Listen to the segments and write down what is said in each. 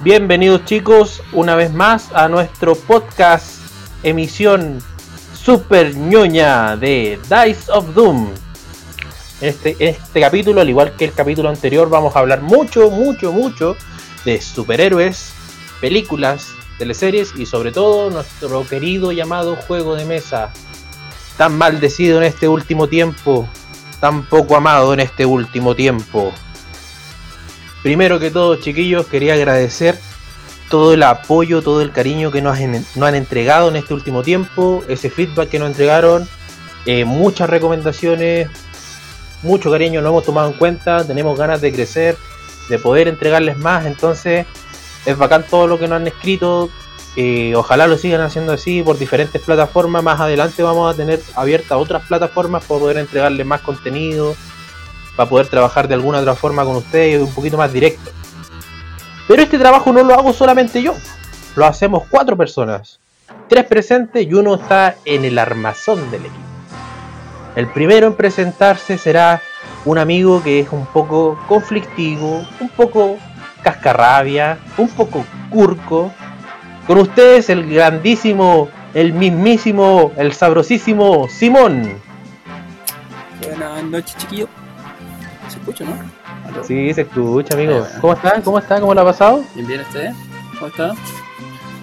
Bienvenidos chicos una vez más a nuestro podcast emisión super ñoña de Dice of Doom. Este, este capítulo, al igual que el capítulo anterior, vamos a hablar mucho, mucho, mucho de superhéroes, películas, teleseries y sobre todo nuestro querido llamado juego de mesa. Tan maldecido en este último tiempo, tan poco amado en este último tiempo. Primero que todo, chiquillos, quería agradecer todo el apoyo, todo el cariño que nos, han entregado en este último tiempo, ese feedback que nos entregaron, eh, muchas recomendaciones, mucho cariño lo hemos tomado en cuenta, tenemos ganas de crecer, de poder entregarles más, entonces es bacán todo lo que nos han escrito, eh, ojalá lo sigan haciendo así por diferentes plataformas, más adelante vamos a tener abiertas otras plataformas para poder entregarles más contenido, para poder trabajar de alguna otra forma con ustedes un poquito más directo. Pero este trabajo no lo hago solamente yo, lo hacemos cuatro personas, tres presentes y uno está en el armazón del equipo. El primero en presentarse será un amigo que es un poco conflictivo, un poco cascarrabia, un poco curco. Con ustedes el grandísimo, el mismísimo, el sabrosísimo Simón. Buenas noches, chiquillo. ¿Se escucha, no? Sí, se escucha, amigo. ¿Cómo está? ¿Cómo está? ¿Cómo lo ha pasado? Bien, bien, ¿usted? ¿Cómo está?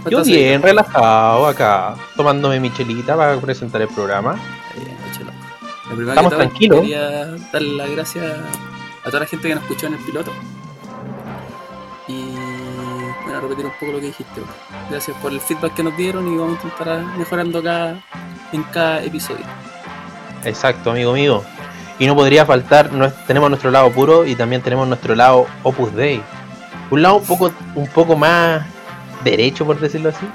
Yo bien, relajado acá, tomándome mi chelita para presentar el programa. Estamos tranquilos. Quería dar las gracias a toda la gente que nos escuchó en el piloto. Y bueno, repetir un poco lo que dijiste. Gracias por el feedback que nos dieron y vamos a intentar mejorando acá en cada episodio. Exacto, amigo mío. Y no podría faltar, tenemos nuestro lado puro y también tenemos nuestro lado Opus Dei. Un lado un poco, un poco más derecho, por decirlo así.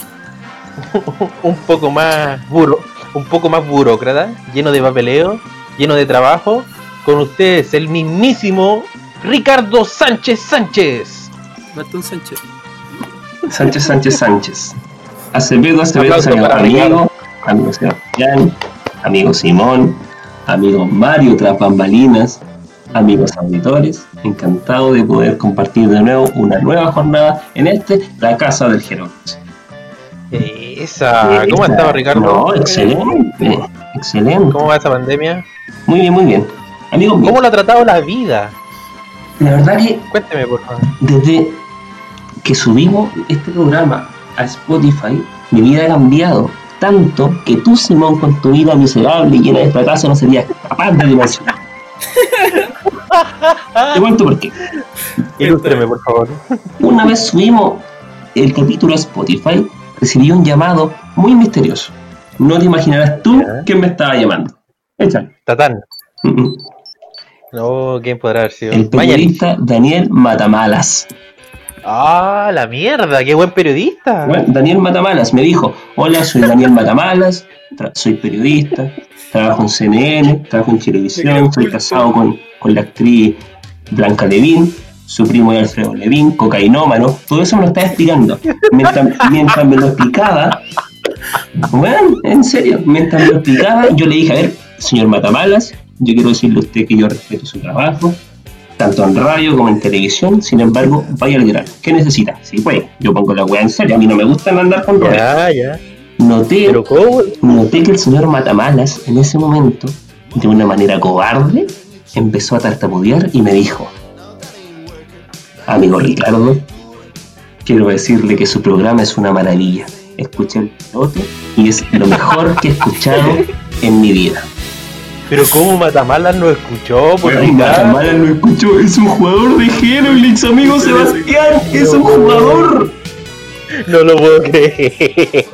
un poco más buro, un poco más burócrata, lleno de papeleo, lleno de trabajo. Con ustedes, el mismísimo Ricardo Sánchez Sánchez. Bartón Sánchez. Sánchez Sánchez Sánchez. Acevedo, Acevedo, señor amigo, amigo Sebastián, amigo Simón, amigo Mario tras bambalinas, amigos auditores, encantado de poder compartir de nuevo una nueva jornada en este, la Casa del Jerónimo. Esa, ¿cómo ha estado Ricardo? No, excelente, excelente. ¿Cómo va esta pandemia? Muy bien, muy bien. Amigo ¿Cómo lo ha tratado la vida? La verdad que. Cuénteme, por favor. Desde que subimos este programa a Spotify, mi vida ha cambiado tanto que tú, Simón, con tu vida miserable y llena de fracaso, no serías capaz de dimensionar. Te cuento por qué. Ilústreme, por favor. Una vez subimos el capítulo a Spotify, recibí un llamado muy misterioso. No te imaginarás tú quién me estaba llamando. Échale. Tatán. No, ¿quién podrá haber sido? El periodista Daniel Matamalas. Ah, la mierda, qué buen periodista. Daniel Matamalas me dijo, hola, soy Daniel Matamalas, soy periodista, trabajo en CNN, trabajo en televisión, estoy casado con, con la actriz Blanca Levin, su primo de Alfredo Levin, cocainómano, todo eso me lo estaba explicando. Mientras, mientras me lo explicaba, bueno, en serio, mientras me lo explicaba, yo le dije, a ver, señor Matamalas, yo quiero decirle a usted que yo respeto su trabajo, tanto en radio como en televisión, sin embargo, vaya al grano. ¿Qué necesita? Sí, pues, yo pongo la weá en serio, a mí no me gusta andar con Ya, ya. Noté, noté que el señor Matamalas, en ese momento, de una manera cobarde, empezó a tartamudear y me dijo, amigo Ricardo, quiero decirle que su programa es una maravilla. Escuché el piloto y es lo mejor que he escuchado en mi vida. Pero ¿cómo Matamalas no escuchó? Por Matamalas no escuchó, es un jugador de Herolix, amigo Sebastián, es un jugador. No lo puedo creer.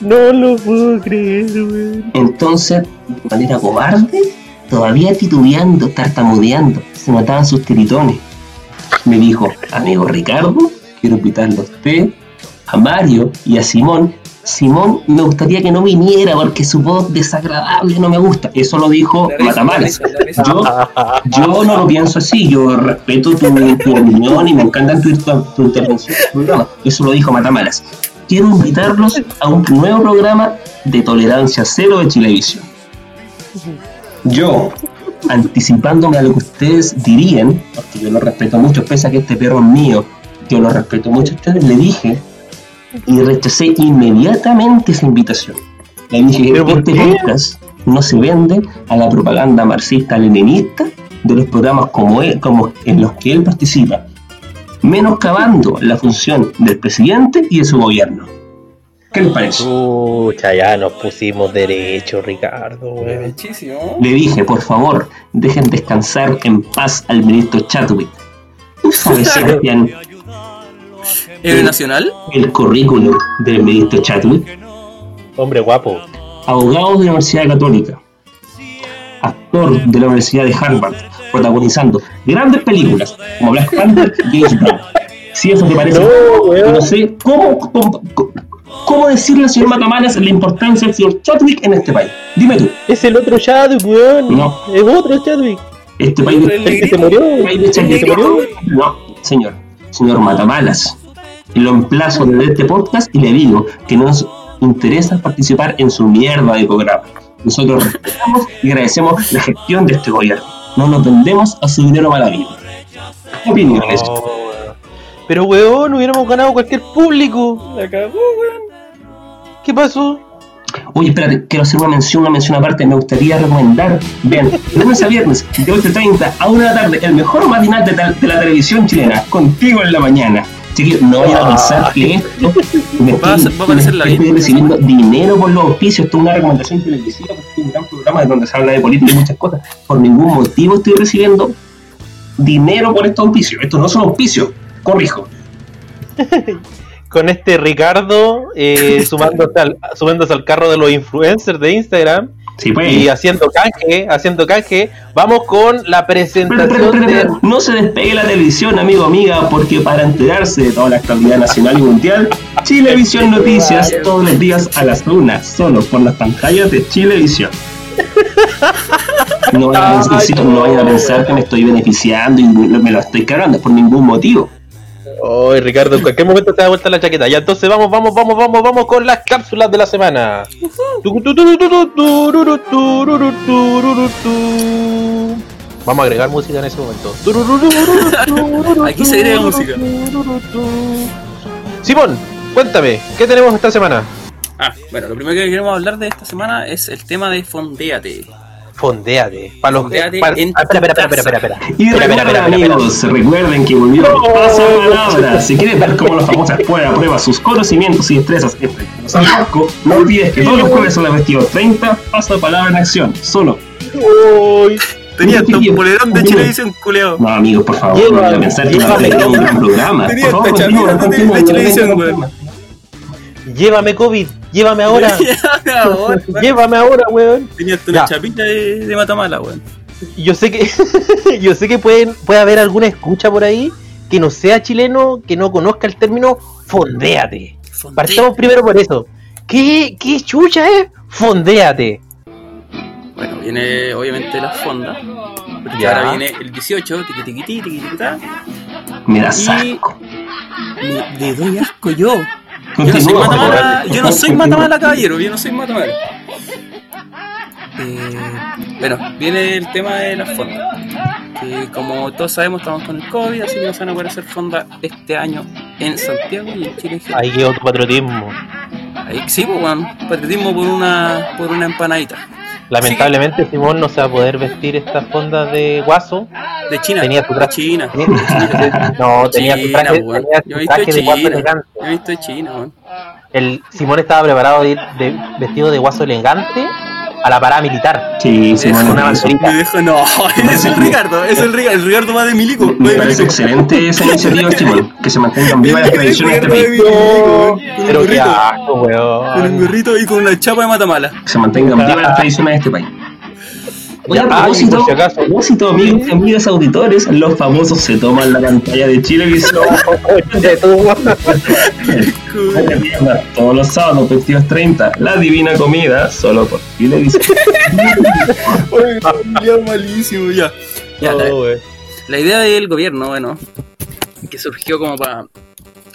No lo puedo creer, güey. Entonces, de manera cobarde, todavía titubeando, tartamudeando, se mataban sus tiritones. Me dijo, amigo Ricardo, quiero invitarlo a usted, a Mario y a Simón Simón me gustaría que no viniera porque su voz desagradable no me gusta. Eso lo dijo Matamales. Yo, yo no lo pienso así, yo respeto tu, opinión y me encanta tu, tu intervención en programa. Eso lo dijo Matamalas. Quiero invitarlos a un nuevo programa de tolerancia cero de televisión. Yo, anticipándome a lo que ustedes dirían, porque yo lo respeto mucho, pese a que este perro es mío, yo lo respeto mucho a ustedes, le dije y rechacé inmediatamente esa invitación. Le dije ¿Pero que por este qué? podcast no se vende a la propaganda marxista-leninista de los programas como, él, como en los que él participa, menoscabando la función del presidente y de su gobierno. ¿Qué les parece? Pucha, ya nos pusimos derecho, Ricardo. Le dije, por favor, dejen descansar en paz al ministro Chadwick. ¿Tú sabes, Sebastián, ¿Héroe nacional? el currículum del ministro Chadwick? Hombre guapo. Abogado de la Universidad Católica, actor de la Universidad de Harvard, protagonizando grandes películas como Black Panther y James Brown. Si eso te parece, No, sé cómo, cómo, cómo decirle al señor Matamalas la importancia del señor Chadwick en este país. Dime tú, Es el otro Chadwick, weón. No. Es otro Chadwick. este país El El que se murió. el país de El que se murió. No, señor, señor Matamalas. Lo emplazo desde este podcast y le digo que no nos interesa participar en su mierda de programa. Nosotros respetamos y agradecemos la gestión de este gobierno. No nos vendemos a su dinero habido. ¿Qué opinión es? No, weón. Pero weón, hubiéramos ganado cualquier público. La cagó, weón. ¿Qué pasó? Oye, espérate, quiero hacer una mención, una mención aparte. Me gustaría recomendar, vean, lunes a viernes, de 8.30 a 1 de la tarde, el mejor matinal de la televisión chilena, contigo en la mañana. Chiquillos, no vayan a pensar que esto me estoy recibiendo dinero por los auspicios. Esto es una recomendación televisiva, porque es un gran programa de donde se habla de política y muchas cosas. Por ningún motivo estoy recibiendo dinero por estos auspicios. Estos no son auspicios, corrijo. Con este Ricardo eh, sumándose, al, sumándose al carro de los influencers de Instagram Sí, pues. y haciendo canje, haciendo canje, vamos con la Pero, pero, presentación pero, de... pero, no se despegue la televisión, amigo, amiga, porque para enterarse de toda la actualidad nacional y mundial, Chilevisión Noticias todos los días a las una, solo por las pantallas de Chilevisión. No vayan, a no vayan a pensar que me estoy beneficiando y me lo estoy cagando por ningún motivo. Ay, Ricardo, en cualquier momento te da vuelta la chaqueta. Ya entonces vamos, vamos, vamos, vamos, vamos con las cápsulas de la semana. Vamos a agregar música en ese momento. Aquí se agrega música. Simón, cuéntame, ¿qué tenemos esta semana? Ah, bueno, lo primero que queremos hablar de esta semana es el tema de Fondéate. Fondeate. Para los Fondeate para- en ah, espera, tu. Y recuerden, amigos, recuerden que volvieron No. paso palabra. Si quieres ver cómo los famosos a prueba sus conocimientos y destrezas en los Almarco, no olvides que todos los jueves son las 22.30, paso de palabra en acción, solo. Uy, Tenía polerón de. Chilevisión, culeado. No, amigos, por favor, no vayan a pensar que va a llévame, tener un gran programa. Tenía de- llévame COVID, llévame ahora. Ahora, weón. llévame ahora, weón. Tenía hasta una chapita de, de matamala, weón. Yo sé que yo sé que pueden, puede haber alguna escucha por ahí que no sea chileno, que no conozca el término fondéate. Partamos primero por eso. ¿Qué, qué chucha es? Fondéate. Bueno, viene obviamente la fonda. Porque Ya. ahora viene el 18, tiqui tiqui tiqui tiqui tiqui, ta. Me da Y- asco. Me- Le doy asco yo. Yo no soy matamala, por yo no soy favor. matamala, caballero, yo no soy matamala. Eh, bueno, viene el tema de las fondas. Como todos sabemos, estamos con el COVID, así que no se van a poder hacer fondas este año en Santiago y en Chile. Ahí quedó tu patriotismo. Ahí sí, pues, weón. Patriotismo por una, por una empanadita. Lamentablemente Simón no se va a poder vestir estas fondas de guaso. De China. Tenía traje. China. No, tenía su traje, tenía su traje de guaso elegante. Yo he visto China. El Simón estaba preparado de ir de, vestido de guaso elegante a la parada militar. Sí, sí, Es bueno, una banderita. No, es el Ricardo, es el Ricardo, el Ricardo va de milico. Me parece milico. excelente esa iniciativa, Chimón. Que se mantengan vivas las tradiciones de este país. Pero qué asco, con un weón. gorrito y con una chapa de matamala. Que se mantengan vivas las tradiciones de este país. Oye, a propósito, si acaso. a propósito, amigos y amigas auditores, los famosos se toman la pantalla de Chilevisión todos los sábados, 22.30. La divina comida, solo por Chilevisión. ya malísimo, ya. Oh, la idea del gobierno, bueno, que surgió como para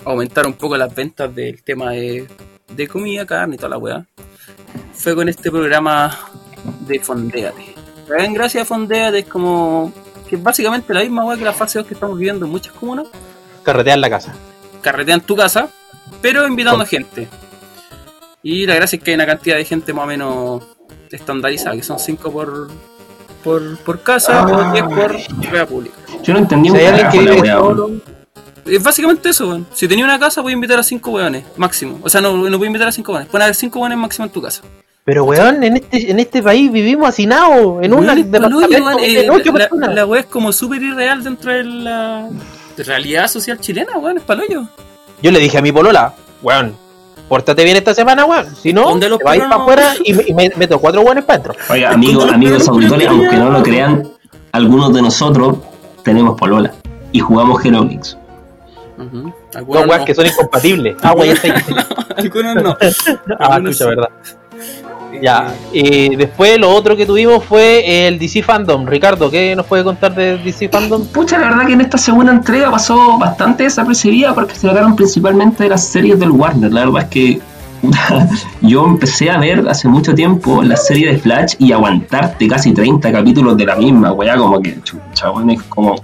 aumentar un poco las ventas del tema de, de comida, carne y toda la weá, fue con este programa de Fondeate. La gran gracia de Fondeate es como que es básicamente la misma weá que la fase 2 que estamos viviendo en muchas comunas, Carretea en la casa. carretea en tu casa, pero invitando gente. Y la gracia es que hay una cantidad de gente más o menos estandarizada, que son 5 por, por, por casa Ah. o 10 por rueda pública. Yo no entendí Si un hay alguien que vive solo. Es básicamente eso, weón. Si tenía una casa, voy a invitar a 5 weones, máximo. O sea, no, no voy a invitar a 5 weones. Pueden haber 5 weones máximo en tu casa. Pero weón, en este, en este país vivimos hacinados, en un Weón, es pa'l hoyo, departamento Eh, ocho la, personas. la weá es como súper irreal dentro de la realidad social chilena, weón. Es paloyo. Yo le dije a mi polola, weón, pórtate bien esta semana, weón. Si no, ¿Dónde los te vais para afuera y, me, y me- meto cuatro weones para adentro. Oiga, amigos, amigos auditores, aunque no lo crean, algunos de nosotros tenemos polola y jugamos Heroclix. Ujú. Dos Algunos weas no. que son incompatibles. Ah, weón. Algunos no. Ah, escucha, sí. verdad. Ya, y después lo otro que tuvimos fue el DC Fandom. Ricardo, ¿qué nos puede contar de DC Fandom? Pucha, la verdad que en esta segunda entrega pasó bastante desapercibida porque se trataron principalmente de las series del Warner. La verdad es que yo empecé a ver hace mucho tiempo la serie de Flash y aguantarte casi 30 capítulos de la misma, weá, como que chucha, weón, es como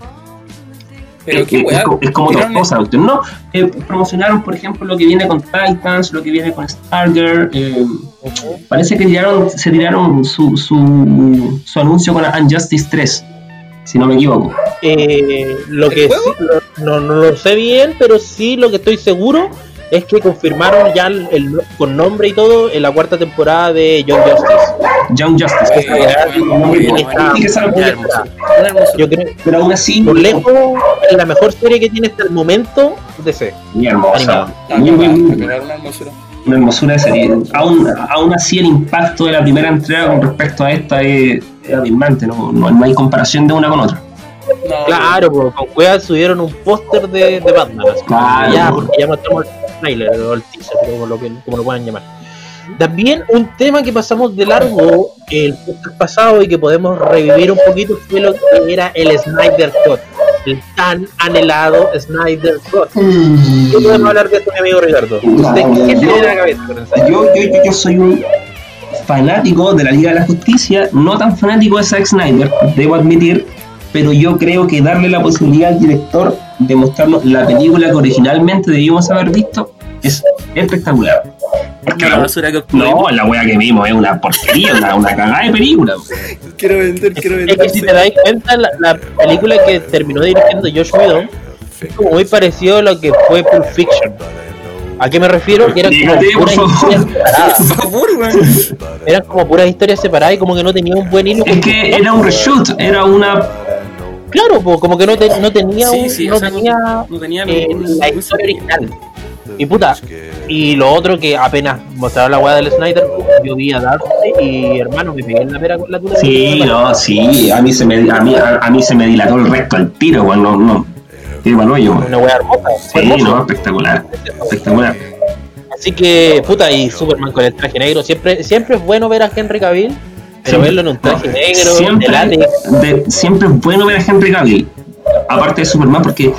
Pero es, qué es- weá. es como- tortuosa, cuestión. No, eh, promocionaron, por ejemplo, lo que viene con Titans, lo que viene con Stargirl. eh, parece que tiraron, se tiraron su, su, su anuncio con Unjustice 3, si no me equivoco. Eh, lo ¿El que sí, no, no lo sé bien, pero sí lo que estoy seguro es que confirmaron ya el, el- con nombre y todo en la cuarta temporada de Young Justice. Young Justice. Eh, hermosura. Yo creo Pero aún así, por lejos es la mejor serie que tiene hasta el momento DC. muy hermosa. Muy, muy, muy- una hermosura. una hermosura de serie. Aún, aún así, el impacto de la primera entrega con respecto a esta es, es abismante, no, no, no hay comparación de una con otra. No, Claro, po, con cuevas subieron un póster de, de Batman. así Claro. Ya, porque ya mostramos el trailer o el teaser, como lo, que, como lo puedan llamar. También un tema que pasamos de largo el pasado y que podemos revivir un poquito fue lo que era el Snyder Cut. El tan anhelado Snyder Cut. ¿Qué podemos hablar de esto, mi amigo Ricardo? ¿Usted qué se le viene a la cabeza con? Yo, yo, yo, yo soy un fanático de la Liga de la Justicia, no tan fanático de Zack Snyder, debo admitir, pero yo creo que darle la posibilidad al director de mostrarnos la película que originalmente debíamos haber visto es espectacular. Basura que no, la wea que vimos es una porquería, una, una cagada de película. Quiero vender, quiero Es que si te das cuenta, la, la película que terminó dirigiendo Josh Whedon es como muy parecido a lo que fue Pulp Fiction. ¿A qué me refiero? Que eran como Dígate, puras historias separadas. Por favor, weón. Eran como puras historias separadas y como que no tenía un buen hilo. Es que era un reshoot, era una. Claro, po, como que no, te- no tenía, Sí, un- sí, no o sea, no- tenía no tenía eh, la historia original. Y puta, y lo otro que apenas mostraron la weá del Snyder, yo vi a Darcy y hermano, me pegué en la pera con la tula. Sí, no, sí, a mí se me, a mí, a, a mí se me dilató el resto al tiro, weón, no, no. Qué mal hoyo, weón. Una weá hermosa. Sí, hermoso. no, espectacular, espectacular. Así que, puta, y Superman con el traje negro. Siempre, siempre es bueno ver a Henry Cavill, pero Siempre- verlo en un traje no, negro, siempre, de- siempre es bueno ver a Henry Cavill, aparte de Superman, porque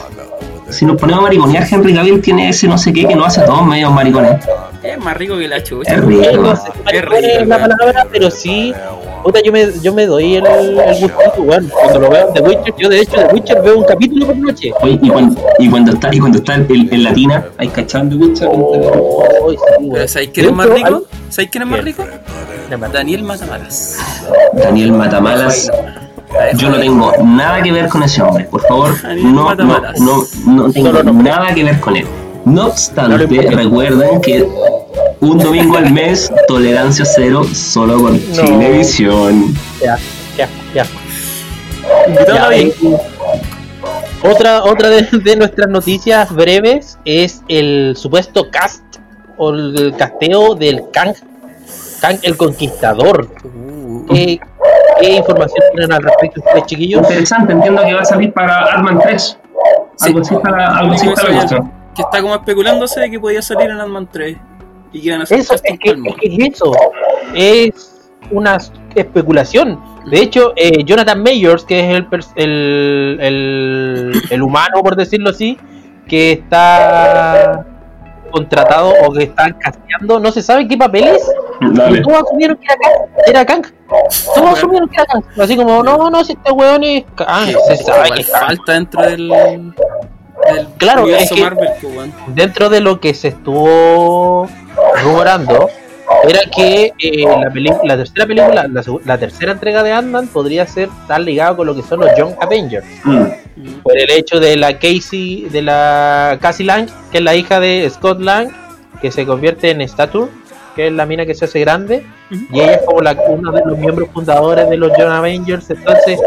si nos ponemos a mariconear, Henry Cavill tiene ese no sé qué que nos hace a todos medio maricones. Es más rico que la chucha. Es rico. No Qué maricón es rico, la weón. palabra, pero sí. Puta, yo me, yo me doy el, el gustito, weón. Cuando lo veo en The Witcher, yo de hecho de Witcher veo un capítulo por noche. Oye, y cuando, y cuando está, y cuando está en, en latina, hay cachando Witcher. Oh, sí, Pero. ¿sabéis quién es más rico? ¿Sabéis quién es más rico? Daniel Matamalas. Daniel Matamalas. Yo no tengo nada que ver con ese hombre, por favor, no, no, no, no tengo nada que ver con él. No obstante, recuerden que un domingo al mes, tolerancia cero, solo por No. Chilevisión. Ya, ya, ya. Eh, otra otra de, de nuestras noticias breves es el supuesto cast o el casteo del Kang, Kang el Conquistador. Uh, ¿Qué, qué información tienen al respecto ustedes, chiquillos? Interesante, entiendo que va a salir para Arman 3. Sí. Algo así para, algo así gusto. que está como especulándose de que podía salir en Ant-Man 3 y que iban a hacer Eso, es que, es eso, es una especulación. De hecho, eh, Jonathan Mayors, que es el, pers- el, el, el humano, por decirlo así, que está contratado o que están casteando, no se sabe qué papeles, Dale. y todos asumieron que era Kang. Era Kang. Todos asumieron que era Kang. Así como, no, no, si este weón es Kang. Que Se sabe que falta dentro del del Claro, es que- Marvel, pues, dentro de lo que se estuvo rumorando era que eh, la, la tercera película, la, tercera entrega de Ant-Man podría ser tan ligado con lo que son los Young Avengers. Mm. Por el hecho de la Casey, de la Cassie Lang, que es la hija de Scott Lang, que se convierte en Stature, que es la mina que se hace grande, y ella es como la, uno de los miembros fundadores de los Young Avengers, entonces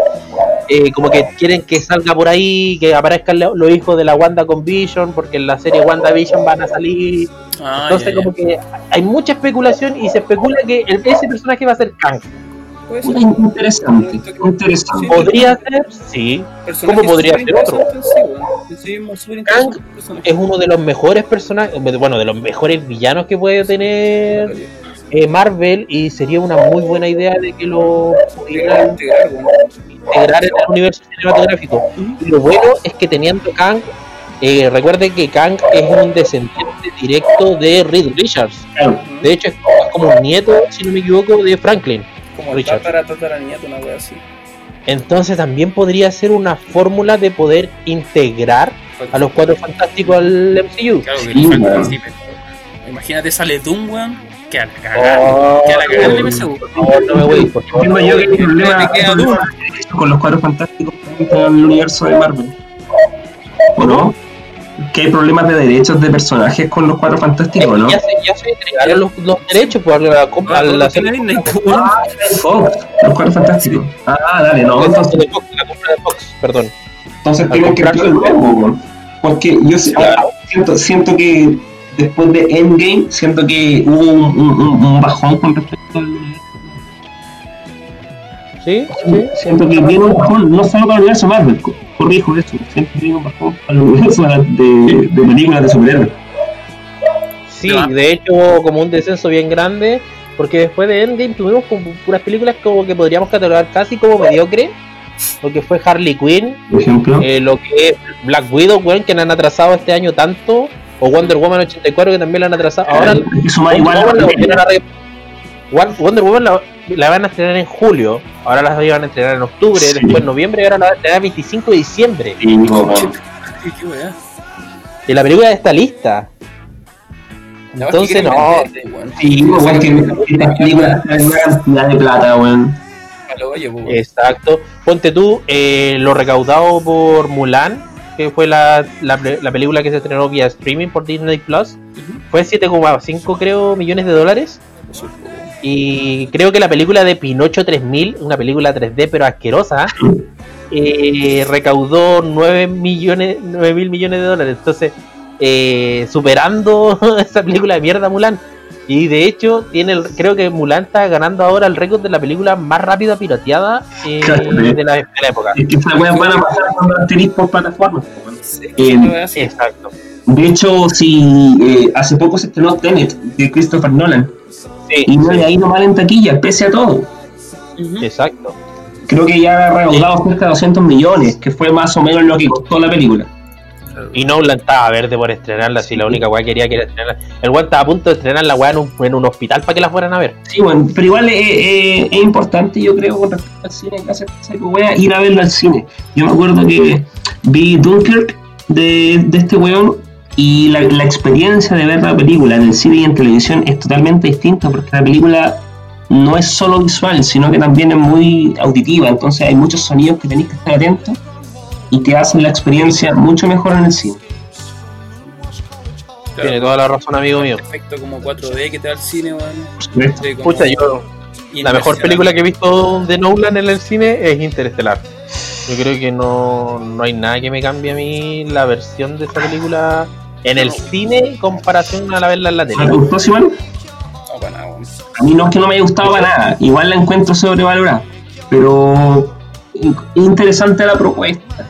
eh, como que quieren que salga por ahí, que aparezcan lo- los hijos de la Wanda con Vision, porque en la serie WandaVision van a salir, Ah, entonces como que hay mucha especulación y se especula que el- ese personaje va a ser Kang. Puta, Interesante, interesante. ¿Podría ser? Sí, ¿Cómo podría ser otro? Sí, sí personaje. es uno de los mejores personajes, bueno, de los mejores villanos que puede tener eh, Marvel y sería una muy buena idea de que lo pudieran Integrar, en el universo cinematográfico. Y lo bueno es que teniendo Kang, eh, recuerden que Kang es un descendiente directo de Reed Richards. De hecho, es como un nieto, si no me equivoco, de Franklin. Como el Richard. tatara, tatara nieto, una wea así. Entonces también podría ser una fórmula de poder integrar a los cuatro fantásticos al MCU. Claro, que Sí. Imagínate, sale Doom, weón. Que a la cagada. Oh, Que a la cagada el no, MCU. no me voy, por favor. Entiendo yo que problema, con los cuadros fantásticos en el universo de Marvel. ¿O no? Que hay problemas de derechos de personajes con los cuadros fantásticos, ¿no? Ya se, ya se entregaron los, los derechos por la compra Ah, tiene Disney, pues, weón. Fox, los cuadros fantásticos. Ah, dale, no, entonces, de Fox, la compra de Fox, perdón. entonces tienen que entrar de nuevo. Porque yo Claro. siento, siento que después de Endgame, siento que hubo un, un- un- bajón con respecto al ¿Sí? ¿Sí? Siento que viene un bajón, no solo para el universo Marvel, co- corrijo eso, siento que viene un bajón para el universo de, de películas de superhéroes. Sí, de hecho hubo como un descenso bien grande, porque después de Endgame tuvimos como puras películas como que podríamos catalogar casi como mediocre, lo que fue Harley Quinn, Por ejemplo, eh, lo que es Black Widow, weón, que han atrasado este año tanto, o Wonder Woman 84 que también la han atrasado. Ahora igual Wonder Woman la la Wonder Woman van a estrenar en julio, ahora la iban a estrenar en octubre, Sí. después en noviembre y ahora la van a estrenar el 25 de diciembre. Sí. Y la película está lista. Entonces, no. Sí, igual que estas películas de plata, pues, weón. Exacto. Ponte tú eh, lo recaudado por Mulan, que fue la, la, la película que se estrenó vía streaming por Disney Plus, fue 7,5 creo millones de dólares. Y creo que la película de Pinocho 3000, una película 3D pero asquerosa, eh, recaudó 9 millones, 9 mil millones de dólares. Entonces, eh, superando esa película de mierda Mulan. Y de hecho, tiene el, creo que Mulan está ganando ahora el récord de la película más rápida pirateada eh, Claro. de, la, de la época. Es que esas weas van a pasar cuando tenéis por plataformas. Sí, Eh, weá. Exacto. De hecho, si eh, hace poco se estrenó Tenet de Christopher Nolan Sí, y no le ha ido mal en taquilla, pese a todo. Exacto. Creo que ya ha recaudado cerca de 200 millones, que fue más o menos lo que costó la película. Y Nolan estaba verde por estrenarla, si la única weá que quería que era estrenarla. El weón estaba a punto de estrenar la weá en un, en un hospital para que la fueran a ver. Sí, bueno, pero igual es, es- es importante, yo creo, con respecto al cine, que hace que voy a ir a verlo al cine. Yo me acuerdo que vi Dunkirk de, de este weón y la, la experiencia de ver la película en el cine y en televisión es totalmente distinta porque la película no es solo visual, sino que también es muy auditiva, entonces hay muchos sonidos que tenéis que estar atentos y que hacen la experiencia mucho mejor en el cine. Claro, Tiene toda la razón, amigo mío. Efecto como 4D que te da el cine, weón. Pucha, yo La mejor película que he visto de Nolan en el cine es Interestelar. Yo creo que no, no hay nada que me cambie a mí la versión de esa película en el cine en comparación a la verla en la ¿Me tele. gustó, Simón? No, para nada, weón. A mí no es que no me haya gustado para nada, igual la encuentro sobrevalorada, pero in- interesante la propuesta.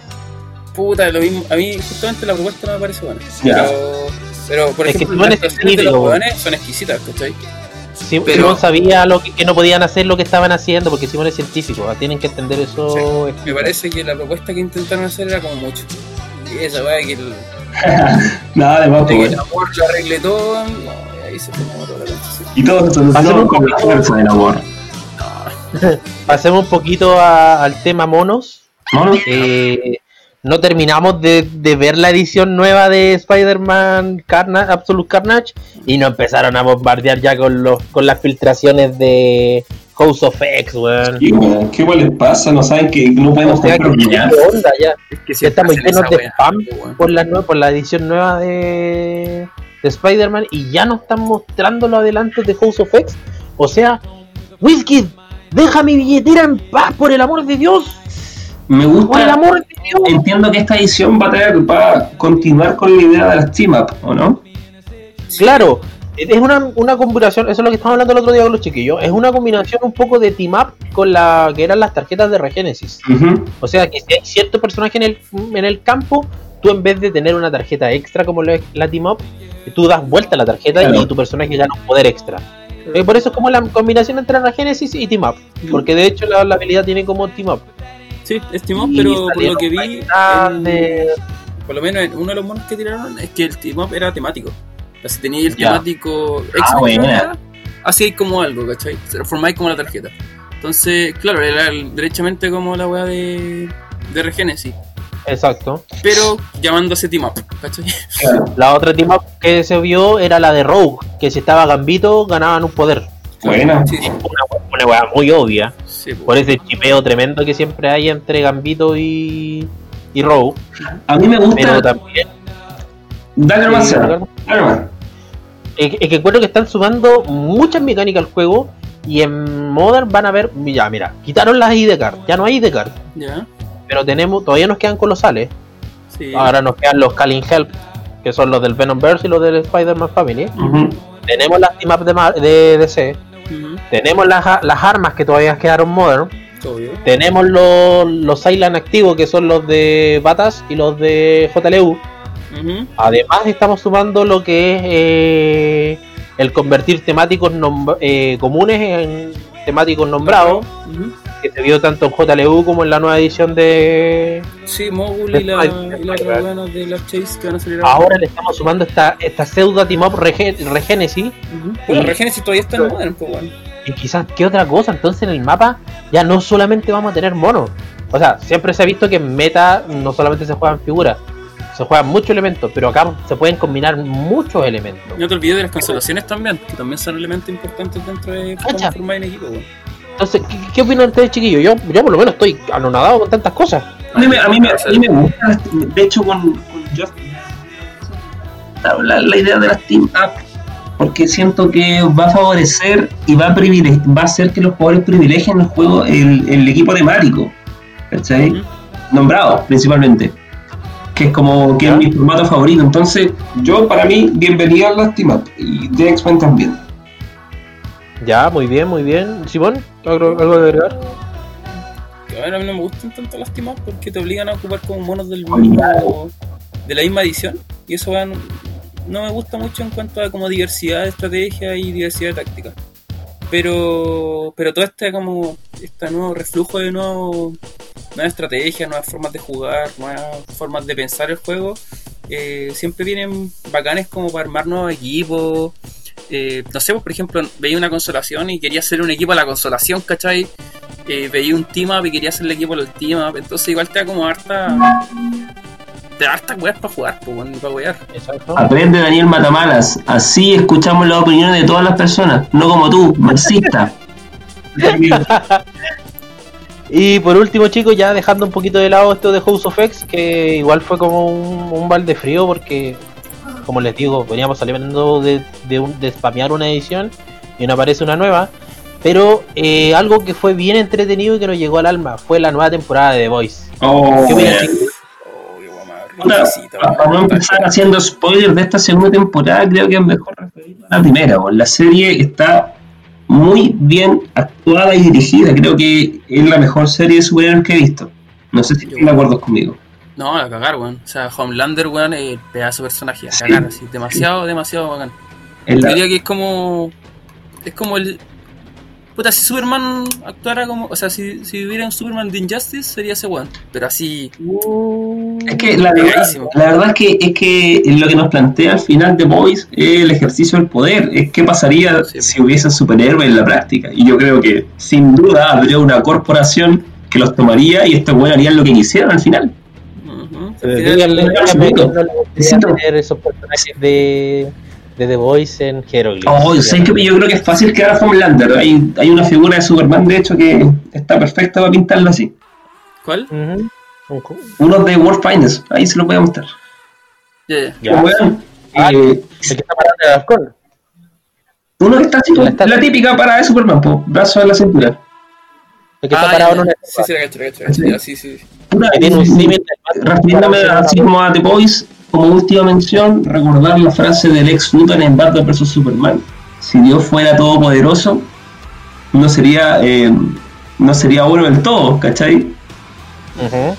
Puta, lo mismo. A mí, justamente, la propuesta no me parece buena. Ya. Pero, pero, por Es que ejemplo, Simón las es actuaciones de los weones son exquisitas, ¿cachai? Sí, Pero- Simón sabía lo que, que no podían hacer lo que estaban haciendo porque Simón es científico, tienen que entender eso. Me parece que la propuesta que intentaron hacer era como mucho. Y esa weá que el, Nada de más, de que pues, el amor lo arregle todo, no, ahí se toda la. Y todo se Hacemos solucionó un con la fuerza del amor. Pasemos un poquito a- al tema monos. ¿No? Eh, no terminamos de, de ver la edición nueva de Spider-Man Carna- Absolute Carnage y nos empezaron a bombardear ya con los con las filtraciones de House of X, weón. ¿Qué, weón? ¿Qué weón les pasa? ¿No saben que no O podemos sea, comprar ¿qué ya? onda ya? Es que Ya estamos llenos de spam weón. por la, por la edición nueva de, de Spider-Man y ya nos están mostrando los adelantos de House of X. O sea, Wizkid, deja mi billetera en paz, por el amor de Dios. Me Por el gusta. amor de Dios. Entiendo que esta edición va a tener, va a continuar con la idea de las team up, ¿o no? Claro, es una, una combinación, eso es lo que estábamos hablando el otro día con los chiquillos, es una combinación un poco de team up con la que eran las tarjetas de Regenesis. Ujú. O sea que si hay cierto personaje en el, en el campo, tú en vez de tener una tarjeta extra como la, la team up, tú das vuelta a la tarjeta Claro. y tu personaje gana un poder extra. Eh, por eso es como la combinación entre Regenesis y team up. Porque de hecho la, la habilidad tiene como team up. Sí, estimó, pero por lo que vi, en- por lo menos en uno de los monos que tiraron es que el team up era temático. O sea, si teníais el Ya. temático Ah, hacíais como algo, ¿cachai? Formáis como la tarjeta. Entonces, claro, era el- derechamente como la weá de, de Regenesis, Exacto. pero llamándose team up, ¿cachai? La otra team up que se vio era la de Rogue, que si estaba Gambito ganaban un poder. Buena. Sí, sí, Una, una weá muy obvia. Sí. Por ese chipeo tremendo que siempre hay entre Gambito y, y Rogue. A mí me Pero gusta. también. Dale nomás. Es que, es que encuentro que están sumando muchas mecánicas al juego. Y en Modern van a ver. Ya, mira, quitaron las ID card. Ya no hay ID card. Ya, Pero tenemos. Todavía nos quedan colosales. sí. Ahora nos quedan los Calling Help. Que son los del Venomverse y los del Spider-Man Family. Tenemos las team up de, Mar- de DC. Tenemos las, las armas que todavía quedaron Modern. obvio. Tenemos los, los Island activos que son los de Batas y los de JLU. Además estamos sumando lo que es eh, el convertir temáticos eh, comunes en temáticos nombrados. Que se vio tanto en JLU como en la nueva edición de... Sí, Mogul De y la, Spider- y la otra weá de las Chase que van a salir Ahora le estamos sumando esta, esta pseudo team up rege- Regenesis. Bueno, y- Regenesis todavía está en Modern, pues, weón. y quizás qué otra cosa, entonces en el mapa ya no solamente vamos a tener monos, o sea, siempre se ha visto que en meta no solamente se juegan figuras, se juegan muchos elementos, pero acá se pueden combinar muchos elementos. No te olvides de las cancelaciones también, que también son elementos importantes dentro de formar en equipo. Entonces, ¿qué, qué opinan ustedes, chiquillos? Yo, yo por lo menos estoy anonadado con tantas cosas. A mí, me, a, mí me, a mí me gusta, de hecho, con, con Justin, la, la idea de las team up, porque siento que va a favorecer y va a, va a hacer que los jugadores privilegien el juego, el, el equipo temático, ¿cachai? Ujú. Nombrado principalmente, que es como que es mi formato favorito. Entonces, yo para mí, bienvenida a las team up y de X-Men también. Ya, muy bien, muy bien. Simón, ¿algo, algo de agregar? Que, a mí no me gustan tanto las porque te obligan a ocupar como monos del mismo, de la misma edición. Y eso weón, no me gusta mucho en cuanto a como diversidad de estrategia y diversidad de táctica. Pero, pero todo este como este nuevo reflujo de nuevo, nuevas estrategias, nuevas formas de jugar, nuevas formas de pensar el juego, eh, siempre vienen bacanes como para armar nuevos equipos. Eh, no sé, pues, por ejemplo, veía una consolación y quería hacer un equipo a la consolación, ¿cachai? Eh, veía un team up y quería hacer el equipo al team up, entonces igual te da como harta. Te da harta weas para jugar, pues, bueno, para wear. Aprende Daniel Matamalas, así escuchamos las opiniones de todas las personas, no como tú, marxista. Y por último, chicos, ya dejando un poquito de lado esto de House of X, que igual fue como un, un balde frío porque, como les digo, veníamos saliendo de, de, un- de spamear una edición y no aparece una nueva. Pero eh, algo que fue bien entretenido y que nos llegó al alma fue la nueva temporada de The Voice. Oh, ¿Qué? Oh, para no empezar haciendo spoilers de esta segunda temporada, creo que es mejor referirnos a la primera. La serie está muy bien actuada y dirigida. Creo que es la mejor serie de superhéroes que he visto. No sé si están de acuerdo conmigo. No, a cagar, weón. O sea, Homelander, weón, es el pedazo de personaje. A Sí. cagar, así. Demasiado, demasiado bacán. Es la- Diría que es como. Es como el. Puta, si Superman actuara como. O sea, si, si viviera un Superman de Injustice, sería ese weón. Pero así. Es que la verdad, Pegadísimo. la verdad es que es que lo que nos plantea al final de Boys es el ejercicio del poder. Es qué pasaría Sí. si hubiese superhéroes en la práctica. Y yo creo que sin duda habría una corporación que los tomaría y estos buenos harían lo que quisieran al final. Díganle, Necesito. tener esos personajes de, de The Voice en Hieroglyphs. Oh, yo sé que yo creo que es fácil que haga Homelander. Hay, hay una figura de Superman, de hecho, que está perfecta para pintarlo así. ¿Cuál? Un cu- Uno de World Finest, ahí se lo voy a mostrar. Ya, ya. Ah, eh, El que está parado uno que está así, La está- la típica para de Superman, po, brazo en la cintura. El que Ah, está parado en una. Sí, sí, la cacho, la cacho, la cacho. Ya, sí, sí. Puta, que tiene un símil. Refiriéndome así como a The Boys, como última mención, recordar la frase del ex Luthor en Batman vs Superman. Si Dios fuera todopoderoso, no sería eh, no sería bueno del todo, ¿cachai? Ujú.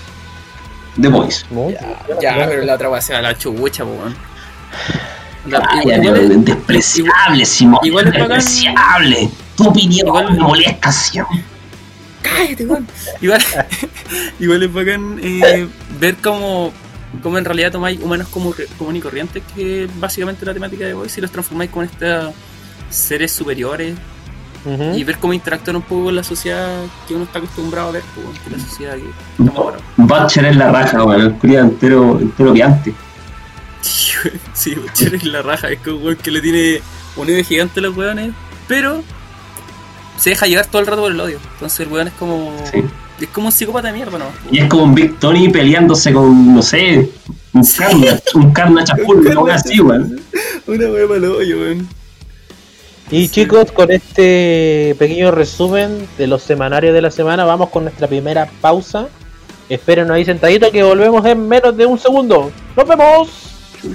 The Boys. Ya, bien. pero la otra va a ser la chubucha, weón. Despreciable, Simón. igual despreciable. Tu opinión Igual- me molesta, siempre. Cállate, weón. Igual, igual es bacán eh, ver cómo, cómo en realidad tomáis humanos como común y corrientes, que es básicamente la temática de Voice, y los transformáis con estos seres superiores y ver cómo interactúan un poco con la sociedad que uno está acostumbrado a ver, pues, que la sociedad que estamos ahora. Butcher es la raja, weón. El entero, entero piante. Sí, weón, sí, Butcher es la raja, es como que le tiene un gigante a los weones, pero se deja llevar todo el rato por el odio. Entonces el weón es como. Sí. Es como un psicópata de mierda, ¿no? Y es como un Big Tony peleándose con, no sé, un carnage, un carnage azul, una wea así, weón. Una wea para el hoyo, weón. Y chicos, con este pequeño resumen de los semanarios de la semana, vamos con nuestra primera pausa. Espérenos ahí sentaditos que volvemos en menos de un segundo. ¡Nos vemos!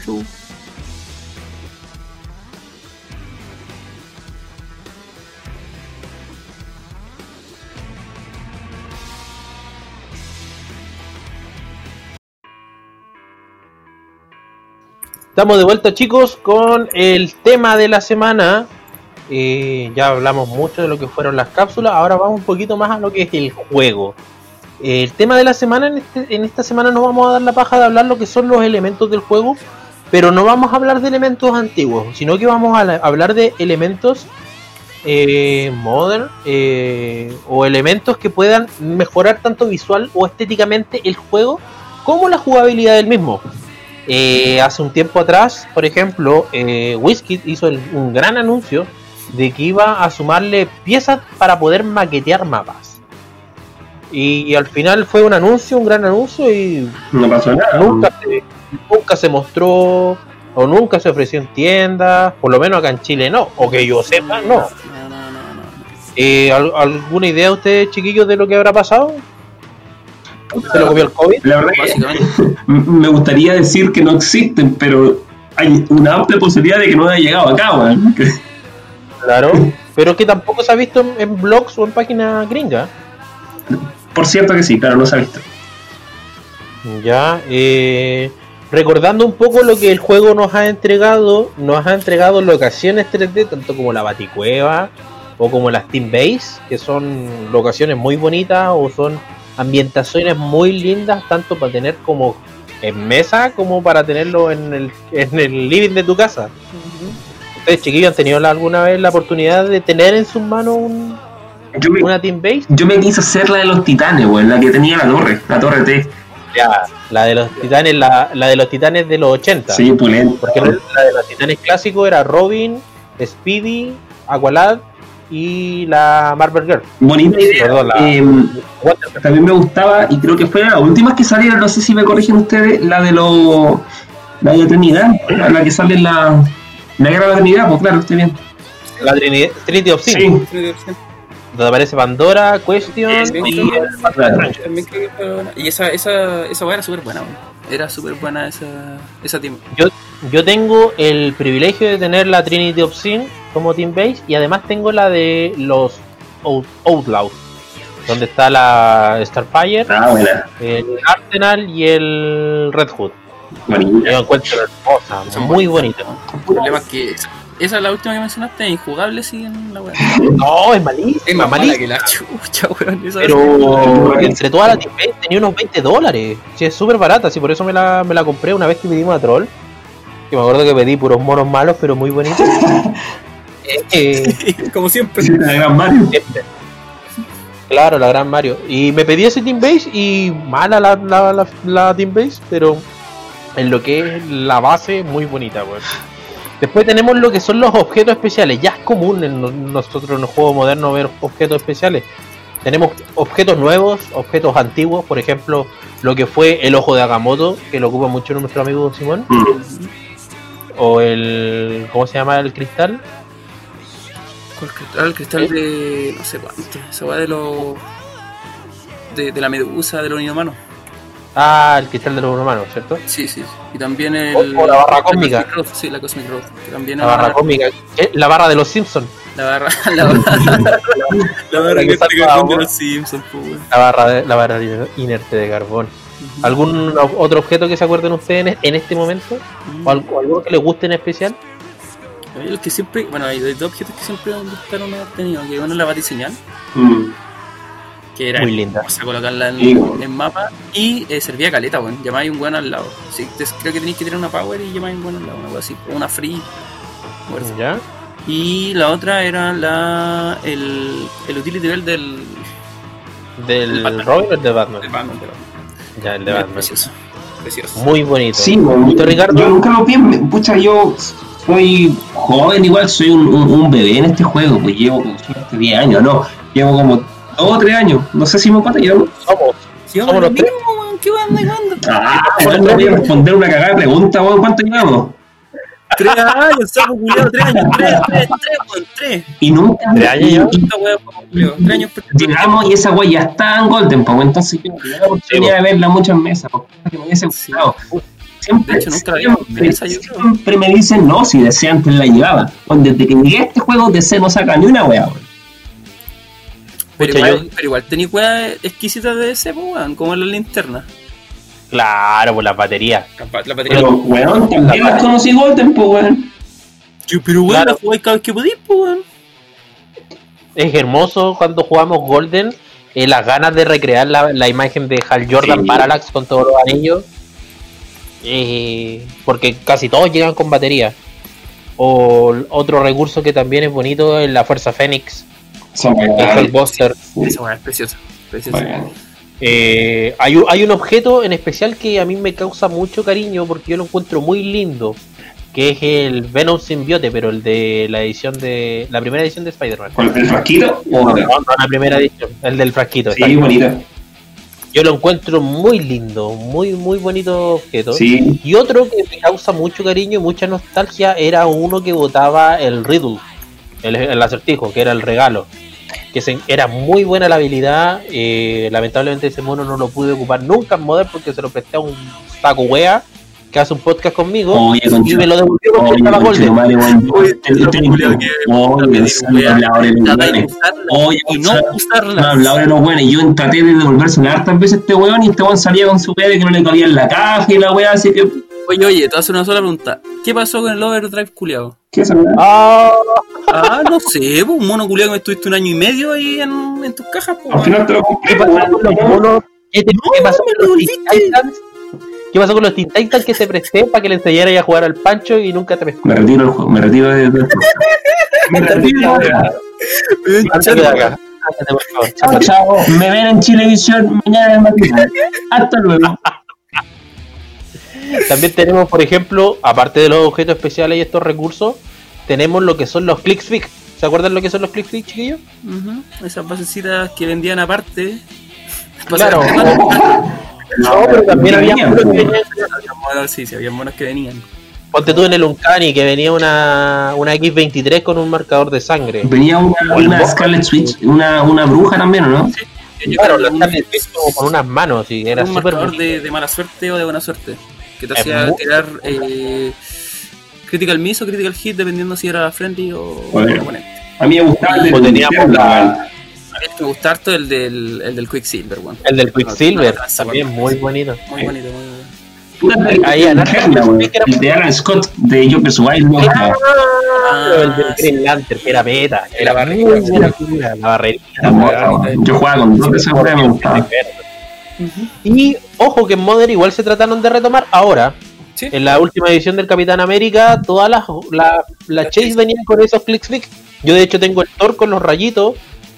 Chu. Estamos de vuelta chicos con el tema de la semana. Eh, ya hablamos mucho de lo que fueron las cápsulas, ahora vamos un poquito más a lo que es el juego. El tema de la semana, en, este- en esta semana nos vamos a dar la paja de hablar lo que son los elementos del juego, pero no vamos a hablar de elementos antiguos, sino que vamos a la- hablar de elementos eh, modern eh, o elementos que puedan mejorar tanto visual o estéticamente el juego como la jugabilidad del mismo. Eh, hace un tiempo atrás, por ejemplo, eh, Wizkid hizo el- un gran anuncio de que iba a sumarle piezas para poder maquetear mapas. Y, al final fue un anuncio, un gran anuncio y No pasó nada. nunca se, nunca se mostró o nunca se ofreció en tiendas, por lo menos acá en Chile no, o que yo sepa no. Eh, ¿al- ¿Alguna idea ustedes chiquillos de lo que habrá pasado? ¿Se lo comió el COVID? La verdad que me gustaría decir que no existen, pero hay una amplia posibilidad de que no haya llegado acá, weón. Claro, pero que tampoco se ha visto en, en blogs o en páginas gringas. Por cierto que sí, pero no se ha visto. Ya, eh, recordando un poco lo que el juego nos ha entregado, nos ha entregado locaciones 3D, tanto como la Baticueva o como las Team Base, que son locaciones muy bonitas o son ambientaciones muy lindas, tanto para tener como en mesa como para tenerlo en el, en el living de tu casa. ¿Ustedes chiquillos han tenido alguna vez la oportunidad de tener en sus manos un- Yo me, una Team Base? yo me quise hacer la de los titanes, weón, la que tenía la torre, la torre T. Ya, la de los titanes, la, la de los titanes de los 80. Sí, pulento. Porque la la de los titanes clásicos era Robin, Speedy, Aqualad y la Marvel Girl. Bonita idea. Perdón, la- Eh, también me gustaba, y creo que fue la última que salieron, no sé si me corrigen ustedes, la de los. La de la Trinidad, la la que sale en la. La guerra de la Trinidad, pues claro, estoy bien. La Trinidad, Trinity of Sin, Sí, donde aparece Pandora, Question Sí, y sí. el. Y esa, esa, esa weá era súper buena, weón. Era súper buena esa, esa team. Yo tengo el privilegio de tener la Trinity of Sin como Team Base y además tengo la de los Out- Outlaws, donde está la Starfire, ah, el Arsenal y el Red Hood. Bonita. Yo encuentro hermosa, Son muy bonitas, bonita. El problema es que esa, esa es la última que mencionaste, es injugable sí en la weá. No, es malísima, Es más mala malísima. que la chucha, weón. Esa Pero entre todas las Team Base tenía unos 20 dólares. Sí, es súper barata, sí, por eso me la, me la compré una vez que pedimos a Troll. Que me acuerdo que pedí puros monos malos, pero muy bonitos. Eh, Como siempre. La gran Mario. Claro, la gran Mario. Y me pedí ese Team Base y mala la, la, la, la Team Base, pero en lo que es la base, muy bonita, weón. Después tenemos lo que son los objetos especiales. Ya es común en no- nosotros en los juegos modernos ver objetos especiales. Tenemos objetos nuevos, objetos antiguos, por ejemplo, lo que fue el ojo de Agamotto, que lo ocupa mucho nuestro amigo Simón, Mm. o el. ¿Cómo se llama el cristal? El cristal de. no sé cuánto. Esa va de los. De, de la medusa, de los inhumanos. Ah, el cristal de los humanos, ¿cierto? Sí, sí. Y también el. O- o la barra cósmica. Cosmic Growth, Sí, la Cosmic que también La barra ahora- cómica, eh, la barra de los Simpsons, La barra. La barra. la barra que la de los Simpsons, pues, la barra, de- la barra inerte de carbón. ¿Algún otro objeto que se acuerden ustedes en, en este momento? ¿O al- o algo que les guste en especial? El que siempre. Bueno, hay dos objetos que siempre me gustaron haber tenido. Que uno es la batiseñal, Mm. que era Muy linda. hermosa colocarla en, Sí, weón. en mapa. Y eh, servía caleta, weón. Llamáis un weón al lado. Sí, te- creo que tenéis que tener una power y llamáis un weón al lado, algo así. O una free. fuerza. ¿Ya? Y la otra era la el, el utility belt del, ¿Del Batman. Robin o el de Batman? del Batman. del Batman. Ya, el de Batman. Precioso. Precioso. Muy bonito. Sí. ¿Usted, Ricardo? Yo nunca lo vi. Pucha, yo soy joven, igual soy un, un- un bebé en este juego. Pues llevo como suerte 10 años, no. Llevo como 2 o 3 años. No sé si me cuánto llevo. Somos. Sí, Somos los mismo, weón. ¿Qué weón andáis jugando? Ah, bueno, no voy a responder una cagada de pregunta, weón. ¿Cuánto llevamos? Tres años, culiado, tres años, tres, tres, tres, weón, tres. Y nunca. ¿Tres años ya? y- tres años llegamos y esa weá ya está en Golden, pues entonces yo tenía la oportunidad de verla mucho en mesa, porque que me hubiese Sí. gustado. Siempre, De hecho, nunca siempre, siempre me dicen no, si DC antes la llevaba. Bueno, desde que llegué a este juego, DC no saca ni una weón. Pero Pucha, igual, yo- pero igual tenía weas exquisitas de ese, pues, weón, como la linterna. Claro, por las baterías. La, pa- la batería. Pero, weón, también las conocí Golden, pues, weón. Yo, pero weón, Claro. la jugáis cada vez que podís, pues, weón. Es hermoso cuando jugamos Golden. eh, las ganas de recrear la, la imagen de Hal Jordan Sí. Parallax con todos los anillos. Eh, porque casi todos llegan con batería. O otro recurso que también es bonito es la Fuerza Fénix. Son El weá es preciosa. Preciosa. Weón. Eh, hay, un- hay un objeto en especial que a mí me causa mucho cariño porque yo lo encuentro muy lindo, que es el Venom Symbiote, pero el de la edición de la primera edición de Spider-Man. ¿Con el frasquito? No, no, la primera edición, el del frasquito. Sí, bonita. Yo lo encuentro muy lindo, muy muy bonito objeto. Sí. Y otro que me causa mucho cariño y mucha nostalgia era uno que botaba el Riddle, el, el acertijo, que era el regalo. Que se- era muy buena la habilidad. eh, lamentablemente ese mono no lo pude ocupar nunca en Modern porque se lo presté a un saco wea que hace un podcast conmigo Oye, y concha. me lo devolvió porque Oye, estaba Golden. Oye, y no. No usarla. hablaba de los buenos. Yo traté de devolvérsela hartas veces a este weón y este weón salía con su weá de que no le cabía en la caja y la weá, así que. Oye, oye, te voy a hacer una sola pregunta. ¿Qué pasó con el overdrive culiado? ¿Qué es? Ah, Ah, no sé, pues, un mono culiado que me estuviste un año y medio ahí en, en tus cajas, pues. Al final te lo compré, ¿Qué pasó con los monos? ¿Qué, No, pasó me con lo los? ¿Qué pasó con los Teen Titans que te presté para que le enseñara a jugar al Pancho y nunca te pescó? Me retiro del juego, me retiro de-. Me retiro de. Chao, chao. Me ven en Chilevisión mañana en mañana. Hasta luego. También tenemos, por ejemplo, aparte de los objetos especiales y estos recursos, tenemos lo que son los click fix. ¿Se acuerdan lo que son los click fix, chiquillos? Ujú, Esas basecitas que vendían aparte. Claro. No, No, pero también había uno que pues. venía- Había monos, sí, sí, había monos que venían. Ponte tú en el Uncanny que venía una, una X23 con un marcador de sangre. Venía una, una Scarlet Switch, una, una bruja también, ¿o no? Yo Claro, la Scarlet Witch como con unas manos y era un súper marcador de, de mala suerte o de buena suerte. Que te Es hacía tirar eh, critical miss o critical hit dependiendo si era friendly o Bueno. oponente. A mí me gustaba el de O teníamos la- me gusta harto el del, el del Quicksilver, weón. El del Quicksilver, No, no, también muy bonito. Muy bonito, muy Ahí, el de Alan Scott de Joker's Wild, weón. Ah, el del Green Lantern, que era beta, que La era figura, la weón. Yo jugaba con dos de weas, me gustaba. Y ojo que en Modern igual se trataron de retomar ahora. Sí. En la última edición del Capitán América, todas las la, la Chase venían con esos flick. Yo de hecho tengo el Thor con los rayitos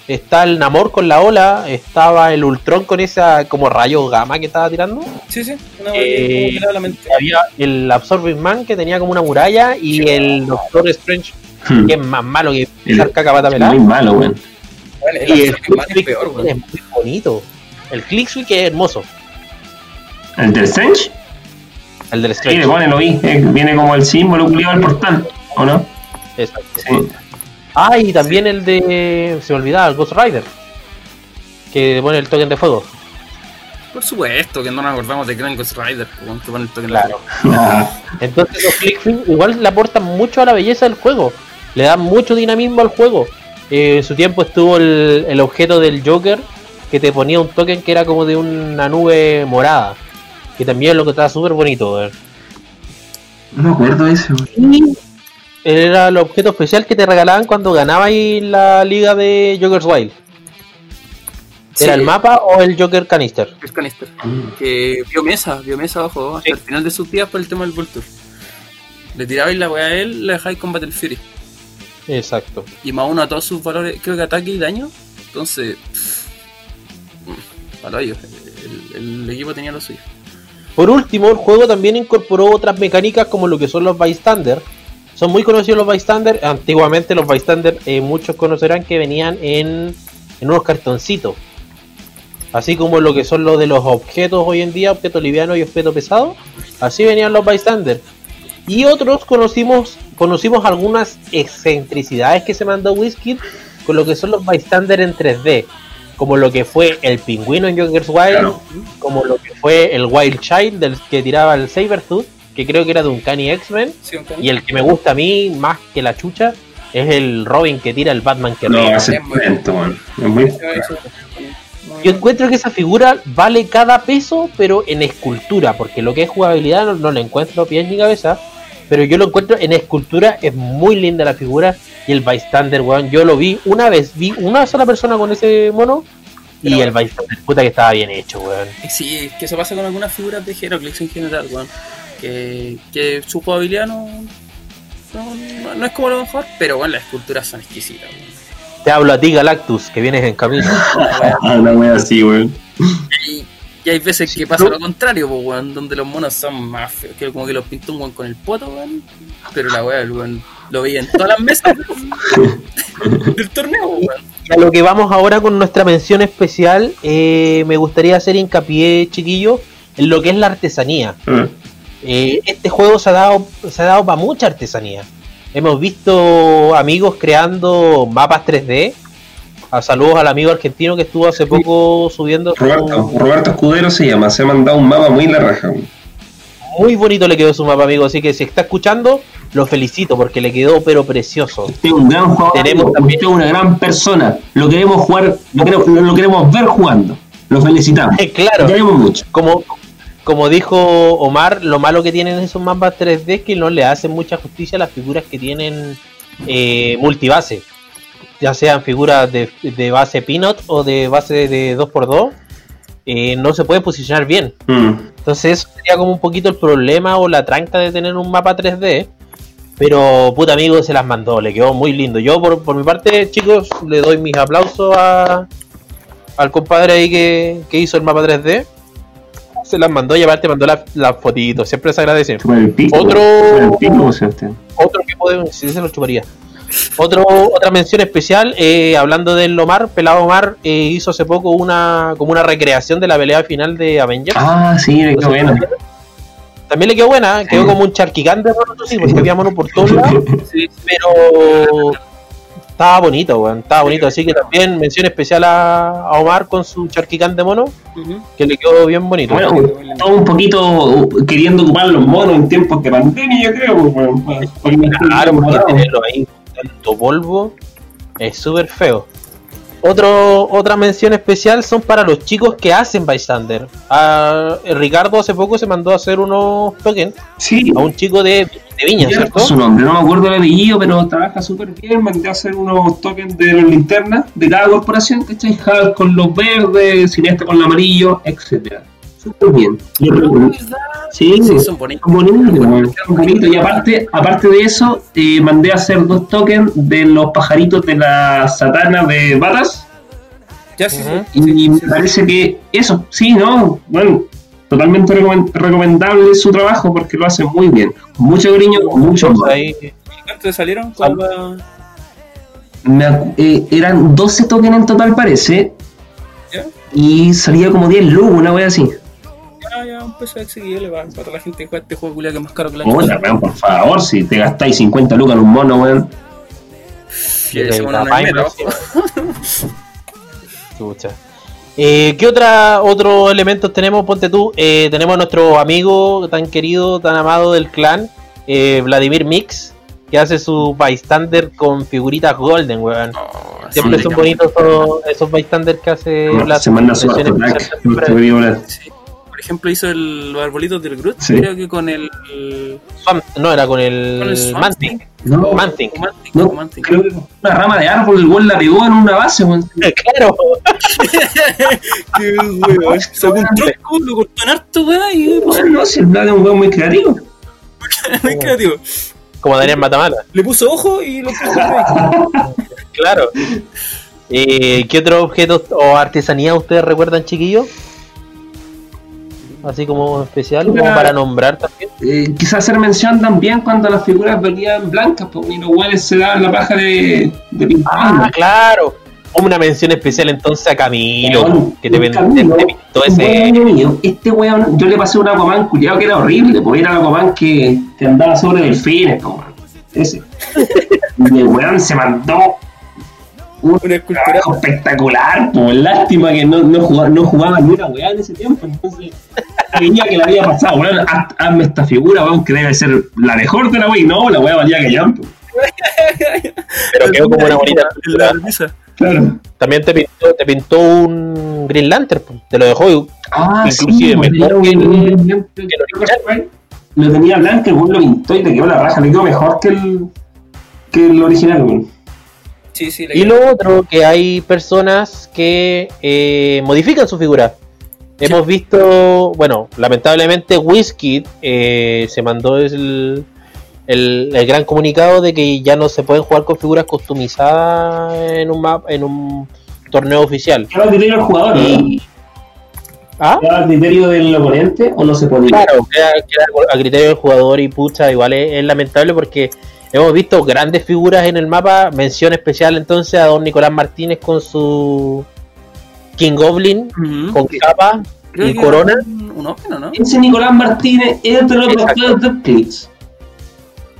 está el Namor con la ola, estaba el Ultron con esa como rayo gamma que estaba tirando. Sí, sí, una Eh, la mente. Había el Absorbing Man que tenía como una muralla y el Doctor Strange Hmm. que es más malo que El- pisar caca pata Es muy malo, weón. Bueno, el Y el Man es peor, weón. es muy bonito. El Click que es hermoso. ¿El del Strange? El del Sí, Strange. le pone, lo vi. eh, Viene como el símbolo del portal, ¿o no? Exacto. Sí. Ah, y también el de. Se me olvidaba, el Ghost Rider. Que pone el token de fuego. Por supuesto que no nos acordamos de Grand Ghost Rider, weón, que pone el toque en la Claro. Ah, Entonces los click Fin igual le aportan mucho a la belleza del juego. Le dan mucho dinamismo al juego. Eh, en su tiempo estuvo el, el objeto del Joker que te ponía un token que era como de una nube morada. Que también lo que estaba súper bonito. no me acuerdo de. Y era el objeto especial que te regalaban cuando ganabas la liga de Joker's Wild. ¿Era el mapa o el Joker Canister? El canister. Que vio mesa, vio mesa abajo hasta Sí. el final de sus días por el tema del Vulture. Le tirabais la weá a él, le dejáis con Battle Fury. Exacto. Y más uno a todos sus valores, creo que ataque y daño. Entonces, para ellos, el, el equipo tenía lo suyo. Por último, el juego también incorporó otras mecánicas como lo que son los bystander. Son muy conocidos los bystander. Antiguamente los bystander eh, muchos conocerán que venían en, en unos cartoncitos. Así como lo que son los de los objetos hoy en día, objeto liviano y objeto pesado. Así venían los bystander. Y otros conocimos, conocimos algunas excentricidades que se mandó Wizkid con lo que son los bystander en 3D. Como lo que fue el pingüino en Joker's Wild, Claro. como lo que fue el Wild Child del que tiraba el Sabertooth, que creo que era de un Uncanny X-Men, Sí, y el que me gusta a mí más que la chucha es el Robin que tira el Batman que No, ríe. es muy. Muy- Yo encuentro que esa figura vale cada peso, pero en escultura, porque lo que es jugabilidad no, no le encuentro pies ni cabeza, pero yo lo encuentro en escultura, es muy linda la figura, y el bystander, weón, yo lo vi una vez, vi una sola persona con ese mono, y Pero- el bystander, puta que estaba bien hecho, weón. Sí, es que eso pasa con algunas figuras de Heroclix en general, weón. Que, que su jugabilidad no, no, no es como lo mejor, pero bueno, las esculturas son exquisitas. Te hablo a ti, Galactus, que vienes en camino. Una wea así, weón. Y, hay veces que pasa lo contrario, pues, weón, donde los monos son más feos, que como que los pintó un weón con el poto, weón. Pero la weá, el weón lo veía en todas las mesas del torneo, weón. A lo que vamos ahora con nuestra mención especial, eh, me gustaría hacer hincapié, chiquillos, en lo que es la artesanía. Ah, Eh, este juego se ha dado, se ha dado para mucha artesanía. Hemos visto amigos creando mapas 3D. A saludos al amigo argentino que estuvo hace poco subiendo. su- Roberto, Escudero se llama. Se ha mandado un mapa muy la raja. Muy bonito le quedó su mapa, amigo. Así que si está escuchando, lo felicito porque le quedó pero precioso. Usted es un gran jugador. Tenemos también- Usted es una gran persona. Lo queremos jugar, lo queremos, lo queremos ver jugando. Lo felicitamos. Lo claro, queremos mucho. como, como dijo Omar, lo malo que tienen esos mapas 3D es que no le hacen mucha justicia a las figuras que tienen eh, multibase. Ya sean figuras de, de base Peanut o de base de 2x2. eh, no se pueden posicionar bien. Mm. Entonces eso sería como un poquito el problema o la tranca de tener un mapa 3D. Pero puta amigo se las mandó, le quedó muy lindo. Yo por, por mi parte, chicos, le doy mis aplausos a, al compadre ahí que, que hizo el mapa 3D. Se las mandó y aparte mandó las las fotitos, siempre se agradece. Pico. Otro- pico, usted. Otro que podemos, si se lo chuparía. Otro, otra mención especial, eh, hablando del Omar, Pelado Omar eh, hizo hace poco una como una recreación de la pelea final de Avengers. Ah, sí, qué bueno. También le quedó buena, quedó como un charquicán de mono, sí, porque había mono por todos lados, Sí, pero estaba bonito, weón, estaba bonito. Así que también mención especial a, a Omar con su charquicán de mono, que le quedó bien bonito. Bueno, todo un poquito queriendo ocupar los monos en tiempos de pandemia, yo creo. pues, weón, Claro, porque tenerlo ahí con tanto polvo es súper feo. Otro, otra mención especial son para los chicos que hacen bystander. Ah, Ricardo hace poco se mandó a hacer unos tokens Sí, a un chico de, de Viña, ya ¿cierto? su nombre, no me acuerdo el apellido, pero trabaja súper bien. Mandé a hacer unos tokens de linternas de cada corporación, ¿cachai? Con los verdes, Siniestra con el amarillo, etcétera. Súper bien. Yo No. Sí, Sí, son bonitos. Son bonitos, weón, son bonitos. Y aparte, aparte de eso, eh, mandé a hacer dos tokens de los pajaritos de la satana de batas, Ya sí, Y me parece que eso, sí, ¿no? Bueno, totalmente recomen- recomendable su trabajo porque lo hace muy bien. Mucho cariño, con mucho. Ahí, ¿Cuántos salieron? Para- Me eh, eran 12 tokens en total, parece. ¿Ya? Y salía como 10 luz, una wea así. Ya, ya, un peso accesible para, para toda la gente que juega este juego culiao que es más caro que la Hola, weón, por favor, si te gastáis 50 lucas en un mono, weón. No Papá es y meta, me- ojo. Chucha. Eh, ¿Qué otra, otros elementos tenemos? Ponte tú. Eh, tenemos a nuestro amigo tan querido, tan amado del clan, eh, Vladimir Mix, que hace su bystander con figuritas golden, weón. Oh, Siempre sí, son bonitos esos, esos bystanders que hace Bueno, se manda su Por ejemplo, hizo el- los arbolitos del Groot. Sí. Creo que con el. el- Swamp- no, era con el, con el. Thing. No, Mantic, No, creo que una rama de árbol, el weón la pegó en una base, weón. Claro, Qué weón. Sacó un tronco, lo cortó en harto, weón, y Bueno, no, si el Vlad es un weón muy creativo. muy creativo. como Daniel Matamala. Le puso ojo y lo puso. Claro. Eh, ¿Qué otros objetos o artesanía ustedes recuerdan, chiquillos? Así como especial, como para nombrar también. Eh, quizás hacer mención también cuando las figuras venían blancas, porque los weones se daban la paja de, de pintar. Ah, claro. Una mención especial entonces a Camilo, que te, Camilo, te pintó un buen ese. amigo mío, Este weón, yo le pasé un Aquaman culiado que era horrible, porque era el Aquaman que, que andaba sobre delfines, weón. Ese. y el weón se mandó un trabajo espectacular, pues lástima que no, no, jugaba, no jugaba ni una weá en ese tiempo, entonces sabía que le había pasado, weón, haz- hazme esta figura, weón, que debe ser la mejor de la weá, y no, la weá valía que llampo. Pero quedó como una bonita la escultura. Claro. También te pintó, te pintó un Green Lantern, pues, te lo dejó y Ah, Inclusive sí, mejor lo que el- tenía- Lo tenía blanco, el weón lo pintó y le quedó la raja, le quedó mejor que el, que el original, weón. Sí, sí, le Y lo otro, que hay personas que eh, modifican su figura. Hemos visto, bueno, lamentablemente Whiskey eh, se mandó el, el, el gran comunicado de que ya no se pueden jugar con figuras customizadas en un map, en un torneo oficial. ¿Qué va a criterio del jugador? Y, ¿Ah? ¿Qué va a criterio del oponente o no se podía? Claro, queda, queda a criterio del jugador y pucha, igual es, es lamentable porque hemos visto grandes figuras en el mapa. Mención especial entonces a don Nicolás Martínez con su King Goblin, con capa Creo y corona. Ese Nicolás Martínez es de los doctores de clics.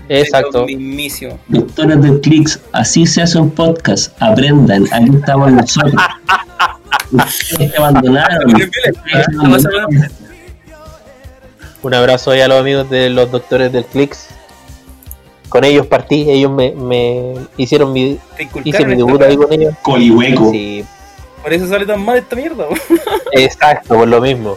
Exacto. Doctores de clics, así se hace un podcast. Aprendan, aquí estamos nosotros. Ustedes abandonaron. Un abrazo ahí a los amigos de los doctores del Clicks. Con ellos partí, ellos me, me hicieron mi, hice mi debut ahí con ellos. Colihueco. Sí, Por eso sale tan mal esta mierda. Exacto, por lo mismo.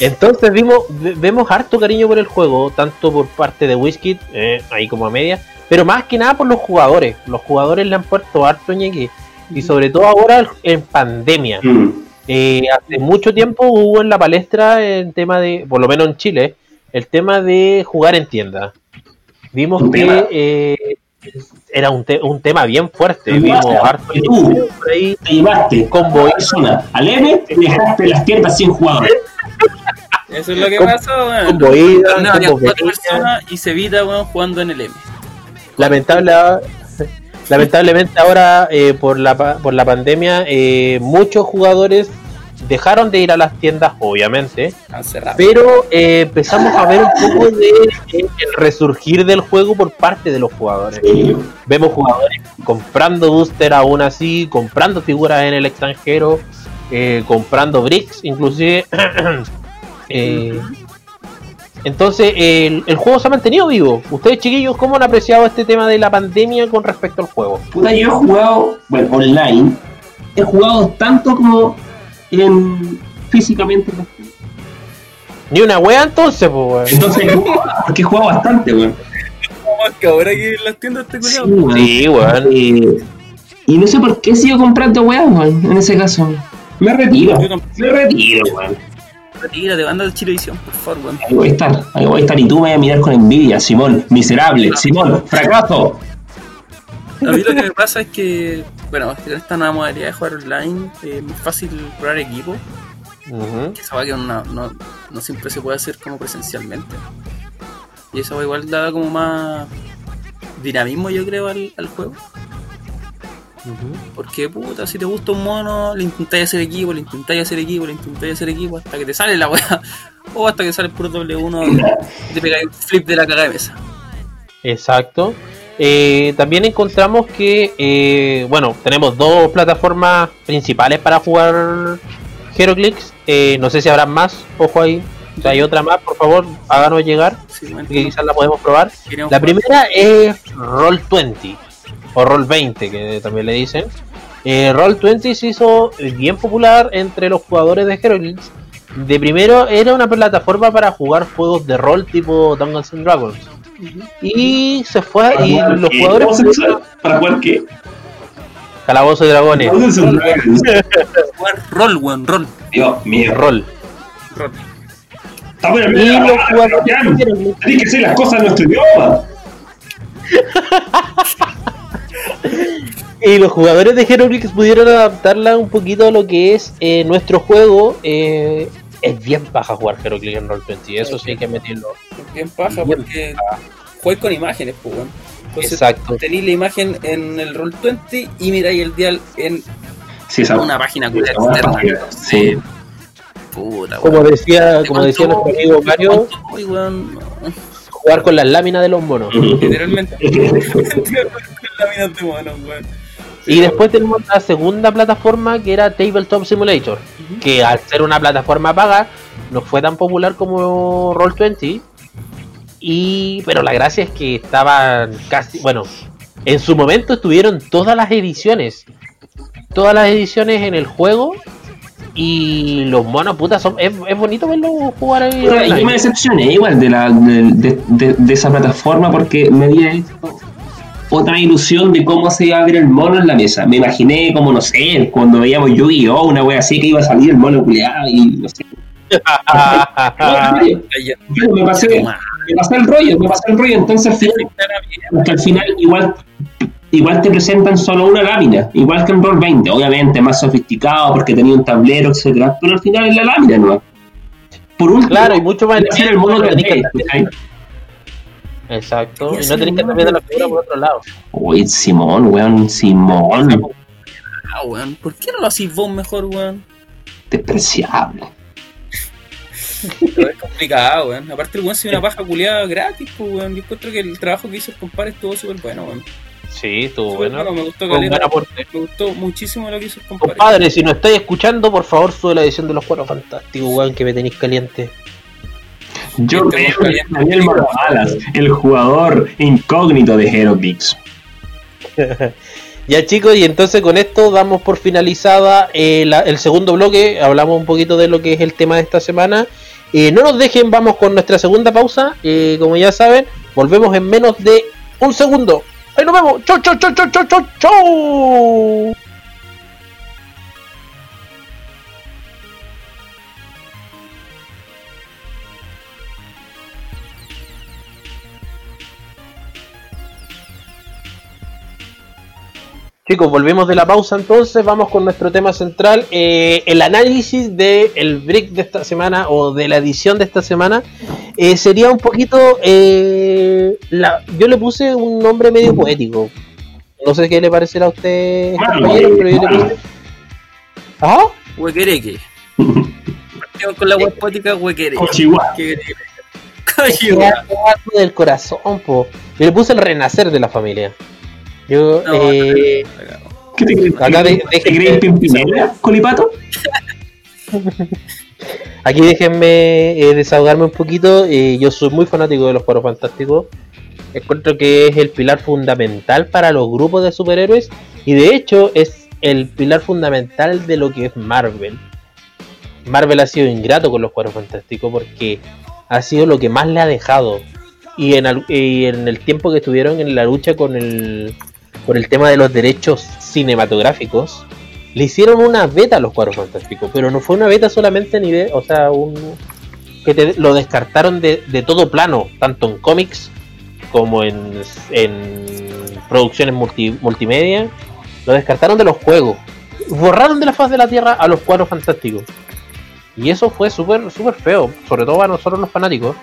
Entonces vimos, ve- vemos harto cariño por el juego, tanto por parte de Whisky, eh, ahí como a media, pero más que nada por los jugadores. Los jugadores le han puesto harto ñeque. Y sobre todo ahora en pandemia. Mm. Eh, hace mucho tiempo hubo en la palestra el tema de, por lo menos en Chile, el tema de jugar en tienda. Vimos Un que tema. eh, era un, te- un tema bien fuerte. Vimos harto Y tú. por ahí. Te llevaste Combo. con persona al M y dejaste las tiendas sin jugadores. Eso es lo que pasó, weón. combo ida, Torneo había cuatro personas y se evita, weón, jugando en el M. Lamentable, lamentablemente ahora eh, por, la, pa- por la pandemia eh, muchos jugadores dejaron de ir a las tiendas, obviamente, pero eh, empezamos a ver un poco de eh, el resurgir del juego por parte de los jugadores. Sí. Vemos jugadores comprando booster aún así, comprando figuras en el extranjero, eh, comprando bricks inclusive. Eh, entonces el, el juego se ha mantenido vivo. Ustedes chiquillos, ¿cómo han apreciado este tema de la pandemia con respecto al juego? Puta, yo he jugado, bueno, online. He jugado tanto como en físicamente. Ni una wea entonces, pues, weón. Entonces, porque he jugado bastante, weón. Más que ahora que en las tiendas este Sí, culiao. weón. Sí, weón. Eh, y no sé por qué sigo comprando weas, weón, en ese caso. Me retiro. Me retiro, weón. Retírate, anda de Chilevisión, por favor, weón. Ahí voy a estar, ahí voy a estar. Y tú me vas a mirar con envidia, Simón. Miserable, Simón, fracaso. A mí lo que me pasa es que, bueno, con esta nueva modalidad de jugar online eh, es muy fácil probar equipo. Que esa que no, no, no siempre se puede hacer como presencialmente. Y eso igual da como más dinamismo, yo creo, al, al juego. Porque, puta, si te gusta un mono, le intentáis hacer equipo, le intentáis hacer equipo, le intentáis hacer equipo hasta que te sale la weá. O hasta que sale el puro W1 y te pegáis un flip de la cagada de mesa. Exacto. Eh, también encontramos que, eh, bueno, tenemos dos plataformas principales para jugar HeroClix. Eh, no sé si habrá más, ojo ahí. Si hay otra más, por favor, háganos llegar, Sí, bueno, que quizás la podemos probar. La primera es Roll20 o Roll20 que también le dicen. Eh, Roll20 se hizo bien popular entre los jugadores de Heroclix. De primero era una plataforma para jugar juegos de rol tipo Dungeons and Dragons. Y se fue ¿Para y los qué? jugadores. ¿Para jugar qué? Calabozo de Dragones, rol, weón, rol. Dios mío. rol. rol. Está bueno, Y los jugadores de Heroclix- Tienes que hacer las cosas en nuestro idioma. Y los jugadores de Heroclix pudieron adaptarla un poquito a lo que es eh, nuestro juego. eh, es bien paja jugar Heroclix en Roll20, eso sí hay que meterlo. Bien paja Bien porque juegas con imágenes, pues, weón. Entonces, Exacto. tenéis la imagen en el roll 20 y miráis el dial en Sí, una página buena externa. Sí. Puta, Como decía, como decía nuestro amigo Mario, jugar con las láminas de los monos. Literalmente. Láminas de mono, weón. Y después tenemos la segunda plataforma que era Tabletop Simulator, que al ser una plataforma paga no fue tan popular como Roll20. Y pero la gracia es que estaban casi, bueno, en su momento estuvieron todas las ediciones, todas las ediciones en el juego y los monos putas son es, es bonito verlos jugar ahí. Puta, y yo me decepcioné igual de, la, de, de- de- de esa plataforma porque me había hecho otra ilusión de cómo se iba a ver el mono en la mesa. Me imaginé como, no sé, cuando veíamos Yu-Gi-Oh! una wea así que iba a salir el mono culeado y no sé. En yo me pasé, me pasé el rollo, me pasé el rollo, entonces al final, porque al final igual igual te presentan solo una lámina, igual que en Roll 20, obviamente más sofisticado porque tenía un tablero, etcétera, pero al final es la lámina no. Por último, Claro, y mucho más ser el mono de ¿cachai? Exacto, Y no tenés que estar viendo la figura por otro lado. Uy, Simón, weón, Simón, Ah, weón. ¿Por qué no lo hacís vos mejor, weón? despreciable. Pero es complicado, weón. Aparte, el weón se dio una paja culiada gratis, pues, weón. Yo encuentro que el trabajo que hizo el compadre estuvo súper bueno, weón. Sí, estuvo Súper bueno. Me gustó caleta. Me gustó muchísimo lo que hizo el compadre. Compadre, si no estáis escuchando, por favor sube la edición de los cuatro fantásticos, weón, que me tenéis caliente. Yo creo que. Daniel Marbalas, el jugador incógnito de Heroclix. Ya chicos, y entonces con esto damos por finalizada eh, la- el segundo bloque, hablamos un poquito de lo que es el tema de esta semana. Eh, no nos dejen, vamos con nuestra segunda pausa, eh, como ya saben, volvemos en menos de un segundo. Ahí nos vemos, chau, chau, chau, chau, chau, chau, chau. Chicos, volvemos de la pausa entonces, vamos con nuestro tema central, eh, el análisis del el break de esta semana o de la edición de esta semana. Eh, sería un poquito, eh, la, yo le puse un nombre medio poético. No sé qué le parecerá a usted, compañero, pero yo le puse... ¿Ah? Huequereque. Con la web poética huequereque. Algo del corazón, po. Yo le puse el renacer de la familia. Yo, No, eh, ¿Qué te crees? Acá de- ¿Te dejen crees Pimpinela, Colipato? Aquí déjenme eh, desahogarme un poquito. eh, yo soy muy fanático de los Cuatro Fantásticos. Encuentro que es el pilar fundamental para los grupos de superhéroes. Y de hecho es el pilar fundamental de lo que es Marvel. Marvel ha sido ingrato con los Cuatro Fantásticos porque ha sido lo que más le ha dejado. Y en, y en el tiempo que estuvieron en la lucha con el, por el tema de los derechos cinematográficos, le hicieron una beta a los Cuadros Fantásticos, pero no fue una beta solamente a nivel, o sea, un que te- lo descartaron de, de todo plano, tanto en cómics como en, en producciones multi- multimedia, lo descartaron de los juegos. Borraron de la faz de la Tierra a los cuadros fantásticos. Y eso fue súper súper feo, sobre todo para nosotros los fanáticos.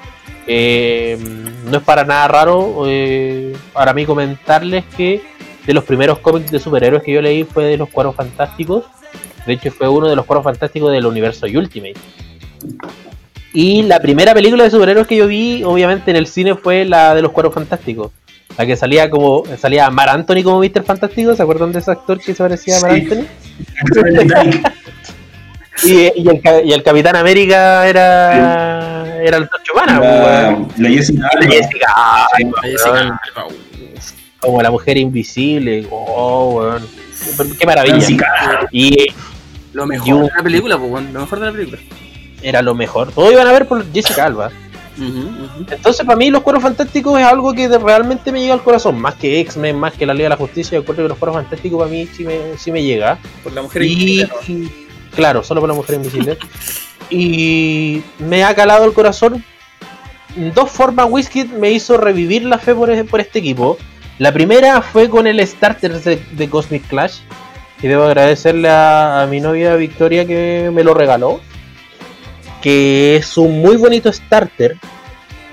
Eh, no es para nada raro eh, para mí comentarles que de los primeros cómics de superhéroes que yo leí fue de los cuadros fantásticos. De hecho, fue uno de los cuadros fantásticos del universo Ultimate. Y la primera película de superhéroes que yo vi, obviamente en el cine, fue la de los cuadros fantásticos. La que salía como salía Mar Anthony como Mr. Fantástico, ¿se acuerdan de ese actor que se parecía a Mar Sí. Anthony? Y, y el, ca- y el Capitán América era era el pues, La, Jessica La. Jessica Alba, Alba. Como la mujer invisible, oh, weón. Qué maravilla. Y Lo Y mejor de la película, pues, bueno, lo mejor de la película. era lo mejor. Todos iban a ver por Jessica Alba. Entonces, para mí, los cueros fantásticos es algo que realmente me llega al corazón. Más que X-Men, más que la Liga de la Justicia. Yo encuentro que los cueros fantásticos para mí sí me, sí me llega. Por la mujer Y, invisible, ¿no? claro, solo por la mujer invisible. y me ha calado el corazón. Dos formas, Whisky me hizo revivir la fe por, por este equipo. La primera fue con el starter de, de Cosmic Clash. Y debo agradecerle a, a mi novia Victoria que me lo regaló. Que es un muy bonito starter.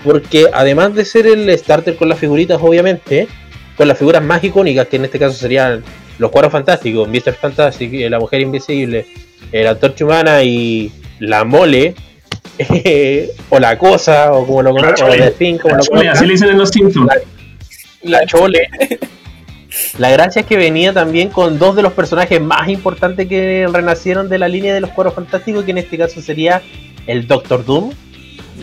Porque además de ser el starter con las figuritas, obviamente, con las figuras más icónicas, que en este caso serían los cuadros fantásticos, Mr. Fantastic, eh, la mujer invisible, el antorcha humana y la mole, o la cosa, o como lo La conozco, o como La lo así le dicen en los Simpsons. La chole. La gracia es que venía también con dos de los personajes más importantes que renacieron de la línea de los cuadros fantásticos, que en este caso sería el Doctor Doom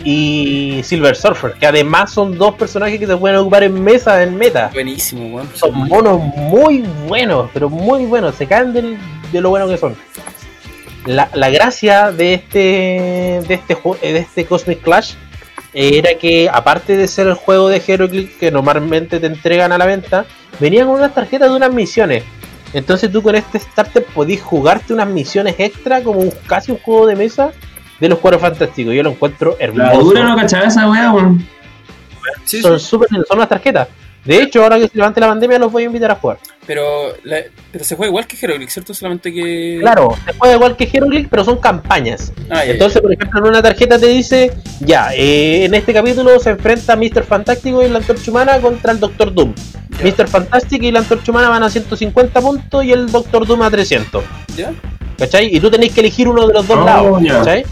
y Silver Surfer, que además son dos personajes que se pueden ocupar en mesa, en meta. Buenísimo, weón. Son monos muy buenos, pero muy buenos, se caen del- de lo bueno que son. La, la gracia de este de este de este Cosmic Clash era que aparte de ser el juego de Heroclix que normalmente te entregan a la venta, venían con unas tarjetas de unas misiones. Entonces tú con este starter podís jugarte unas misiones extra como un- casi un juego de mesa de los cuadros fantásticos. Yo lo encuentro La hermoso. dura no cachaba esa weá, weón. Sí, son súper son unas tarjetas. De hecho, ahora que se levante la pandemia los voy a invitar a jugar. Pero, la- pero se juega igual que Heroclix, ¿cierto? Solamente que. Claro, se juega igual que Heroclix, pero son campañas. Ah, ya, Entonces, por ejemplo, en una tarjeta te dice, ya, eh, en este capítulo se enfrenta Mr. Fantástico y la Antorcha Humana contra el Doctor Doom. Ya. Mr. Fantastic y la Antorcha Humana van a 150 puntos y el Doctor Doom a 300. ¿Ya? ¿Cachai? Y tú tenés que elegir uno de los dos Oh, lados. ya. ¿Cachai?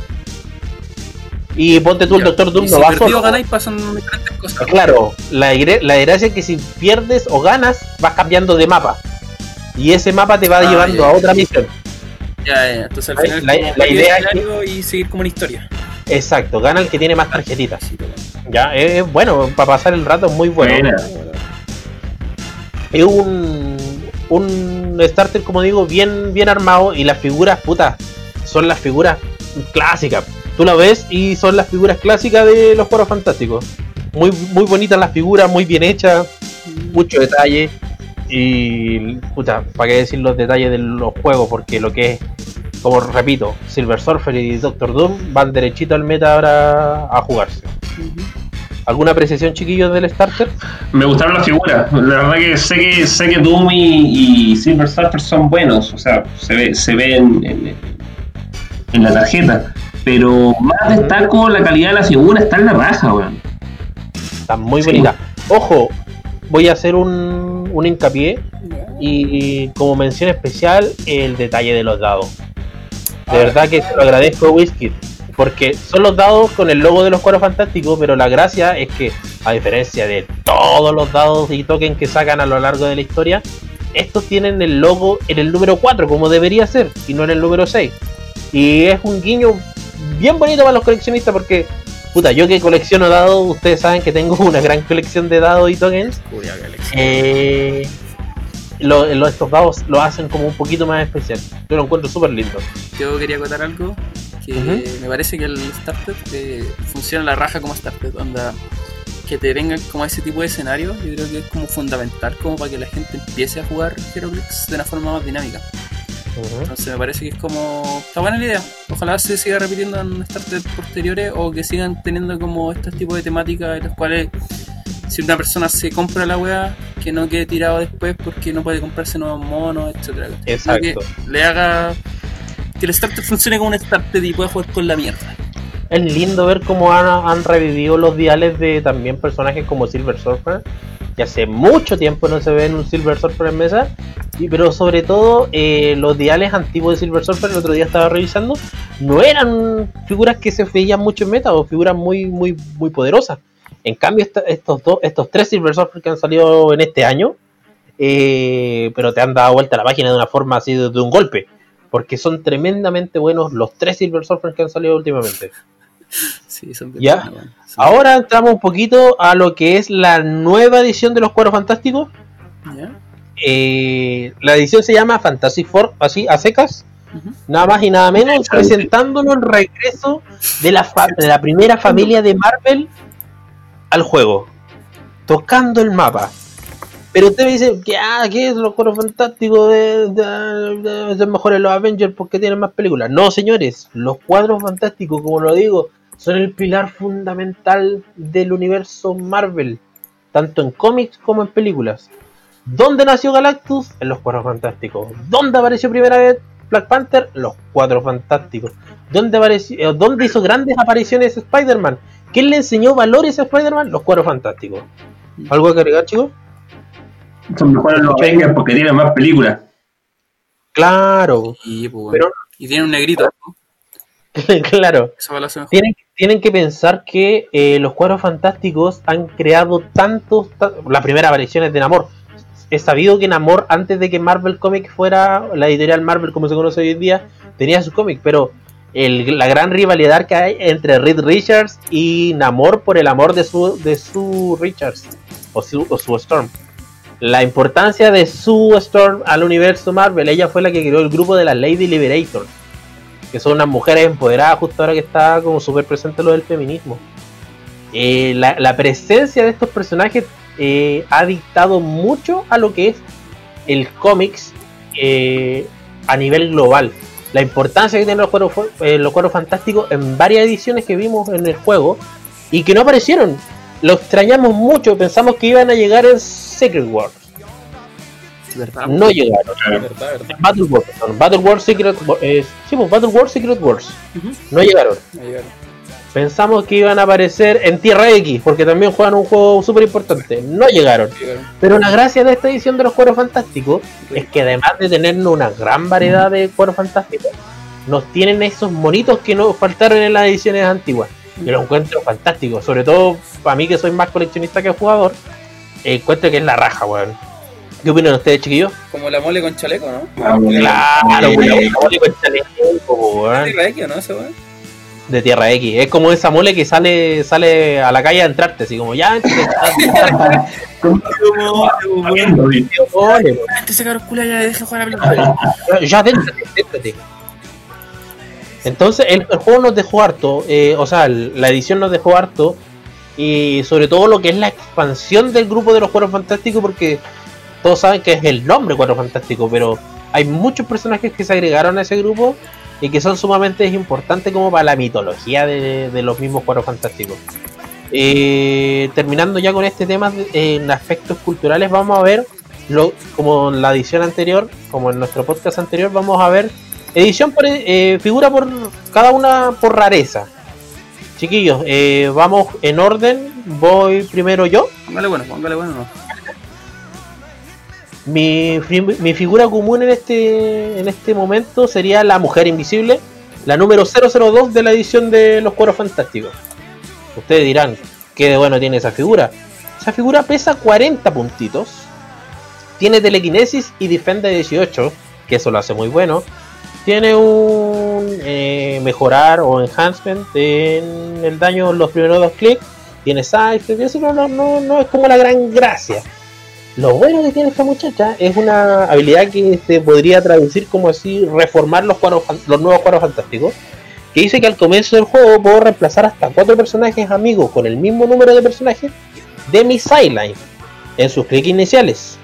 Y ponte tú, el Ya. Doctor Doom Y no si va perdido solo. ganáis pasan diferentes cosas. Claro, la, la gracia es que si pierdes o ganas, vas cambiando de mapa. Y ese mapa te va Ah, llevando ya. a otra misión. Ya, ya. Entonces al La- final la- es como la varios idea es escenarios y seguir como una historia. Exacto, gana el que tiene más tarjetitas. Ya, es, bueno, para pasar el rato es muy bueno. Buena. Es un, un starter, como digo, bien, bien armado y las figuras, puta, son las figuras clásicas. Tú la ves y son las figuras clásicas de los juegos fantásticos. Muy, muy bonitas las figuras, muy bien hechas, mucho detalle. Y, puta, para qué decir los detalles de los juegos, porque lo que es, como repito, Silver Surfer y Doctor Doom van derechito al meta ahora a jugarse. ¿Alguna apreciación, chiquillos, del starter? Me gustaron las figuras. La verdad que sé que sé que Doom y, Silver Surfer son buenos. O sea, se ve, se ve en- en la tarjeta. Pero más destaco la calidad de la figura, está en la raja, weón. Está muy Sí. bonita. Ojo, voy a hacer un, un hincapié y, y como mención especial el detalle de los dados. De verdad que se lo agradezco a Whisky. Porque son los dados con el logo de los cuadros fantásticos, pero la gracia es que, a diferencia de todos los dados y tokens que sacan a lo largo de la historia, estos tienen el logo en el número 4, como debería ser, y no en el número 6. Y es un guiño bien bonito para los coleccionistas porque, puta, yo que colecciono dados, ustedes saben que tengo una gran colección de dados y tokens. Eh, lo- lo- estos dados lo hacen como un poquito más especial. Yo lo encuentro súper lindo. Yo quería acotar algo que me parece que el starter eh, funciona la raja como starter, onda que te vengan como ese tipo de escenario, yo creo que es como fundamental como para que la gente empiece a jugar Heroclix de una forma más dinámica. Entonces me parece que es como. Está buena la idea. Ojalá se siga repitiendo en starters posteriores o que sigan teniendo como estos tipos de temáticas en las cuales si una persona se compra la weá, que no quede tirado después porque no puede comprarse nuevos monos, etcétera. Exacto. Que le haga. Que el starter funcione como un starter y pueda jugar con la mierda. Es lindo ver cómo han, han revivido los diales de también personajes como Silver Surfer, que hace mucho tiempo no se ve en un Silver Surfer en mesa, y, pero sobre todo eh, los diales antiguos de Silver Surfer, el otro día estaba revisando, no eran figuras que se veían mucho en meta o figuras muy muy muy poderosas. En cambio, estos dos, estos tres Silver Surfer que han salido en este año, eh, pero te han dado vuelta la página de una forma así de, de un golpe. Porque son tremendamente buenos los tres Silver Surfer que han salido últimamente. Sí, son bien Ya. Sí. Ahora entramos un poquito a lo que es la nueva edición de los Cuadros Fantásticos. ¿Ya? Eh, la edición se llama Fantasy Four, así a secas, nada más y nada menos, presentándonos el regreso de la, fa- de la primera familia de Marvel al juego, tocando el mapa. Pero usted me dice que ah, ¿qué es los Cuadros Fantásticos de, de, de- de mejores los Avengers porque tienen más películas? No, señores, los Cuadros Fantásticos, como lo digo, son el pilar fundamental del universo Marvel, tanto en cómics como en películas. ¿Dónde nació Galactus? En los Cuatro Fantásticos. ¿Dónde apareció primera vez Black Panther? Los Cuatro Fantásticos. ¿Dónde, apareció, eh, ¿dónde hizo grandes apariciones Spider-Man? ¿Quién le enseñó valores a Spider-Man? Los Cuatro Fantásticos. ¿Algo que agregar, chicos? Son mejores los Avengers porque tienen más películas. Claro, Y, pues. Pero- y tiene un negrito. ¿no? claro. Tienen, tienen que pensar que eh, los Cuatro Fantásticos han creado tantos... ta- las primeras apariciones de Namor. Es sabido que Namor, antes de que Marvel Comics fuera la editorial Marvel como se conoce hoy en día, tenía su cómic, pero el- la gran rivalidad que hay entre Reed Richards y Namor por el amor de su, de su Richards o su, o su Storm. La importancia de su Storm al universo Marvel, ella fue la que creó el grupo de las Lady Liberators que son unas mujeres empoderadas justo ahora que está como súper presente lo del feminismo. Eh, la, presencia de estos personajes eh, ha dictado mucho a lo que es el cómics eh, a nivel global. La importancia que tienen los cuadros, fantásticos en varias ediciones que vimos en el juego y que no aparecieron. Lo extrañamos mucho, pensamos que iban a llegar en Secret Wars. No llegaron. verdad, verdad. Battle Wars, perdón, Battle Wars Secret Wars. eh, sí, pues, Battle Wars Secret Wars. No llegaron. Pensamos que iban a aparecer en Tierra X, porque también juegan un juego súper importante. No llegaron. Pero la gracia de esta edición de los Cuadros Fantásticos es que además de tener una gran variedad de Cuadros Fantásticos, nos tienen esos monitos que nos faltaron en las ediciones antiguas. Yo los encuentro fantásticos, sobre todo para mí que soy más coleccionista que jugador, eh, encuentro que es la raja, weón. ¿Qué opinan ustedes, chiquillos? Como la mole con chaleco, ¿no? Claro, Eh, weón, la mole con chaleco, weón. ¿Es la X o no? Ese weón. de Tierra X. Es como esa mole que sale sale a la calle a entrarte, así como ya. Ese cabrón culo ya deja jugar a ya. Entonces el, el juego nos dejó harto, eh, o sea, el- la edición nos dejó harto y sobre todo lo que es la expansión del grupo de los Cuatro Fantásticos porque todos saben que es el nombre Cuatro Fantásticos, pero hay muchos personajes que se agregaron a ese grupo y que son sumamente importantes como para la mitología de, de los mismos Cuatro Fantásticos. Eh, terminando ya con este tema en aspectos culturales, vamos a ver, lo, como en la edición anterior, como en nuestro podcast anterior, vamos a ver edición por eh, figura por cada una por rareza. Chiquillos, eh, vamos en orden. Voy primero yo. Póngale bueno, póngale bueno, no. Mi, mi figura común en este, en este momento sería la Mujer Invisible, la número 002 de la edición de Los Cueros Fantásticos. Ustedes dirán, ¿qué de bueno tiene esa figura? Esa figura pesa 40 puntitos, tiene telequinesis y defende 18, que eso lo hace muy bueno. Tiene un eh, mejorar o enhancement en el daño en los primeros dos clics. Tiene y eso no, no, no, no es como la gran gracia. Lo bueno que tiene esta muchacha es una habilidad que se podría traducir como así, reformar los, cuadros, los nuevos cuadros fantásticos. Que dice que al comienzo del juego puedo reemplazar hasta cuatro personajes amigos con el mismo número de personajes de mi sideline en sus clics iniciales.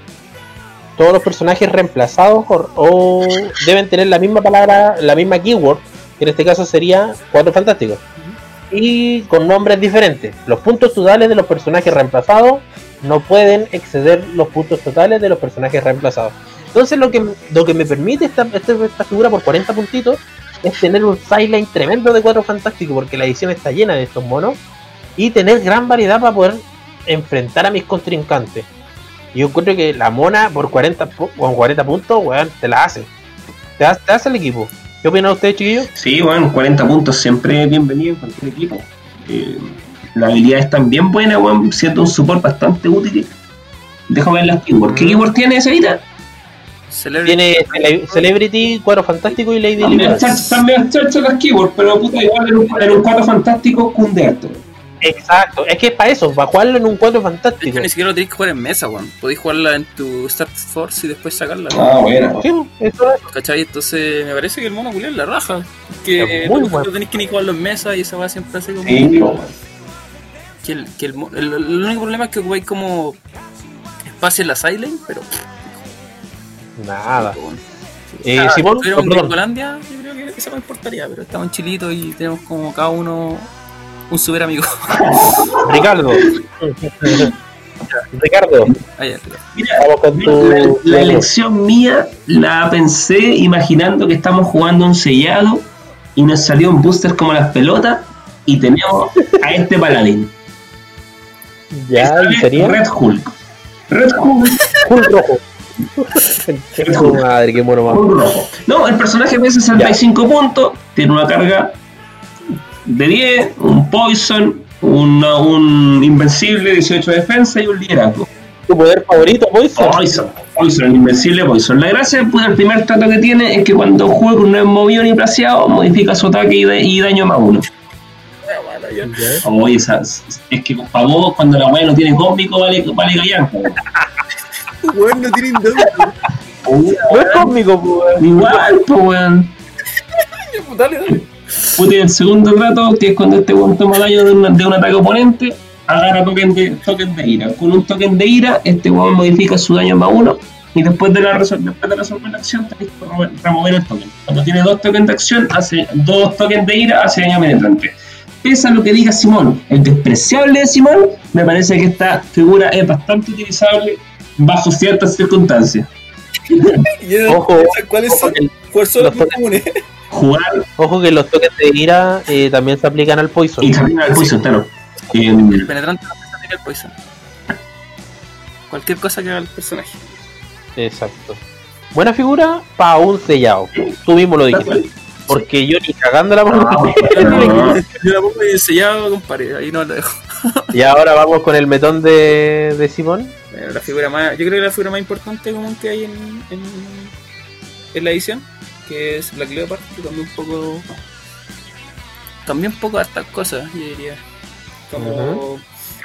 Todos los personajes reemplazados o, o deben tener la misma palabra, la misma keyword, que en este caso sería cuatro fantásticos. y con nombres diferentes. Los puntos totales de los personajes reemplazados no pueden exceder los puntos totales de los personajes reemplazados. Entonces lo que, lo que me permite esta, esta, figura por 40 puntitos es tener un sideline tremendo de cuatro fantásticos porque la edición está llena de estos monos y tener gran variedad para poder enfrentar a mis contrincantes. Y yo encuentro que la mona por 40, pu- con 40 puntos, weón, te la hace. Te, te hace el equipo. ¿Qué opinan ustedes, chiquillos? Sí, bueno, 40 puntos siempre bienvenido en cualquier equipo. Eh, la habilidad es también buena, weón, siendo un support bastante útil. Déjame ver las keywords. ¿Qué Mm. keyword tiene esa vida? Celebrity. Tiene Cele- Celebrity, Cuadro Fantástico y Lady También Liberty. también charchas las keywords, pero puta, igual en un, en un cuadro fantástico cunde harto. Exacto, es que es para eso, para jugarlo en un cuadro fantástico. ni siquiera lo tenés que jugar en mesa, weón. Podés jugarla en tu Start Force y después sacarla. Ah, bueno. Sí, eso es. ¿Cachai? Entonces me parece que el mono culiao es la raja. Que Es muy no, bueno. no tenés que ni jugarlo en mesa y esa va siempre hace como. Sí. Que el, que el, mo- el- el único problema es que ocupáis como espacio en la sideline, pero. Nada. Eh, Ah, Simón, si estuviéramos en. Gringolandia, yo creo que eso no importaría, pero estamos en Chilito y tenemos como cada uno un super amigo. Ricardo. Ricardo, Mira, vamos con tu. la, la elección mía la pensé imaginando que estamos jugando un sellado y nos salió un booster como las pelotas y tenemos a este paladín. Ya, y sería Red Hulk. Red Hulk, Hulk rojo. Madre, qué mono más. Hulk rojo. No, el personaje pesa 65 puntos, tiene una carga de 10, un poison, una- un invencible, 18 de defensa y un liderazgo. ¿Tu poder favorito, Poison? Poison, Poison, invencible Poison. La gracia, pues, el primer trato que tiene es que cuando juega no es movido ni placeado, modifica su ataque y, de- y daño más uno. Ya. Oye, es que para vos, cuando la weá no tiene cósmico, vale, vale callar. po. Weón, no tienen duda. No es cósmico, pues. Igual, pues, weón. Dale, dale. Puta, el segundo trato, que es cuando este weón toma daño de un, de un ataque oponente, agarra token de, token de ira. Con un token de ira, este weón modifica su daño más uno. Y después de, la después de resolver la acción, tenés que remover, remover el token. Cuando tiene dos tokens de acción, hace dos tokens de ira, hace daño penetrante. Pese a lo que diga Simón, el despreciable de Simón, me parece que esta figura es bastante utilizable bajo ciertas circunstancias. Ojo, ¿Cuáles son? el- ¿Cuáles son los comunes? Jugar Ojo que los toques de ira eh, también se aplican al Poison. y también al poison, claro. Em, El penetrante no piensa que el poison. Cualquier cosa que haga el personaje. Exacto. Buena figura para un sellado. Tú mismo lo dijiste. Porque yo ni cagando la Ah, mano. Yo la pongo y sellado, compadre. Ahí no lo dejo. Y ahora vamos con el metón de, de Simón. Bueno, la figura más, yo creo que la figura más importante común que hay en, en, en la edición, que es Black Leopard, que cambia un poco. Cambia un poco hartas cosas, yo diría. Como,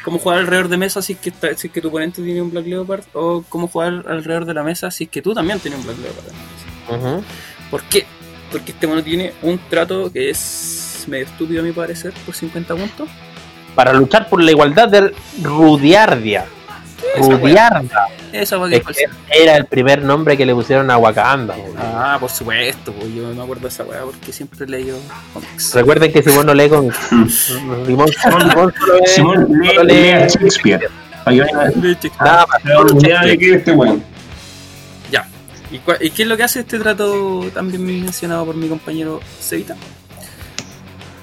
como jugar alrededor de mesa si es, que está, si es que tu oponente tiene un Black Leopard, o cómo jugar alrededor de la mesa si es que tú también tienes un Black Leopard. Ujú. ¿Por qué? Porque este mono tiene un trato que es medio estúpido a mi parecer, por 50 puntos. Para luchar por la igualdad de Rudiardia. Esa va que Es que era el primer nombre que le pusieron a Wakanda. boludo. Ah, por supuesto, pues yo me acuerdo de esa weá porque siempre he leído cómics. Recuerden que Simón no lee con Simón, Simón lee- lee, lee a Shakespeare. Para que vayan a Leche. Nada más. ¿Y, y qué es lo que hace este trato también mencionado por mi compañero Cevita?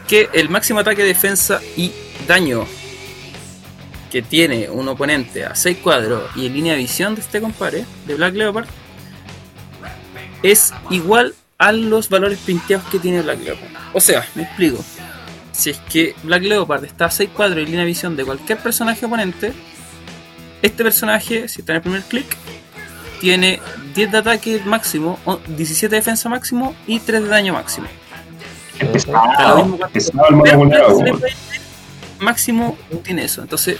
Que el máximo ataque, defensa y daño que tiene un oponente a 6 cuadros y en línea de visión de este compadre, de Black Leopard, es igual a los valores pinteados que tiene Black Leopard. O sea, me explico. Si es que Black Leopard está a 6 cuadros en línea de visión de cualquier personaje oponente, este personaje, si está en el primer clic, tiene 10 de ataque máximo, o 17 de defensa máximo y 3 de daño máximo. El máximo tiene eso, entonces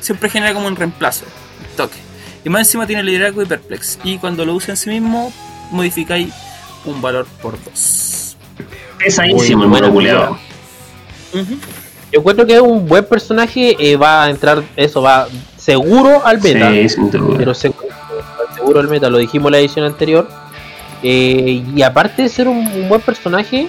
siempre genera como un reemplazo, un toque. Y más encima tiene liderazgo y perplex. Y cuando lo usa en sí mismo, modificáis un valor por 2. Pesadísimo el mono culiao. Yo encuentro que es un buen personaje. eh, va a entrar, eso va seguro al meta. Sí, pero seguro, seguro al meta, lo dijimos en la edición anterior. Eh, y aparte de ser un, un buen personaje,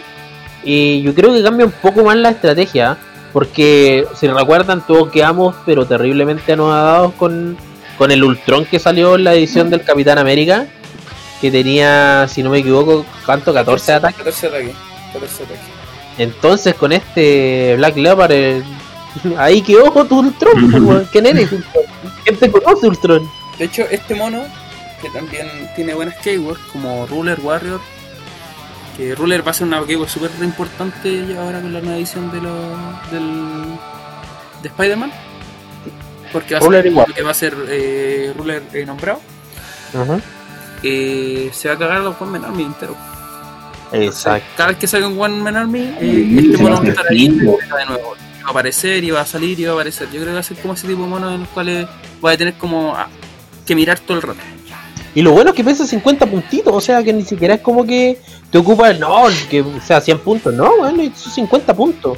eh, yo creo que cambia un poco más la estrategia. Porque si recuerdan, todos quedamos, pero terriblemente anodadados con, con el Ultron que salió en la edición del Capitán América. Que tenía, si no me equivoco, ¿cuánto? 14 ataques. 14 ataques. 14 ataques. Entonces con este Black Leopard, eh, ahí que ojo tu Ultron. ¿quién eres? ¿Quién te conoce Ultron? De hecho, este mono, que también tiene buenas keywords, como Ruler Warrior, que Ruler va a ser una keyword súper importante ya ahora con la nueva edición de los, del, de Spider-Man. Porque va a ser, que va a ser eh, Ruler eh, nombrado. eh, se va a cagar a los One Man Army entero. Exacto. Cada vez que salga un One Man Army, eh, este mono va a estar ahí de nuevo. A aparecer y va a salir y va a aparecer. Yo creo que va a ser como ese tipo de monos en los cuales va a tener como ah, que mirar todo el rato. Y lo bueno es que pesa 50 puntitos, o sea que ni siquiera es como que te ocupa, no, que sea 100 puntos, no, bueno, son 50 puntos.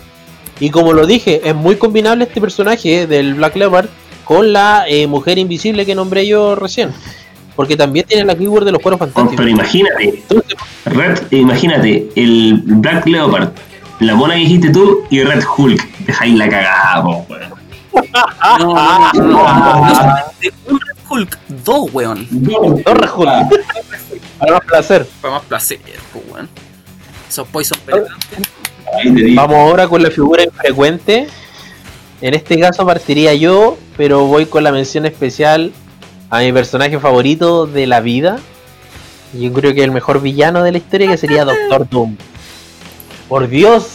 Y como lo dije, es muy combinable este personaje del Black Leopard con la eh, mujer invisible que nombré yo recién. Porque también tiene la keyword de los cueros Oh, fantásticos. pero imagínate, Entonces, Red, imagínate, el Black Leopard, la mona que dijiste tú y Red Hulk. Dejáis la cagada, po. No, no, no, no, no, no, Hulk, dos, weón. Torre Hulk. Para más placer. Para más placer, pues, weón. Esos poison penetrantes. Vamos ahora con la figura infrecuente. En este caso partiría yo, pero voy con la mención especial a mi personaje favorito de la vida. Yo creo que el mejor villano de la historia que sería Doctor Doom. Por Dios,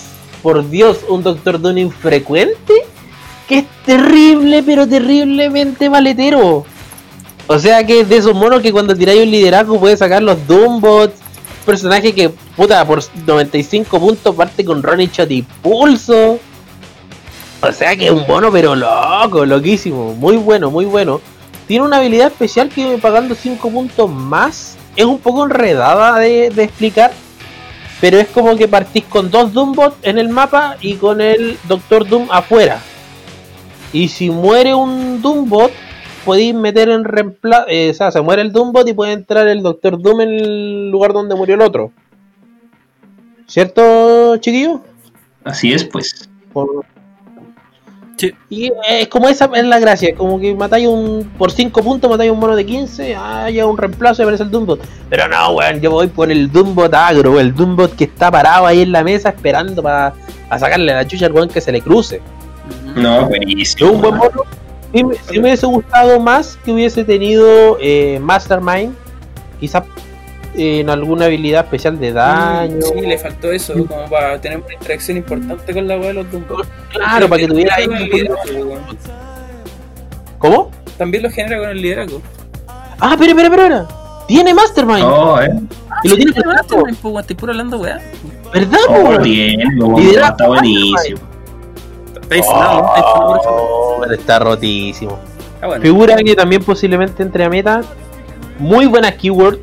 por Dios, un Doctor Doom infrecuente que es terrible, pero terriblemente maletero. O sea que es de esos monos que cuando tiráis un liderazgo puede sacar los Doombots. Personaje que, puta, por 95 puntos parte con Ronnie Shot y Pulso. O sea que es un mono, pero loco, loquísimo. Muy bueno, muy bueno. Tiene una habilidad especial que pagando 5 puntos más es un poco enredada de, de explicar. Pero es como que partís con dos Doombots en el mapa y con el Doctor Doom afuera. Y si muere un Doombot, podéis meter en reemplazo. o sea, se muere el Doombot y puede entrar el Doctor Doom en el lugar donde murió el otro. ¿Cierto, chiquillo? Así es, pues. Por- Sí. Y es como esa es la gracia, es como que matáis un. Por 5 puntos matáis un mono de 15, ah, ya un reemplazo y aparece el Doombot. Pero no, weón, yo voy por el Doombot agro, el Doombot que está parado ahí en la mesa esperando para sacarle la chucha al weón que se le cruce. No, Es buenísimo. un buen mono. Sí, me- sí me hubiese gustado más que hubiese tenido eh, Mastermind, quizás eh, en alguna habilidad especial de daño. Sí, le faltó eso, como para tener una interacción importante con la weá de los Dumbo. Claro, para que tuviera ahí. ¿Cómo? También lo genera con el liderazgo. Ah, pero, pero, pero, pero. Tiene Mastermind. Oh, eh. y lo tiene Sí, pero no, pues, Estoy puro hablando, weá. ¿Verdad, Oh, tiene, Liderazgo está buenísimo. Está inflado, está inflado por eso. Oh, está rotísimo. Ah, bueno. Figura que también posiblemente entre a meta. Muy buenas keyword.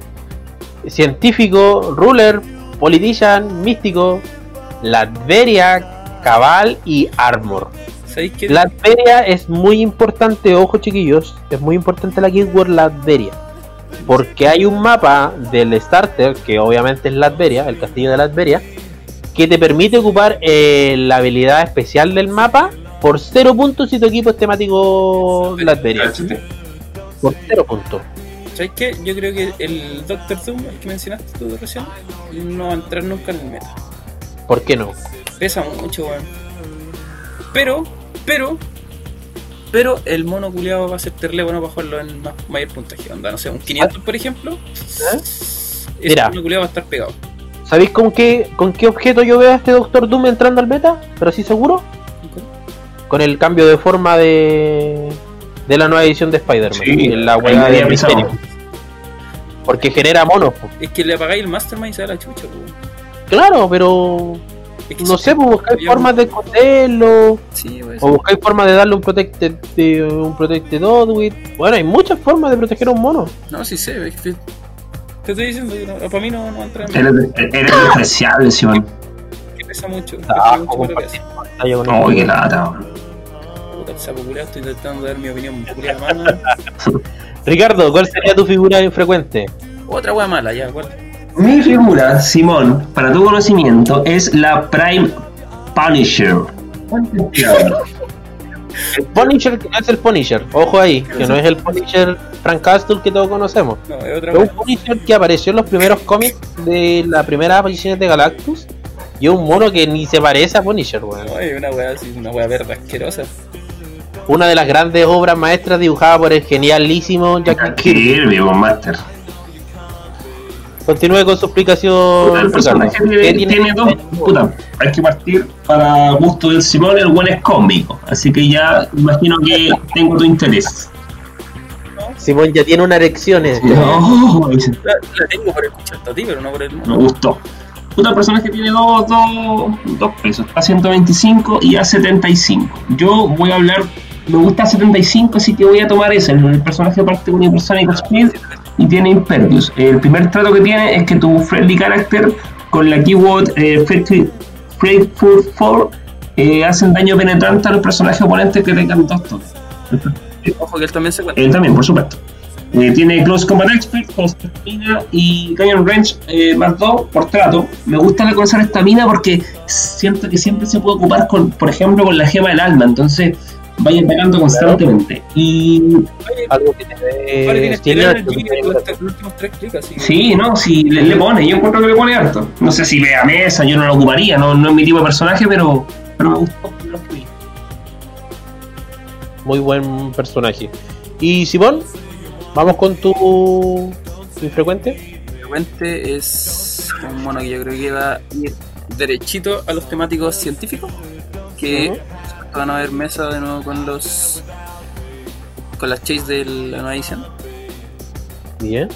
Científico, ruler, politician, místico, Latveria, cabal y armor. Latveria es muy importante, ojo chiquillos, es muy importante la keyword Latveria. Porque hay un mapa del starter, que obviamente es Latveria, el castillo de Latveria, que te permite ocupar eh, la habilidad especial del mapa por 0 puntos si tu equipo es temático Latveria. Por 0 puntos. ¿Sabéis qué? Yo creo que el Doctor Doom, el que mencionaste tú recién, no va a entrar nunca en el meta. ¿Por qué no? Pesa mucho, weón. Pero, pero, pero el mono culiado va a ser terrible bueno para jugarlo en más, mayor puntaje. Onda, no sé, un 500 por ejemplo. Ese Mira. mono culiado va a estar pegado. ¿Sabéis con qué, con qué objeto yo veo a este Doctor Doom entrando al meta? Pero sí seguro. Con el cambio de forma de, de la nueva edición de Spider-Man. Sí, en la hueá de misterio. Porque genera monos. po. Es que le apagáis el Mastermind y se da la chucha. Claro, pero Es que no sé, pues buscáis formas de esconderlo. Sí. O buscáis formas de darle un protected, de- un protected Odwit. Bueno, hay muchas formas de proteger a un mono. No, sí sé, es que te, te estoy diciendo no- para mí no, no va a entrar en Eres, eres despreciable, Simón. que pesa mucho. Ah, pesa mucho para el- qué lata. Puta, el sapo estoy tratando de dar mi opinión mala. Ricardo, ¿cuál sería tu figura infrecuente? Otra wea mala, ya, ¿cuál? Mi figura, Simón, para tu conocimiento, es la Prime Punisher. El Punisher que no es el Punisher, ojo ahí, que no es el Punisher Frank Castle que todos conocemos. No, es un. Punisher que apareció en los primeros cómics de la primera aparición de Galactus. Y es un mono que ni se parece a Punisher, weón. No, es una así, una wea verde asquerosa. Una de las grandes obras maestras dibujada por el genialísimo Jack Kirby. Kirby, Master. Continúe con su explicación. El personaje ¿Qué tiene, tiene dos. Puta, hay que partir para gusto del Simón, el buen es cómico. Así que ya imagino que tengo tu interés. Simón ya tiene una erección. eh. No, La, la tengo por escucharte a ti, pero no por el me gustó. Puta, el personaje tiene dos, dos, dos pesos, a 125 y a 75. Yo voy a hablar, me gusta 75, así que voy a tomar ese. El, personaje parte con Hypersonic Speed y tiene Impervious. El primer trato que tiene es que tu friendly character con la keyword eh, Faithful- Faithful 4 eh, hacen daño penetrante a los personajes oponentes que tengan dos toques. Ojo que él también se cuenta. Él también, por supuesto. Eh, tiene Close Combat Expert, con estamina y Canyon Range eh, más 2 por trato. Me gusta la cosa de estamina porque siento que siempre se puede ocupar, con, por ejemplo, con la gema del alma. Entonces vaya pegando constantemente. Y Algo que te que los, últimos tres clics, así sí, no, si le, le pone, yo encuentro que le pone harto. No sé si ve a mesa, yo no lo ocuparía, no, no es mi tipo de personaje, pero, pero me gustó. lo que vi. Muy buen personaje. Y Simón, vamos con tu, tu infrecuente. frecuente es un mono que yo creo que va a ir derechito a los temáticos científicos que. Van a ver mesa de nuevo con los con las chase de la nueva edición Bien.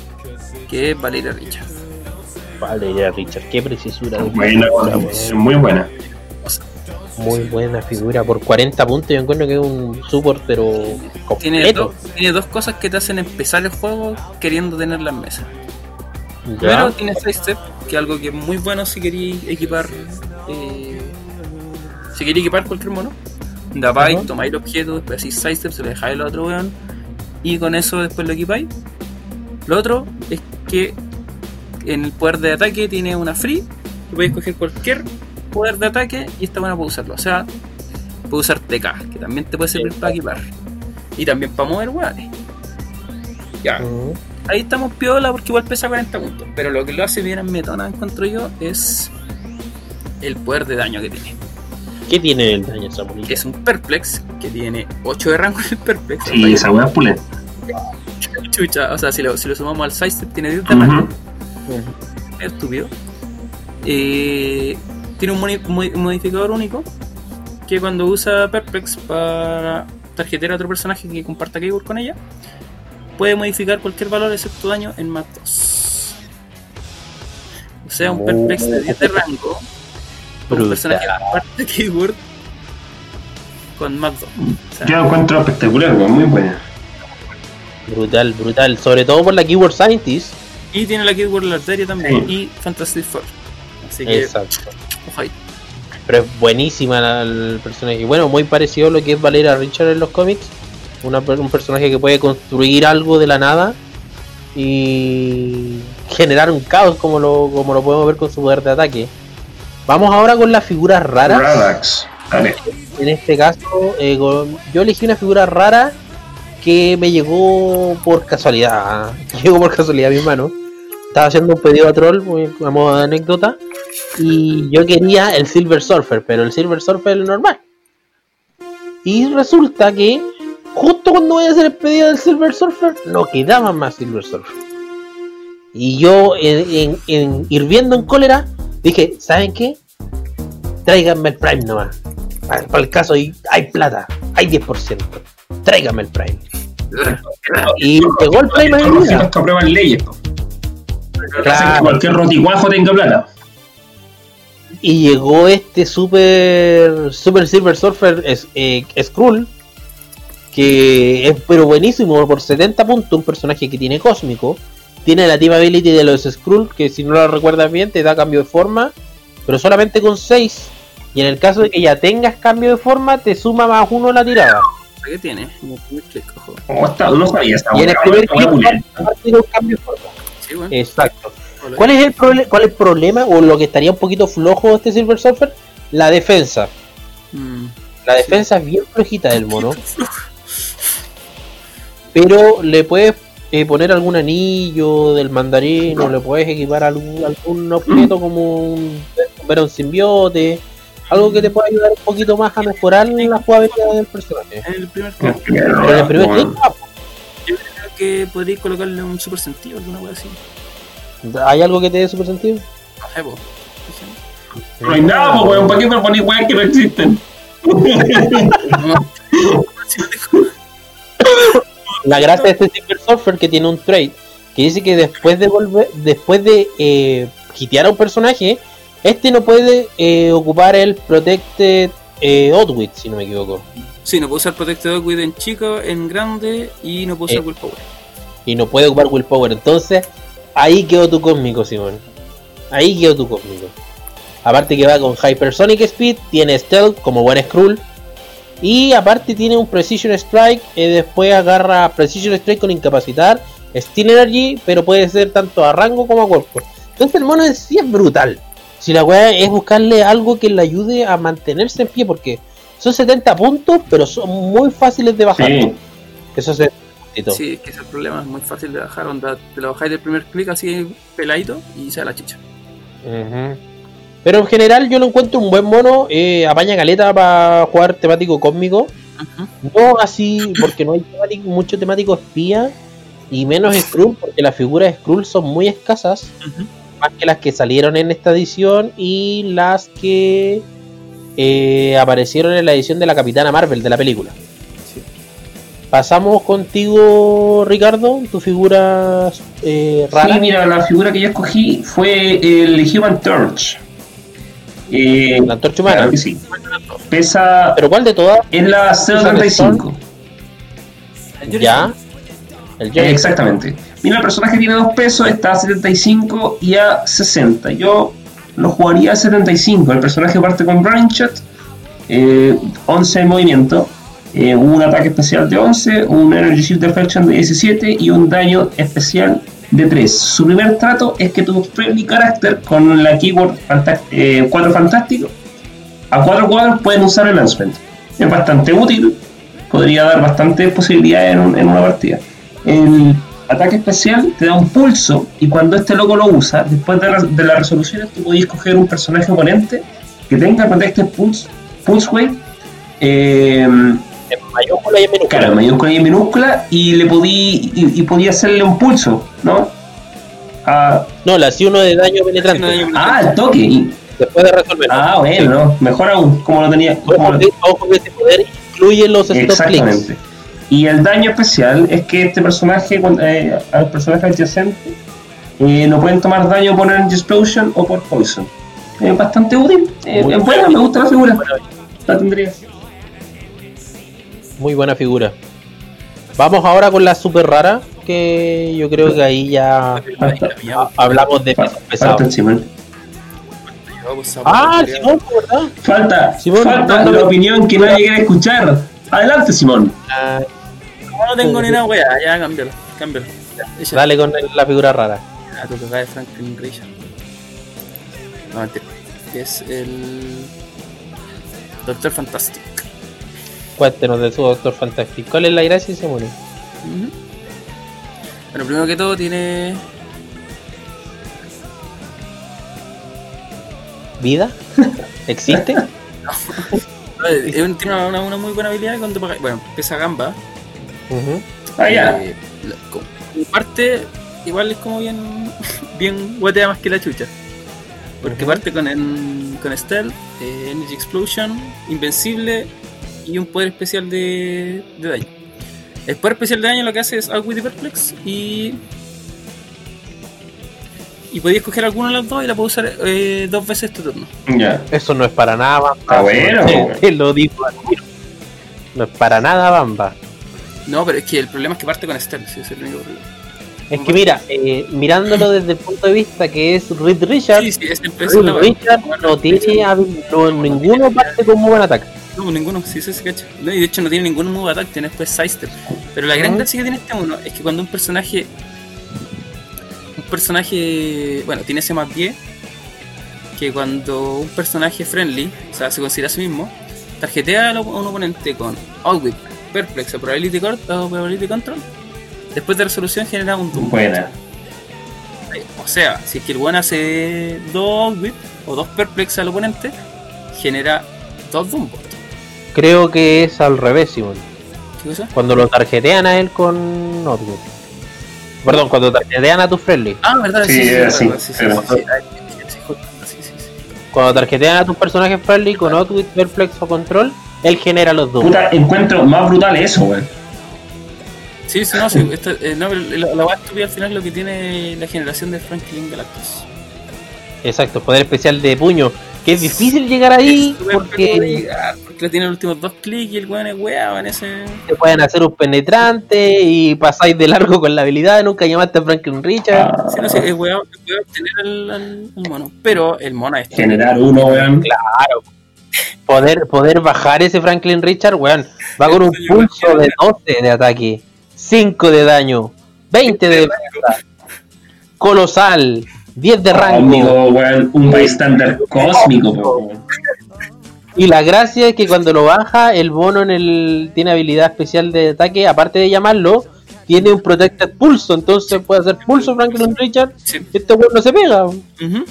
que es Valeria Richard Vale, ya Richard, qué precisura. de Buena, muy buena. Muy buena figura. Por 40 puntos yo encuentro que es un support, pero tiene dos, tiene dos cosas que te hacen empezar el juego queriendo tenerla en mesa Ya. Primero tiene sidestep, que es algo que es muy bueno si queréis equipar. eh, si queréis equipar cualquier mono. Dabais, Ajá. tomáis el objeto, después hacéis sidestep, se lo dejáis al otro weón. Y con eso después lo equipáis. Lo otro es que en el poder de ataque tiene una free. Que podéis escoger cualquier poder de ataque y está buena para usarlo. O sea, puede usar TK, que también te puede servir para equipar. Y también para mover weones. Ya ahí estamos piola porque igual pesa 40 puntos. Pero lo que lo hace bien en Metona, encuentro yo, es el poder de daño que tiene. ¿Qué tiene el daño esa monita? Es un Perplex, que tiene 8 de rango en el Perplex. Sí, esa weá es pulenta. Chucha, o sea, si lo, si lo sumamos al sidestep, tiene 10 de rango. Es estúpido. Eh, tiene un modificador único que cuando usa Perplex para tarjetear a otro personaje que comparta keyword con ella, puede modificar cualquier valor excepto daño en más 2. O sea, un Oh. Perplex de 10 de rango, un personaje que Brutal. comparte keyword con 2. O sea, Yo la encuentro espectacular, weón, muy buena. Brutal, brutal. Sobre todo por la Keyword Scientist. y tiene la keyword la arteria también Sí. y Fantastic Four. Así que, Exacto. Pero es buenísima la- el personaje. Y bueno, muy parecido a lo que es Valera Richard en los cómics. Una un personaje que puede construir algo de la nada y generar un caos como lo, como lo podemos ver con su poder de ataque. Vamos ahora con las figuras raras. Radax. En este caso, eh, con- yo elegí una figura rara que me llegó por casualidad. Llegó por casualidad a mi mano. Estaba haciendo un pedido a Troll, a modo de anécdota. Y yo quería el Silver Surfer, pero el Silver Surfer el normal. Y resulta que justo cuando voy a hacer el pedido del Silver Surfer, no quedaba más Silver Surfer. Y yo, en, en- en- hirviendo en cólera, dije: ¿Saben qué? Tráiganme el Prime nomás. Para, para el caso, hay, hay plata, hay 10%. Tráiganme el Prime. Y llegó el Prime a mi Todos los que aprueban leyes, que cualquier roticuajo tenga plata. Y llegó este super super silver surfer es, eh, Skrull que es pero buenísimo por 70 puntos un personaje que tiene cósmico tiene la team ability de los Skrull que si no lo recuerdas bien te da cambio de forma pero solamente con 6 y en el caso de que ya tengas cambio de forma te suma más uno la tirada ¿Qué tiene? Ojo. ¿Cómo está? No sabía esa y en el primer de un cambio de forma Sí, bueno. exacto. ¿Cuál es el cuál es el problema o lo que estaría un poquito flojo de este Silver Surfer? La defensa. Mm, La defensa es bien flojita del mono. Pero le puedes eh, poner algún anillo del mandarino, le puedes equipar algún, algún objeto como un, ver un simbiote, algo que te pueda ayudar un poquito más a mejorar la jugabilidad del personaje. En el primer Pero en el primer clic, ah, yo creo que podríais colocarle un super sentido, alguna wea así. ¿hay algo que te dé super sentido? No sé, po. No hay nada, pues, weón. ¿Para qué me pones weón que no existen? La gracia de este Silver Surfer que tiene un trade que dice que después de volver, después de eh, hitear a un personaje, este no puede eh, ocupar el Protected eh, Outwit, si no me equivoco. Sí, no puedo usar Protected With en chico, en grande y no puedo usar Eh. Willpower. Y no puede ocupar Willpower. Entonces, ahí quedó tu cósmico, Simón. Ahí quedó tu cósmico. Aparte que va con Hypersonic Speed, tiene Stealth como buen Skrull. Y aparte tiene un Precision Strike, eh, después agarra Precision Strike con incapacitar, Steel Energy, pero puede ser tanto a rango como a cuerpo. Entonces el mono en sí es brutal. Si la weá es buscarle algo que le ayude a mantenerse en pie, porque son 70 puntos, pero son muy fáciles de bajar. Sí. Eso puntitos. Sí, es que es el problema, es muy fácil de bajar, onda, te lo bajáis del primer clic así peladito y se da la chicha. Pero en general yo lo encuentro un buen mono, eh, apaña caleta para jugar temático cósmico. No así, porque no hay temático- mucho temático espía y menos Skrull, porque las figuras de Skrull son muy escasas, más que las que salieron en esta edición y las que eh, aparecieron en la edición de la Capitana Marvel de la película. Sí. Pasamos contigo, Ricardo, tu figura eh, rara. Sí, mira, la figura que yo escogí fue el Human Torch. Eh, la antorcha humana. claro que sí. Pesa. Pero ¿cuál de todas? Es la 035. Ya. El Eh, exactamente. Mira, el personaje tiene dos pesos, está a 75 y a 60. Yo lo jugaría a 75. El personaje parte con Running Shot, eh, 11 en movimiento, eh, un ataque especial de 11, un Energy Shield Deflection de 17 y un daño especial de 3. Su primer trato es que tu friendly character con la keyword 4 fantástico a 4 cuadros pueden usar el Lancement. Es bastante útil, podría dar bastantes posibilidades en, en una partida. El ataque especial te da un pulso y cuando este loco lo usa, después de, la- de las resoluciones, tú podés escoger un personaje oponente que tenga Protected Pulse, Pulse Wave. eh, En mayúscula y en minúscula. Claro, en mayúscula y en minúscula, y le podí, y, y podía hacerle un pulso, ¿no? Ah, No, le hacía uno de daño penetrante. Ah, el toque. y- Después de resolver. ah, bueno, ¿no? Mejor aún, como lo tenía. como Ojo lo- que, ojo que este poder incluye los stop exactamente. Y el daño especial es que este personaje, cuando- eh, al personaje adyacente, eh, no pueden tomar daño por Energy Explosion o por Poison. Es bastante útil, eh, es buena, me gusta la figura. La tendría. Muy buena figura. Vamos ahora con la super rara, que yo creo que ahí ya ha- hablamos de pesos Falta pesados. el Simón. Ah, Simón, ¿verdad? Falta, Simón, falta la opinión que nadie quiere escuchar. Adelante, Simón. Ah, No, no tengo ni una wea, ya cámbialo, cámbialo. Dale con el- la figura rara. a tu cagada de Franklin Richard. No, mentira. Es el. Doctor Fantastic. Cuéntenos de su Doctor Fantastic. ¿Cuál es la gracia, Simón? Ujú. Bueno, primero que todo tiene. ¿Vida? ¿Existe? Es un- tiene una, una- una muy buena habilidad cuando Bueno, pesa gamba. Ujú. Ah, ya. Eh, parte, igual es como bien. Bien guatea más que la chucha. Porque parte con, en- con Stealth, eh, Energy Explosion, Invencible y un poder especial de, de daño. El poder especial de daño lo que hace es Outwit y Perplex y. Y podía escoger alguna de las dos y la puedo usar eh, dos veces este turno. Ya. Eso no es para nada Bamba. Está bueno, Te- lo digo al tiro. No es para nada Bamba. No, pero es que el problema es que parte con Stealth, ese es el único problema. Es que mira, eh, mirándolo desde el punto de vista que es Reed Richards, Sí, sí, es el Reed Richards no tiene no, ninguno parte con muy buen ataque. No, ninguno, sí, sí, se cacha. No, y de hecho no tiene ningún nuevo ataque, tiene después sidestep. Pero la gran gracia que tiene este uno es que cuando un personaje. Un personaje. Bueno, tiene ese más 10. Que cuando un personaje friendly, o sea, se considera a sí mismo, tarjetea a un oponente con Outwit, Perplex o Probability, o Probability Control, después de resolución genera un Doom. Buena. O sea, si es que el one hace dos Outwit o dos Perplex al oponente, genera dos Doom. Creo que es al revés, Simón. ¿Qué cosa? Cuando lo tarjetean a él con Notebook. Perdón, cuando tarjetean a tu friendly. Ah, verdad, Sí, sí, sí. Cuando tarjetean a tus personajes friendly con Outwit, Perplex o Control, él genera los dos. Puta, encuentro más brutal eso, weón. Sí, sí, no, sí, esto, eh, no, la, la weá estúpida al final es lo que tiene la generación de Franklin Galactus. Exacto, poder especial de puño. Que es difícil llegar ahí porque peculiar, porque tiene los últimos dos clics y el weón es weá en ese. te pueden hacer un penetrante y pasáis de largo con la habilidad. Nunca llamaste a Franklin Richard. Ah, Sí, no sé, es obtener al, al- al mono. Pero el mono es generar uno, weón. Claro. Poder, poder bajar ese Franklin Richard, weón. Va con un pulso de imagínate. 12 de ataque, 5 de daño, 20 de defensa, colosal, 10 de rango. Amigo, weón, un bystander cósmico, po, weón. Y la gracia es que cuando lo baja, el bono en el tiene habilidad especial de ataque, aparte de llamarlo, tiene un protected pulso, entonces puede hacer pulso Franklin Richard. Sí. Este weón no se pega. Ujú.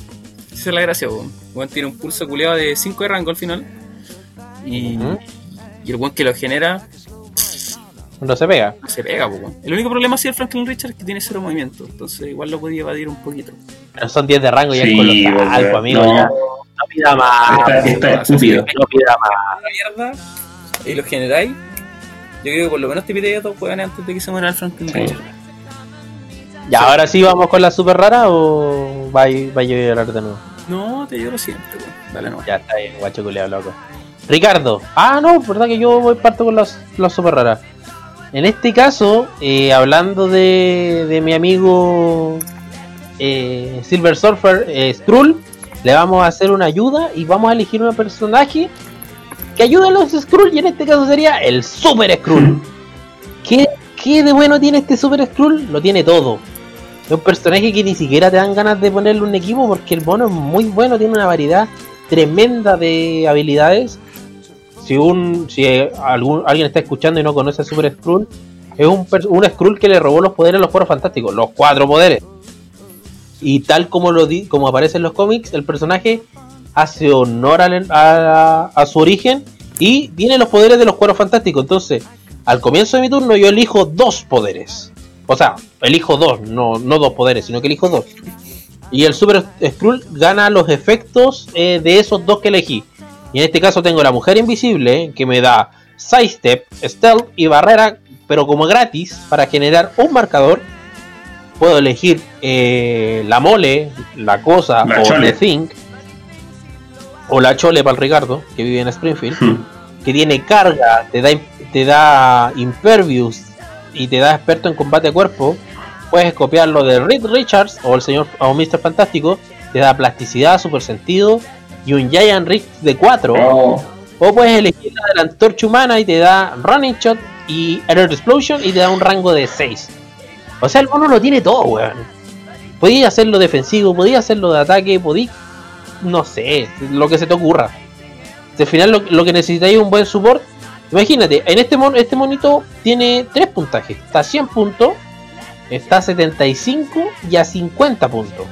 Esa es la gracia, weón. Weón tiene un pulso culeado de 5 de rango al final. Y el weón que lo genera No se pega. no se pega, po, weón. El único problema sí el Franklin Richard es que tiene cero movimiento. Entonces igual lo podía evadir un poquito. Pero son 10 de rango y es Sí, colosal, weón, pues, amigo. no. ya. No pida más. Está, pues, está estúpido. no pida más. la mierda y lo generáis, yo creo que por lo menos te pide dos weones antes de que se muera el Franklin Sí. Richard. Ya, ahora sí vamos con la super rara o va a, va a llorar de nuevo. No, te lloro siempre, weón. Dale no. Ya está bien, guacho culeado loco. Ricardo. Ah, no, verdad que yo voy parto con las, las super raras. En este caso, eh, hablando de, de mi amigo eh, Silver Surfer eh, Skrull, le vamos a hacer una ayuda y vamos a elegir un personaje que ayude a los Skrull y en este caso sería el Super Skrull. ¿Qué, ¿Qué de bueno tiene este Super Skrull? Lo tiene todo. Es un personaje que ni siquiera te dan ganas de ponerle un equipo porque el mono es muy bueno, tiene una variedad tremenda de habilidades. Si un si algún, alguien está escuchando y no conoce a Super Skrull, es un, un Skrull que le robó los poderes a los Cuatro Fantásticos, los cuatro poderes. Y tal como lo di, como aparece en los cómics, el personaje hace honor a, a su origen y tiene los poderes de los Cuatro Fantásticos. Entonces, al comienzo de mi turno yo elijo dos poderes. O sea, elijo dos, no, no dos poderes, sino que elijo dos. Y el Super Skrull gana los efectos eh, de esos dos que elegí. Y en este caso tengo la Mujer Invisible, que me da Sidestep, Stealth y Barrera, pero como gratis, para generar un marcador. Puedo elegir eh, la Mole, la Cosa La o Chole. The Thing. O la Chole para el Ricardo, que vive en Springfield Hmm. que tiene carga, te da, te da Impervious y te da experto en combate a cuerpo, puedes copiarlo de Reed Richards o el señor o Mr. Fantástico, te da plasticidad, super sentido y un Giant Rift de 4. Oh, O puedes elegir la de la antorcha humana y te da Running Shot y Error Explosion y te da un rango de 6. O sea, el mono lo tiene todo, weón. Podías hacerlo defensivo, podías hacerlo de ataque, podías. No sé, lo que se te ocurra. Al final lo, lo que necesitáis es un buen support. Imagínate, en este mon, este monito tiene 3 puntajes. Está a 100 puntos, está a 75 y a 50 puntos.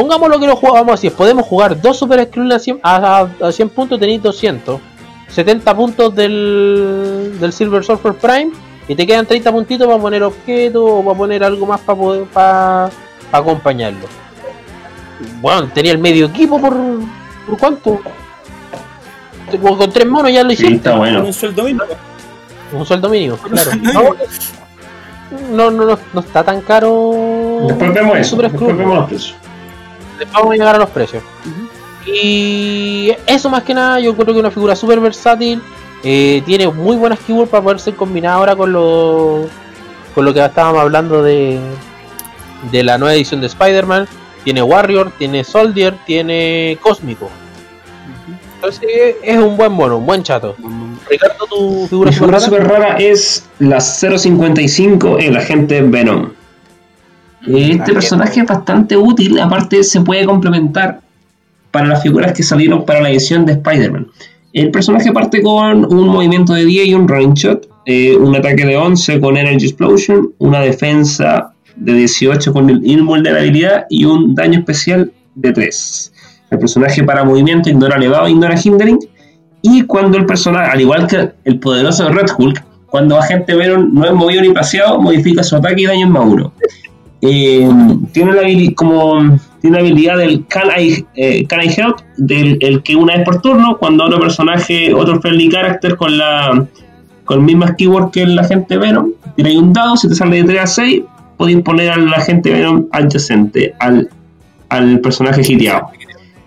Pongámoslo que lo jugamos así, podemos jugar dos Super Skrull a 100, a, a- a 100 puntos, tenéis 200. 70 puntos del, del Silver Surfer Prime y te quedan 30 puntitos para poner objetos o para poner algo más para poder para acompañarlo. Bueno, tenía el medio equipo por, por cuánto? Con, con tres monos ya lo sí, hiciste. está bueno. un sueldo mínimo. Un sueldo mínimo, claro. No, no, no, no, está tan caro. Después vemos eso. Después vemos los precios. Después vamos a llegar a los precios. Y eso más que nada, yo encuentro que es una figura súper versátil. eh, tiene muy buenas keywords para poder ser combinada ahora con lo, con lo que estábamos hablando de, de la nueva edición de Spider-Man. Tiene Warrior, tiene Soldier, tiene Cósmico. Entonces es un buen mono, un buen chato. Ricardo, tu figura Mi super figura rara? super rara es la 055, el agente Venom. Este Agente. personaje es bastante útil, aparte se puede complementar para las figuras que salieron para la edición de Spider-Man. El personaje parte con un movimiento de 10 y un running shot, eh, un ataque de 11 con Energy Explosion, una defensa de 18 con invulnerabilidad y un daño especial de 3. El personaje para movimiento ignora elevado, ignora hindering. Y cuando el personaje, al igual que el poderoso Red Hulk, cuando Agente Venom no es movido ni paseado, modifica su ataque y daño en más uno. Eh, tiene, la habilidad, como, tiene la habilidad del Can I, eh, can I Help, del el que una vez por turno, cuando otro personaje, otro friendly character con la con el mismo keyword que el agente Venom, tiene un dado, si te sale de 3 a 6, podéis poner al agente Venom adyacente al, al personaje hiteado.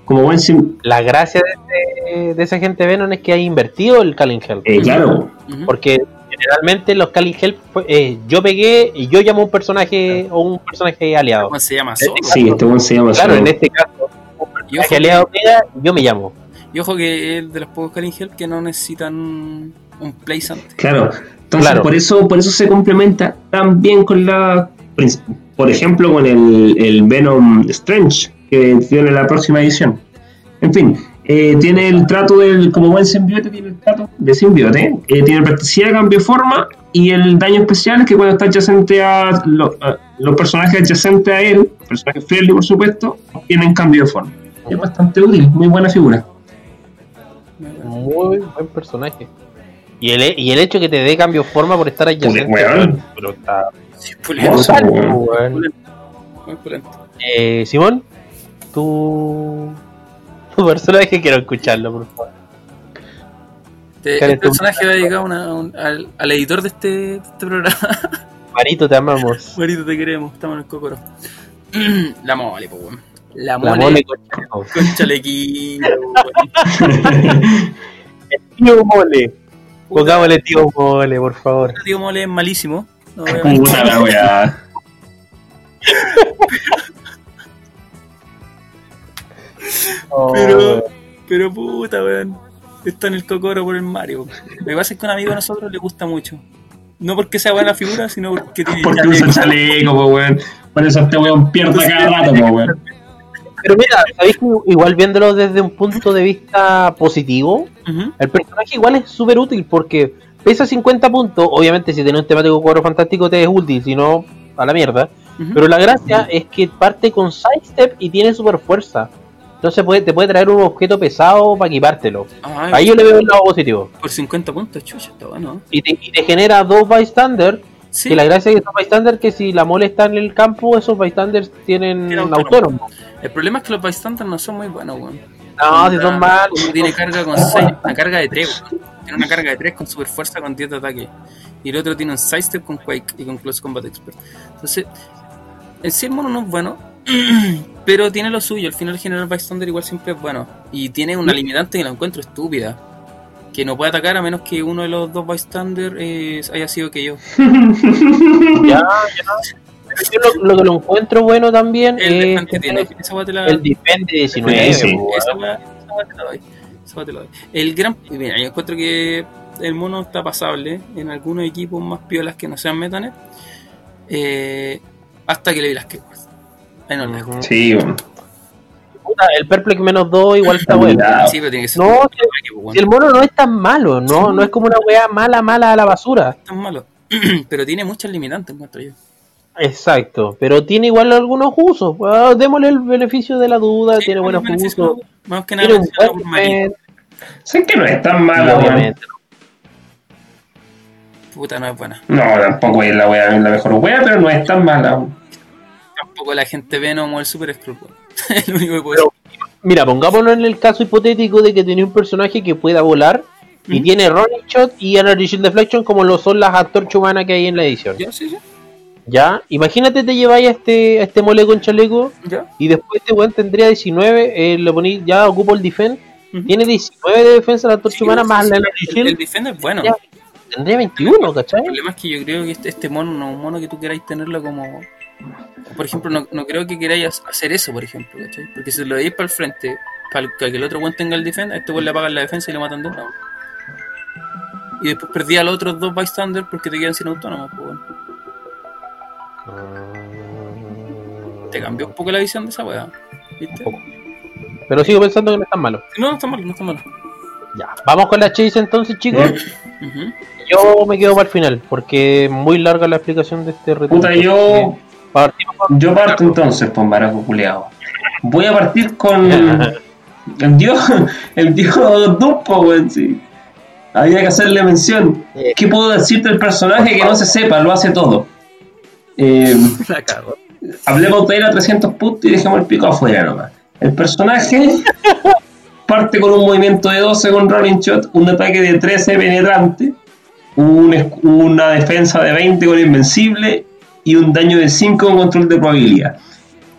Como buen sim- La gracia de, ese- de ese agente Venom es que ha invertido el Calling Help. eh, claro. Porque generalmente los Calling Help, fue- eh, yo pegué y yo llamo a un personaje o un personaje aliado. ¿Cómo se llama? Solo. sí, este buen se llama Claro, Solo. en este caso, un personaje aliado pega y yo me llamo. y ojo que es de los pocos Calling Help que no necesitan un place antes. Claro, entonces Claro. por eso por eso se complementa tan bien con la por ejemplo con el, el Venom Strange que tiene la próxima edición. En fin, eh, tiene el trato del como buen simbiote tiene el trato de simbiote, eh, tiene practicidad, cambio de forma y el daño especial es que cuando está adyacente a, lo- a los personajes adyacentes a él, personajes friendly por supuesto, tienen cambio de forma. Es bastante útil, muy buena figura. Muy buen personaje. Y el, y el hecho que te dé cambio de forma por estar adyacente. weón. pero está Sí. Eh, Simón, tu, tu personaje quiero escucharlo, por favor. Este, el personaje va dedicado a una- un- al, al editor de este, de este programa. Marito, te amamos. Marito, te queremos, estamos en el cocoro. La mole, pues, weón. La La mole, mole con chalequillo. Tío Mole. Pongámosle tío Mole, por favor. Tío mole es malísimo. No voy a mentir. Puta la weá. Pero, pero puta, weón. Está en el cocoro por el Mario. Lo que pasa es que a un amigo de nosotros le gusta mucho. No porque sea buena figura, sino porque tiene Porque usa chaleco, po, weón. Por eso este weón pierde cada rato, po, weón. Pero mira, ¿sabéis que igual viéndolo desde un punto de vista positivo, el personaje igual es súper útil porque pesa 50 puntos. Obviamente, si tenés un temático cuadro fantástico, te es útil, si no, a la mierda. Pero la gracia es que parte con sidestep y tiene super fuerza. Entonces puede, te puede traer un objeto pesado para equipártelo. Ay, Ahí yo le veo el lado positivo. Por 50 puntos, chucha, está bueno. Y te, y te genera dos bystander. Sí, Que la gracia de esos bystander que si la mole está en el campo, esos bystanders tienen Tiene autónomo. autónomo. el problema es que los bystanders no son muy buenos, weón. No, si son malos. Uno tiene carga con 6, una carga de 3, Tiene una carga de 3 con super fuerza con 10 de ataque. Y el otro tiene un sidestep con Quake y con Close Combat Expert. Entonces, el sí el mono no es bueno, pero tiene lo suyo. Al final, el general bystander igual siempre es bueno. Y tiene una limitante que la encuentro estúpida. Que no puede atacar a menos que uno de los dos bystander eh, haya sido que yo. Ya, ya. Yo lo, lo que lo encuentro bueno también El es que tiene. Esa te la- el defend de 19. Sí, po, Esa weá- esa weá te la doy. Esa te la doy. El gran. Mira, yo encuentro que el mono está pasable en algunos equipos más piolas que no sean Metanet. eh, hasta que le vi las que Ahí no. Ujú. Sí. Puta, el Perplex menos 2 igual está bueno. Sí, pero tiene que ser. No, el mono no es tan malo, no, no es como una wea mala, mala a la basura. tan malo. pero tiene muchas limitantes, encuentro yo. Exacto, pero tiene igual algunos usos. Ah, démosle el beneficio de la duda, Sí, tiene buenos usos. Más que nada, Sé que no es tan malo, weón. obviamente. Puta, no es buena. No, tampoco es la wea, la mejor wea, pero no es tan mala. La gente Venom o el Super Skrull. lo único que Pero- Mira, pongámonos en el caso hipotético de que tiene un personaje que pueda volar y ¿Mm? tiene Running Shot y Energy Shield Deflection como lo son las antorchas humanas que hay en la edición. Ya, sí, sí. Ya, imagínate te lleváis a este, a este mole con chaleco Ya. y después este weón tendría 19, eh, le poní, ya ocupo el defense, Ujú. tiene 19 de defensa la antorcha Sí, humana más sí, la el- Energy El, Shield, el Defender es bueno. Ya. tendría 21, ¿cachai? El problema es que yo creo que este, este mono no es un mono que tú queráis tenerlo como. Por ejemplo, no, no creo que queráis hacer eso, por ejemplo, ¿cachai? Porque si lo veis para el frente, para que el otro buen tenga el defense, a este buen le apagan la defensa y le matan de una. Y después perdí a los otros dos bystanders porque te quedan sin autónomos, pues bueno. Te cambió un poco la visión de esa weá. ¿Viste? Un poco. Pero sigo pensando que no es tan malo. No, no está malo, no está malo. Ya, vamos con la chase entonces, chicos. Yo me quedo para el final, porque es muy larga la explicación de este reto. Puta, yo, Partimos con- yo parto entonces, maraco culeado. Voy a partir con el dios, el dios Dumpo, weón, sí. Había que hacerle mención. ¿Qué puedo decir del personaje que no se sepa? Lo hace todo. Eh, hablemos de él a 300 puntos y dejemos el pico afuera nomás. El personaje parte con un movimiento de 12 con Rolling Shot, un ataque de 13 penetrante, un una defensa de 20 con Invencible y un daño de 5 con control de probabilidad.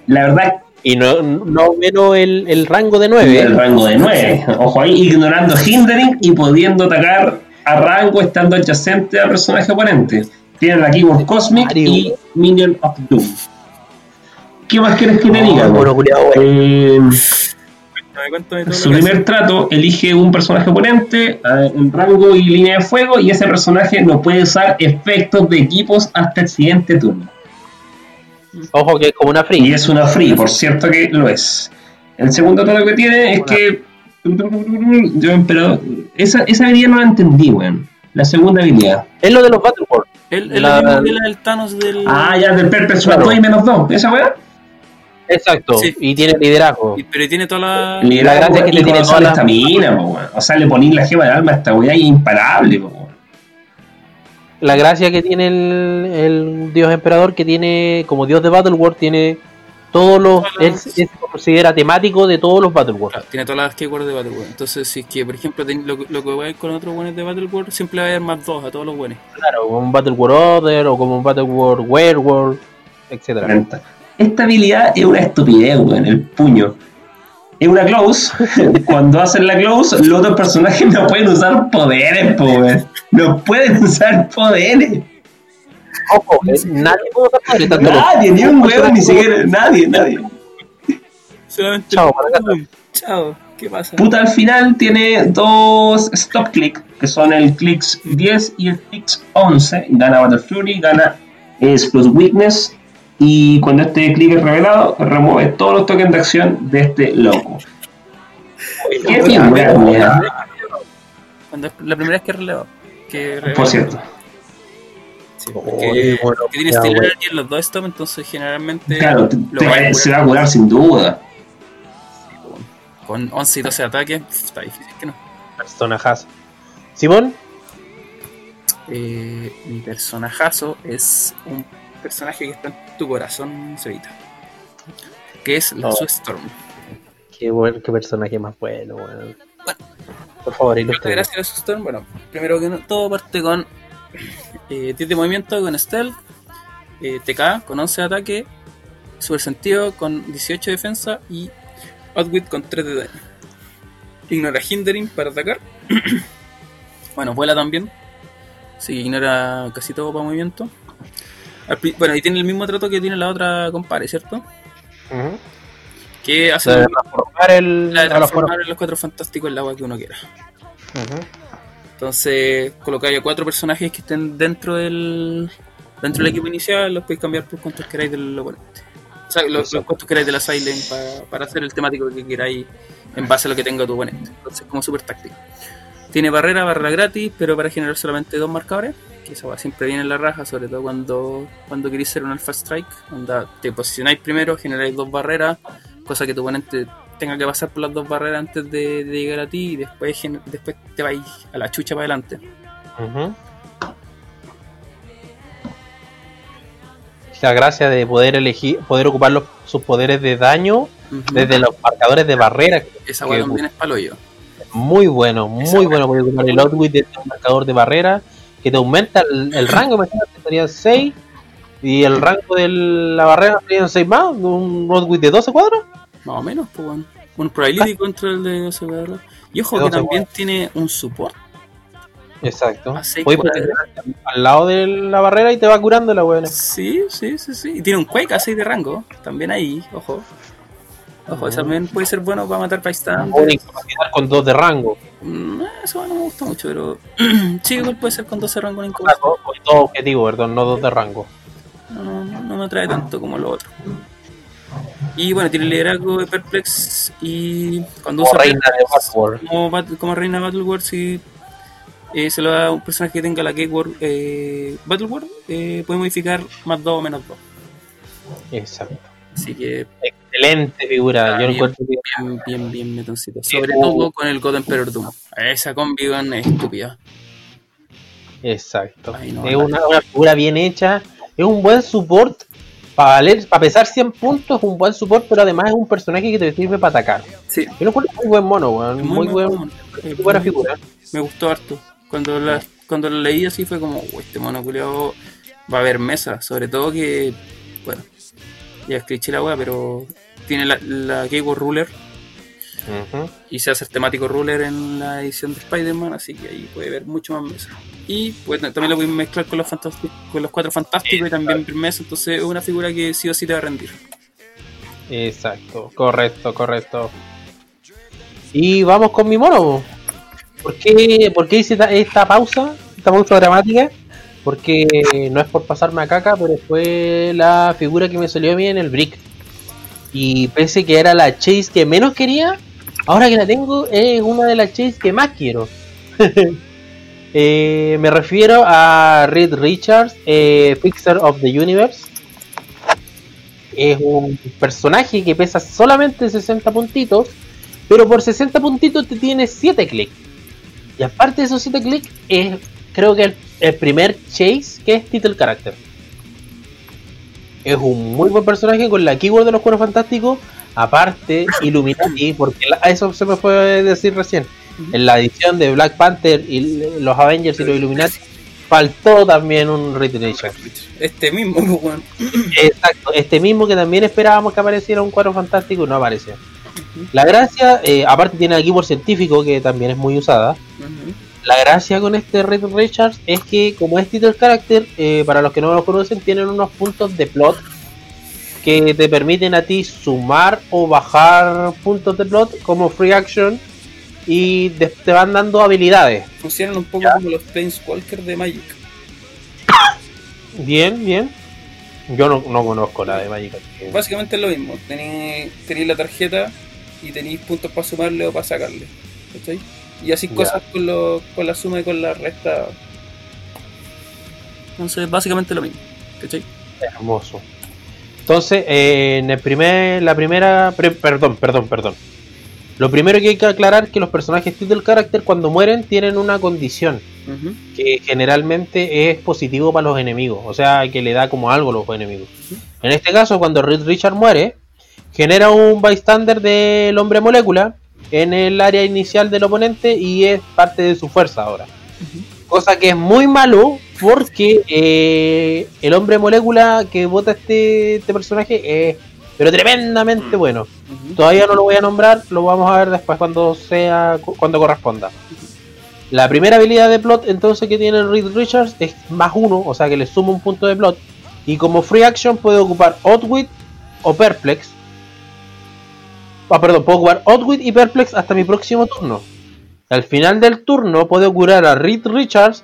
La verdad, Y no, no menos el, el rango de 9. el rango de 9. Ojo ahí, ignorando Hindering y pudiendo atacar a rango estando adyacente al personaje oponente. Tiene la Keyboard Cosmic Mario. y Minion of Doom. ¿Qué más quieres que te diga? bueno. Eh, Cuéntame, cuéntame todo su primer trato elige un personaje oponente en rango y línea de fuego y ese personaje no puede usar efectos de equipos hasta el siguiente turno. Ojo que es como una Y free. es una free, por cierto que lo es. El segundo trato que tiene es que yo emperador esa, esa habilidad no la entendí, weón. La segunda habilidad. Es lo de los Battle World. Él es La- la del Thanos del. Ah, ya, del Perpetual Claro. 2 y menos 2. ¿Esa weá? Exacto. Sí. Y tiene liderazgo. Y- Pero tiene toda la. Liderazgo gracia es que y te tiene toda la- estamina. O sea, le ponís la gema del alma a esta weá y es imparable, po. La gracia que tiene el, el dios emperador, que tiene, como dios de Battle World, tiene todos los. Él, él se considera temático de todos los Battle World. Claro, tiene todas las keywords de Battle World. Entonces, si es que, por ejemplo, lo, lo que voy a ver con otros buenos de Battle World, siempre va a haber más dos a todos los buenos. Claro, como un Battle World Order o como un Battle World Werewolf, etcétera. Esta habilidad es una estupidez, weón, el puño. Es una close. Cuando hacen la close, los otros personajes no pueden usar poderes, po, weón. No pueden usar poderes. Ojo, eh, nadie puede usar poderes, tanto Nadie, ni un weón, ni siquiera. Nadie, nadie. Solamente. Chao, Chao, ¿qué pasa? Puta, al final tiene dos stop click, que son el clicks 10 y el clicks 11. Gana Battle Fury, gana Explode Weakness. Y cuando este click es revelado, remueve todos los tokens de acción de este loco. Qué Oye, bien, es la primera vez que releva. Por cierto. Sí, porque, bueno, porque tiene bueno. Energy en los dos stop, entonces generalmente. Claro, te- lo te- va a se va a curar sin duda. Con 11 y 12 de ataque, pf, está difícil que no. personajazo. Simón, Eh, mi personajazo es un personaje que está en tu corazón, Cevita. Que es la Oh. Sue Storm. qué, buen, qué personaje más bueno, weón. Por favor, La ilustre. gracia de la Sue Storm, bueno, primero que todo parte con eh, 10 de movimiento, con Stealth, eh, TK con 11 de ataque, Super Sentido con 18 de defensa y Outwit con 3 de daño. Ignora Hindering para atacar. bueno, vuela también. Sí, ignora casi todo para movimiento. Bueno, y tiene el mismo trato que tiene la otra compare, ¿cierto? Que hace La de transformar el. la de transformar en los cuatro fantásticos el agua que uno quiera. Entonces, colocáis a cuatro personajes que estén dentro del dentro del equipo inicial, los podéis cambiar por cuantos queráis del oponente. O sea, los, los cuantos queráis de la Silent para, para hacer el temático que queráis en base a lo que tenga tu oponente. Entonces, como súper táctico. Tiene barrera, barrera gratis, pero para generar solamente dos marcadores. Que eso va siempre viene en la raja, sobre todo cuando, cuando queréis ser un Alpha Strike. Onda, te posicionáis primero, generáis dos barreras, cosa que tu oponente tenga que pasar por las dos barreras antes de, de llegar a ti y después, después te vais a la chucha para adelante. Ujú. La gracia de poder elegir, poder ocupar los, sus poderes de daño desde los marcadores de barrera. Esa weá también es palo yo. Muy bueno, muy Esa bueno poder ocupar el outwit de un marcador de barrera que te aumenta el, el rango. Imagínate, serían 6 y el rango de la barrera serían 6 más. Un outwit de 12 cuadros. Más o menos, pues weón. Un probability contra el de ese weón. Y ojo que también tiene un support. Exacto. Puedes cuadros. posicionarte al lado de la barrera y te va curando la weón. Sí, sí, sí, sí. Y tiene un Quake a 6 de rango. También ahí, ojo. Ojo, eso también puede ser bueno para matar bystanders. incapacidad con 2 de rango. Mm, Eso no me gusta mucho, pero sí, igual puede ser con 12 rango en Ah, incapacidad. Con con dos objetivos, perdón, no 2 de rango. No, no, no me atrae tanto como lo otro. Y bueno, tiene liderazgo de Perplex y cuando Como usa reina de Battleworld. como, reina de Battleworld, si eh, se lo da a un personaje que tenga la Keyword eh, Battleworld, eh, puede modificar más 2 o menos 2. Exacto. Así que Excelente figura. Ah, Yo bien. encuentro bien, bien, bien metoncito. Sobre uh. todo con el God Emperor Doom. Esa combi es estúpida. Exacto. Ay, no, es no. una, una figura bien hecha. Es un buen support. Para valer, para pesar 100 puntos, es un buen support, pero además es un personaje que te sirve para atacar. Sí, Yo lo encuentro muy buen mono, weón. Muy, buen, muy buena figura. Me gustó harto. Cuando la, cuando lo leí así fue como, "Uy, este mono culiao va a haber mesa. Sobre todo que, bueno, ya escriché la wea, pero tiene la, la Ruler y se hace el temático Ruler en la edición de Spider-Man, así que ahí puede haber mucho más mesa. Y pues, también lo voy a mezclar con los, con los cuatro fantásticos y también ver mesa, entonces es una figura que sí o sí te va a rendir. Exacto, correcto, correcto. Y vamos con mi mono. ¿Por qué, por qué hice esta, esta pausa? Esta pausa dramática. Porque no es por pasarme a caca, pero fue la figura que me salió a mí en el brick. Y pese que era la chase que menos quería, ahora que la tengo es una de las chase que más quiero. Eh, me refiero a Reed Richards, eh, Fixer of the Universe es un personaje que pesa solamente 60 puntitos, pero por 60 puntitos te tiene 7 clics. Y aparte de esos 7 clics, es creo que el, el primer chase que es Title Character. Es un muy buen personaje con la keyword de los cueros fantásticos. Aparte, Illuminati, porque la- eso se me fue decir recién. En la edición de Black Panther y los Avengers y los Illuminati, faltó también un Richards. Este mismo, weón. Exacto, este mismo que también esperábamos que apareciera un cuadro fantástico y no apareció. La gracia, eh, aparte tiene el keyboard científico que también es muy usada. Ujú. La gracia con este Red Richards es que como es title character, eh, para los que no lo conocen, tienen unos puntos de plot que te permiten a ti sumar o bajar puntos de plot como free action y de- te van dando habilidades. Funcionan un poco como los Planeswalker de Magic. Bien, bien. Yo no, no conozco la de Magic. Básicamente es lo mismo. Tenéis la tarjeta y tenéis puntos para sumarle o para sacarle. ¿Cachai? Y así cosas con, lo, con la suma y con la resta. Entonces, básicamente lo mismo. ¿Cachai? Hermoso. Entonces, eh, en el primer, la primera, pre- perdón, perdón, perdón. Lo primero que hay que aclarar es que los personajes title character cuando mueren tienen una condición que generalmente es positivo para los enemigos, o sea, que le da como algo a los enemigos. En este caso, cuando Reed Richard muere, genera un bystander del hombre molécula en el área inicial del oponente y es parte de su fuerza ahora. Cosa que es muy malo porque eh, el hombre molécula que vota este, este personaje es pero tremendamente Mm. bueno. Todavía no lo voy a nombrar, lo vamos a ver después cuando sea cuando corresponda. La primera habilidad de plot entonces que tiene Reed Richards es más uno, o sea que le suma un punto de plot. Y como free action puede ocupar Outwit o Perplex. Ah, perdón, puedo ocupar Outwit y Perplex hasta mi próximo turno. Al final del turno puede curar a Reed Richards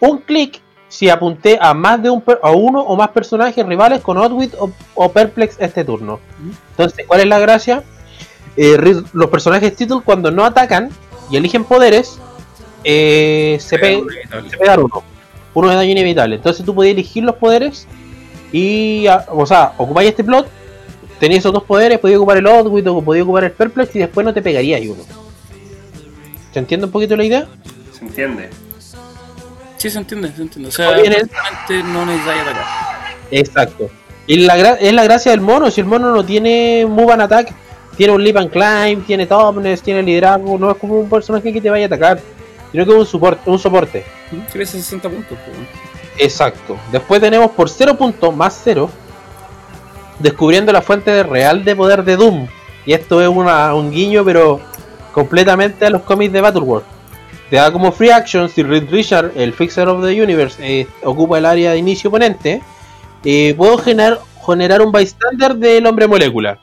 un clic si apunté a más de un per- a uno o más personajes rivales con Outwit o, o Perplex este turno. Entonces, ¿cuál es la gracia? Eh, Reed- los personajes title cuando no atacan y eligen poderes eh, se, pe- se pegan uno. Uno de daño inevitable. Entonces tú podías elegir los poderes y, ah, o sea, ocupáis este plot, tenías esos dos poderes, podías ocupar el Outwit o podías ocupar el Perplex y después no te pegarías uno. ¿Se entiende un poquito la idea? ¿Se entiende? Sí, se entiende, se entiende. O sea, básicamente no necesitáis atacar. Exacto. Y la gra- es la gracia del mono, si el mono no tiene move and attack, tiene un leap and climb, tiene toughness, tiene liderazgo, no es como un personaje que te vaya a atacar, sino que es un soporte, un soporte. Si ves 60 puntos, pues. Exacto. Después tenemos por 0 puntos más 0, descubriendo la fuente real de poder de Doom. Y esto es una- un guiño, pero completamente a los cómics de Battleworld. Te da como free action si Reed Richard, el Fixer of the Universe, eh, ocupa el área de inicio oponente. eh, puedo generar, generar un bystander del hombre molécula.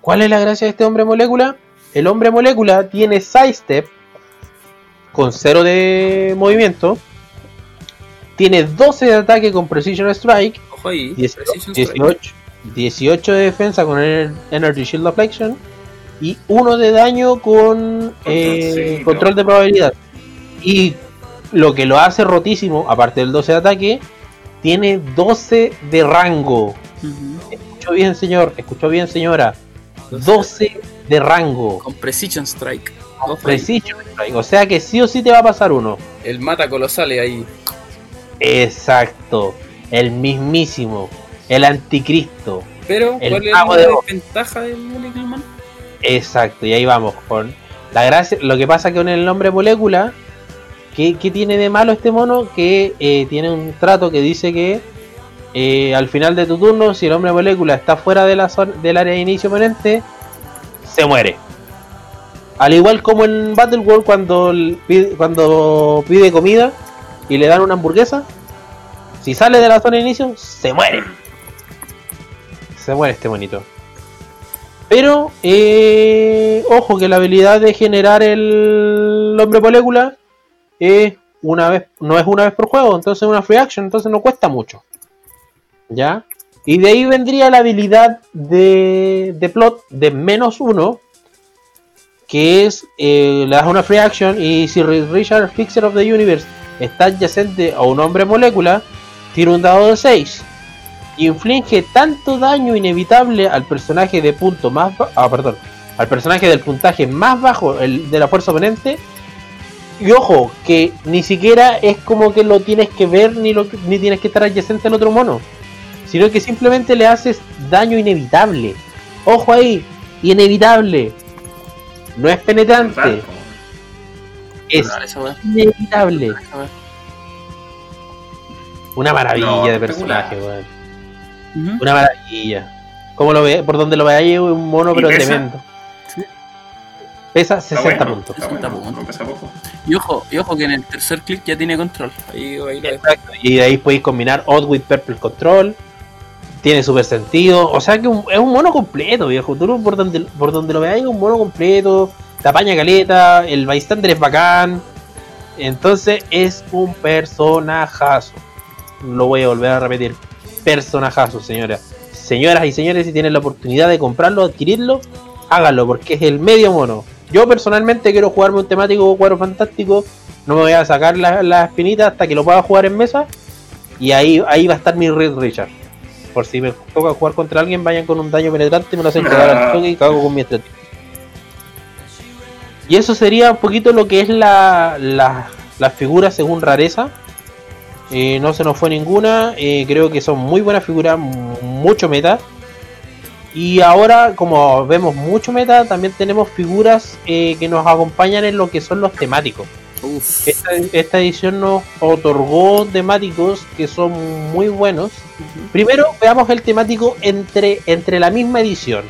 ¿Cuál es la gracia de este hombre molécula? El hombre molécula tiene sidestep con 0 de movimiento. Tiene 12 de ataque con Precision Strike, Ojo ahí. 18, Precision Strike. 18, 18 de defensa con el Energy Shield Affliction y 1 de daño con eh, sí, control no. de probabilidad. Y lo que lo hace rotísimo, aparte del 12 de ataque, tiene 12 de rango. Ujú. Escuchó bien, señor, escuchó bien, señora. 12 de rango. Con Precision Strike. Ahí. Precision Strike. O sea que sí o sí te va a pasar uno. El mata colosales ahí. Exacto. El mismísimo. El anticristo. Pero, El ¿cuál es la de desventaja del Molecule Man? Exacto. Y ahí vamos. Con la gracia. Lo que pasa que con el nombre molécula. ¿Qué, qué tiene de malo este mono? Que eh, tiene un trato que dice que eh, al final de tu turno, si el hombre molécula está fuera de la zona, del área de inicio oponente, se muere. Al igual como en Battle World cuando, pide, cuando pide comida y le dan una hamburguesa, si sale de la zona de inicio, se muere. Se muere este monito. Pero, eh, ojo que la habilidad de generar el hombre molécula una vez, no es una vez por juego, entonces es una free action, entonces no cuesta mucho. ¿Ya? Y de ahí vendría la habilidad de, de plot de menos uno, que es, eh, le das una free action y si Ri- Richard Fixer of the Universe está adyacente a un hombre molécula, tira un dado de 6. Inflige tanto daño inevitable al personaje de punto más ah, perdón, al personaje del puntaje más bajo el de la fuerza oponente. Y ojo, que ni siquiera es como que lo tienes que ver ni, lo, ni tienes que estar adyacente al otro mono sino que simplemente le haces daño inevitable. Ojo ahí, inevitable. No es penetrante, es inevitable. Una maravilla No, de personaje, weón. Una maravilla. Como lo ve, por donde lo veáis es un mono ¿Y pero pesa? tremendo. Sí. Pesa Está 60 bueno, puntos. está 60 bueno, puntos. no pesa poco. Y ojo, y ojo que en el tercer clic ya tiene control. Ahí, ahí. Exacto, Y de ahí podéis combinar Odd with Purple Control. Tiene super sentido. O sea que un- es un mono completo, viejo. Tú lo- por donde, por donde lo veáis es un mono completo. Te apaña caleta. El bystander es bacán. Entonces es un personajazo. Lo voy a volver a repetir. Personajazo, señoras. Señoras y señores, si tienen la oportunidad de comprarlo, adquirirlo, háganlo porque es el medio mono. Yo personalmente quiero jugarme un temático cuadro fantástico. No me voy a sacar la- las espinitas hasta que lo pueda jugar en mesa. Y ahí, ahí va a estar mi Red Richard. Por si me toca jugar contra alguien, vayan con un daño penetrante, me lo hacen cagar al toque y cago con mi estrategia. Y eso sería un poquito lo que es la, la, las figuras según rareza. Eh, no se nos fue ninguna. eh, creo que son muy buenas figuras, mucho meta. Y ahora, como vemos mucho meta, también tenemos figuras eh, que nos acompañan en lo que son los temáticos. Esta, esta edición nos otorgó temáticos que son muy buenos. Primero veamos el temático entre, entre la misma edición.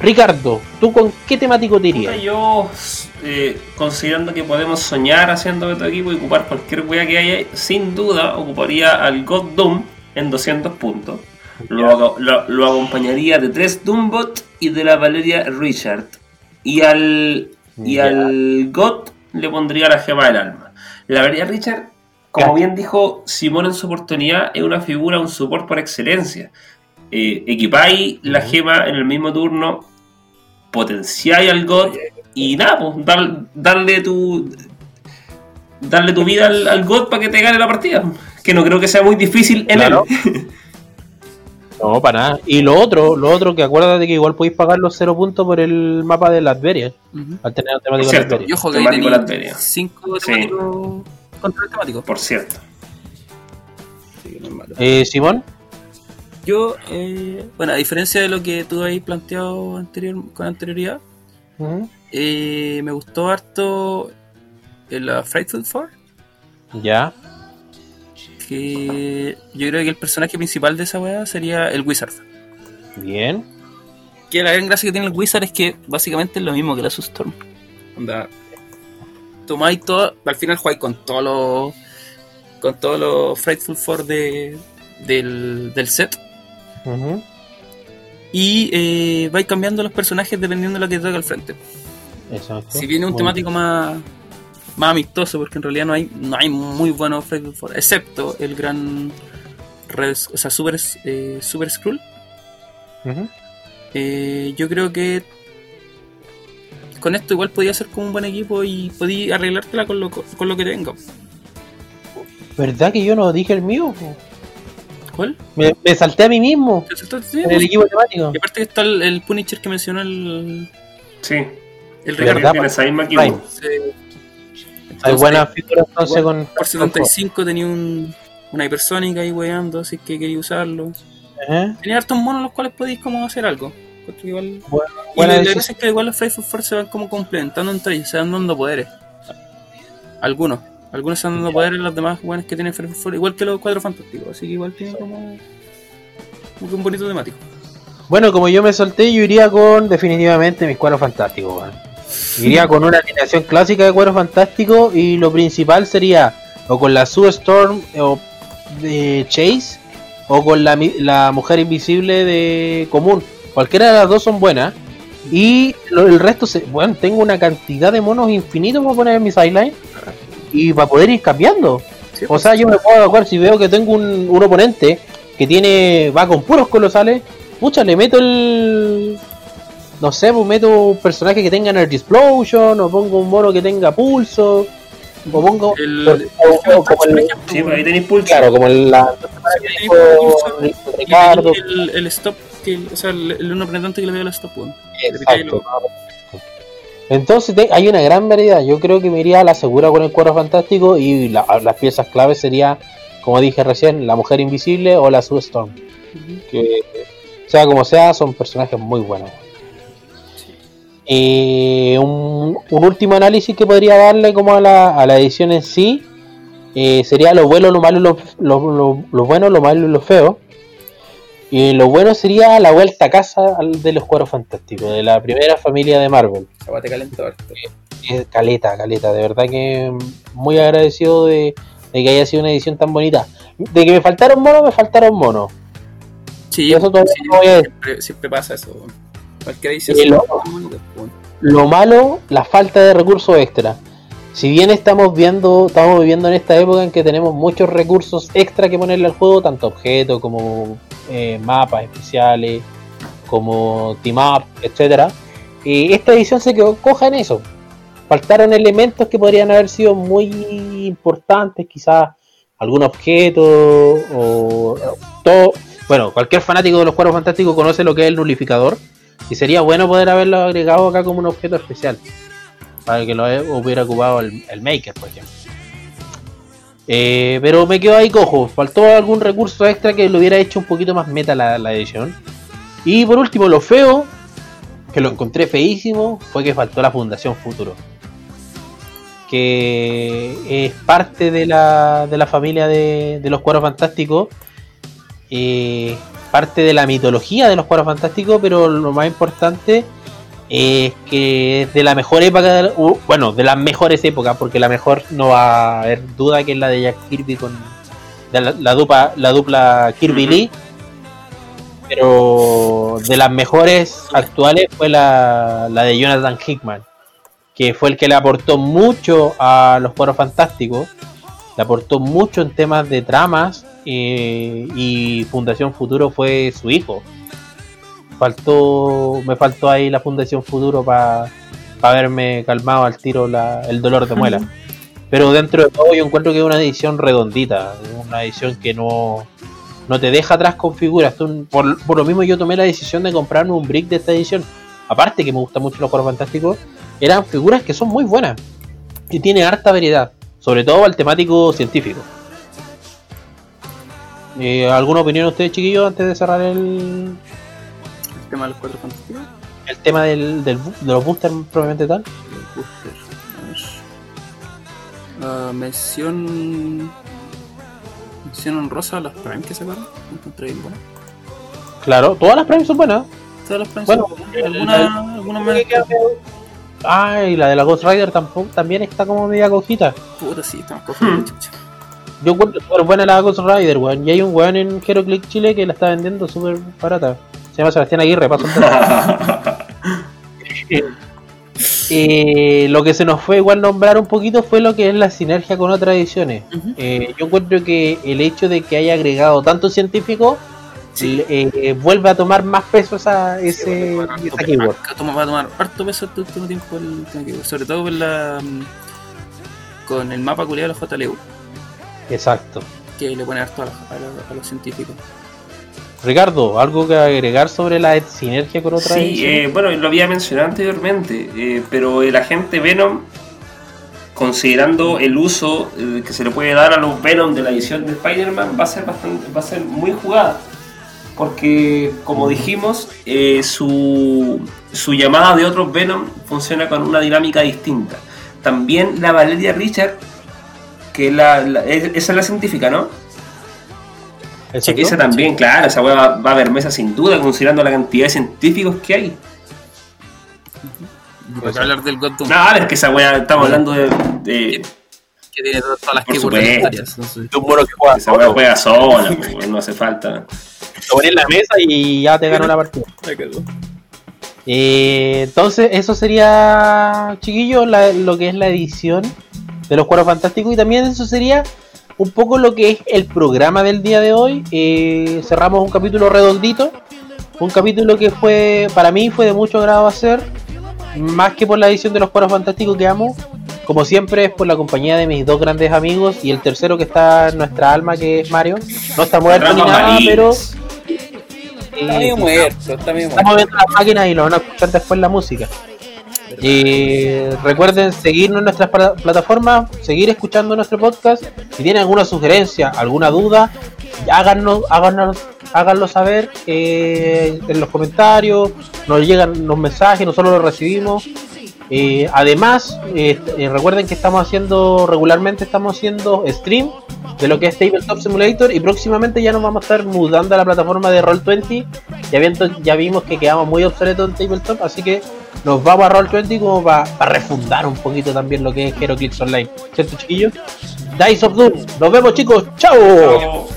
Ricardo, ¿tú con qué temático te irías? yo, eh, considerando que podemos soñar haciendo tu equipo y ocupar cualquier wea que haya, sin duda ocuparía al God Doom en 200 puntos. Lo, lo- lo acompañaría de tres Doombot y de la Valeria Richard. Y al, y al God le pondría la gema del alma. La Valeria Richard, como bien dijo Simón en su oportunidad, es una figura, un support por excelencia. Eh, equipáis la gema en el mismo turno, potenciáis al God y nada, pues dar- darle tu darle tu vida al, al God para que te gane la partida. Que no creo que sea muy difícil en Claro. él. No, para nada. Y lo otro, lo otro que acuérdate que igual podéis pagar los 0 puntos por el mapa de Latveria. Ujú. Al tener el temático de Cierto. Latveria. Y ojo que ahí Temático tenía Latveria. 5 Sí. temáticos control temático. Por cierto. No. Eh, Simón, Yo, eh, bueno, a diferencia de lo que tú habéis planteado anterior, con anterioridad, Eh, me gustó harto el uh, Frightful Four, ya. que yo creo que el personaje principal de esa weá sería el Wizard. Bien. Que la gran gracia que tiene el Wizard es que básicamente es lo mismo que la Storm. Onda, tomáis todo, al final jugáis con todos los con todos los Frightful Four de, del, del set. Y eh, vais cambiando los personajes dependiendo de lo que te al frente. Exacto. Si viene un temático más, más amistoso, porque en realidad no hay, no hay muy buenos Frightful Four, excepto el gran Red- o sea, Super, eh, Super Skrull. Eh, yo creo que con esto igual podía ser como un buen equipo y podía arreglártela con lo, con lo que tenga. ¿Verdad que yo no dije el mío? po? ¿Cuál? Me, me salté a mí mismo. Sí, en el equipo temático. Y aparte que está el, el Punisher que mencionó el, Sí, el. Ricardo. tiene esa misma. Hay buenas figuras entonces con. Por 75 tenía un, una hipersónica ahí weando, así que quería usarlo. Ajá. Tenía hartos monos los cuales podéis como hacer algo. Igual- Bueno, Y la gracia es que igual los Faithful Four se van como complementando entre ellos, se van dando poderes. Algunos. Algunos van dando poderes, los demás buenos que tienen Four, igual que los cuatro fantásticos. Así que igual tiene como, un bonito temático. Bueno, como yo me solté, yo iría con definitivamente mis cuadros fantásticos. weón. Iría con una alineación clásica de cuadros fantásticos y lo principal sería o con la Sue Storm o de Chase o con la, la Mujer Invisible de Común. Cualquiera de las dos son buenas. Y lo- el resto, se, bueno, tengo una cantidad de monos infinitos para poner en mi sideline y para poder ir cambiando. Sí, O sea, yo me puedo adecuar si veo que tengo un, un oponente que tiene va con puros colosales, pucha, le meto el no sé, pues meto un personaje que tenga Energy Explosion, o pongo un mono que tenga pulso, o pongo El, o- el- o- o como el- Sí, pues ahí tenéis pulso. claro, como el, la, Ricardo, el, el stop, que, o sea, el, el uno penetrante que le veo al stop, picáis exacto. Entonces te- hay una gran variedad. Yo creo que me iría a la segura con el cuadro fantástico y la- las piezas claves sería, como dije recién, la mujer invisible o la Sue Storm. que sea como sea, son personajes muy buenos. Eh, un, un último análisis que podría darle como a la, a la edición en sí eh, sería lo bueno, lo malo, lo, lo, lo- lo bueno, lo malo y lo feo. Y lo bueno sería la vuelta a casa de los cuadros fantásticos, de la primera familia de Marvel. Te calentó harto. Eh, caleta, caleta, de verdad que muy agradecido de, de que haya sido una edición tan bonita. De que me faltaron monos, me faltaron monos. Sí, Eso todavía sí, no voy a decir. siempre, siempre pasa eso. Cualquier edición. Lo malo, la falta de recursos extra. Si bien estamos viendo, estamos viviendo en esta época en que tenemos muchos recursos extra que ponerle al juego, tanto objetos como eh, mapas especiales, como team up, etcétera. Y esta edición se quedó coja en eso. Faltaron elementos que podrían haber sido muy importantes, quizás algún objeto o todo. Bueno, cualquier fanático de los cuadros fantásticos conoce lo que es el nulificador. Y sería bueno poder haberlo agregado acá como un objeto especial. Para que lo hubiera ocupado el, el Maker, por ejemplo. Eh, pero me quedo ahí cojo. Faltó algún recurso extra que lo hubiera hecho un poquito más meta la, la edición. Y por último, lo feo, que lo encontré feísimo, fue que faltó la Fundación Futuro. Que es parte de la, de la familia de, de los cuadros fantásticos. eh, parte de la mitología de los cuadros fantásticos, pero lo más importante es que es de la mejor época, de la- uh, bueno, de las mejores épocas, porque la mejor no va a haber duda que es la de Jack Kirby con de la, la dupla, la dupla Kirby. Lee, pero de las mejores actuales fue la, la de Jonathan Hickman, que fue el que le aportó mucho a los cuadros fantásticos, le aportó mucho en temas de tramas eh, y Fundación Futuro fue su hijo. Faltó, me faltó ahí la Fundación Futuro para haberme calmado al tiro la- el dolor de muela. Pero dentro de todo yo encuentro que es una edición redondita, una edición que no, no te deja atrás con figuras. Tú- por, por lo mismo yo tomé la decisión de comprarme un brick de esta edición. Aparte que me gustan mucho los cuadros fantásticos, eran figuras que son muy buenas y tiene harta variedad, sobre todo al temático científico. Eh, ¿Alguna opinión de ustedes, chiquillos, antes de cerrar El tema de los cuatro fantásticos. el tema del, del de los boosters probablemente tal? Ah, mención. Mención honrosa a las Prime que sacaron. Me encontré bien buena. Claro, todas las primes son buenas. Todas las Prime Bueno, son buenas. el- Algunas algunas me Ah, y la de la Ghost Rider tampoco, también está como media cojita. Puta, sí, estamos cogiendo Hmm. chucha. Yo encuentro súper buena la Ghost Rider, weón. Y hay un weón en Hero Click Chile que la está vendiendo súper barata. Se llama Sebastián Aguirre, paso dato. Eh, lo que se nos fue igual nombrar un poquito fue lo que es la sinergia con otras ediciones. Eh, yo encuentro que el hecho de que haya agregado tanto científico Sí. eh, vuelve a tomar más peso esa, ese, Va a tomar esa harto keyword. peso, toma- va a tomar harto peso este último tiempo el keyword, sobre todo con la con el mapa culiado de los JLU, Exacto. que le pone harto a los científicos. Ricardo, ¿algo que agregar sobre la sinergia con otra Sí, eh, bueno, lo había mencionado anteriormente, eh, pero el agente Venom, considerando el uso eh, que se le puede dar a los Venom de la edición de Spider-Man, va a ser bastante, va a ser muy jugada. Porque, como dijimos, su, su llamada de otros Venom funciona con una dinámica distinta. También la Valeria Richard, que la, la- esa es la científica, ¿no? Exacto. Esa también, claro, esa weá va, va a haber mesa sin duda, considerando la cantidad de científicos que hay. Qué hablar del Doom, No, es que esa weá, estamos hablando de. de que tiene todas las Por keywords supuesto. entonces- De un mono que juega esa weá juega sola, pues, no hace falta. Lo pones en la mesa y ya te ganó la partida. Me. Eh, entonces, eso sería, chiquillos, la- lo que es la edición de los Cuadros Fantásticos. Y también eso sería un poco lo que es el programa del día de hoy. Eh, cerramos un capítulo redondito. Un capítulo que fue, para mí, fue de mucho agrado hacer. Más que por la edición de los Cuadros Fantásticos que amo. Como siempre, es por la compañía de mis dos grandes amigos. Y el tercero que está en nuestra alma, que es Mario. No está muerto ni nada, Marín. pero. Está eh, medio muerto, está medio muerto. Estamos viendo las máquinas y lo van a escuchar después la música. Y recuerden seguirnos en nuestras pla- plataformas, seguir escuchando nuestro podcast. Si tienen alguna sugerencia, alguna duda, háganos, háganos, háganlo saber eh, en los comentarios. Nos llegan los mensajes, nosotros los recibimos. Eh, además, eh, eh, recuerden que estamos haciendo regularmente, estamos haciendo stream de lo que es Tabletop Simulator y próximamente ya nos vamos a estar mudando a la plataforma de Roll20. Ya, ya vimos que quedamos muy obsoletos en Tabletop, así que nos vamos a Roll20 como para refundar un poquito también lo que es HeroClix Online. ¿Cierto, chiquillos? Dice of Doom, nos vemos chicos, chao.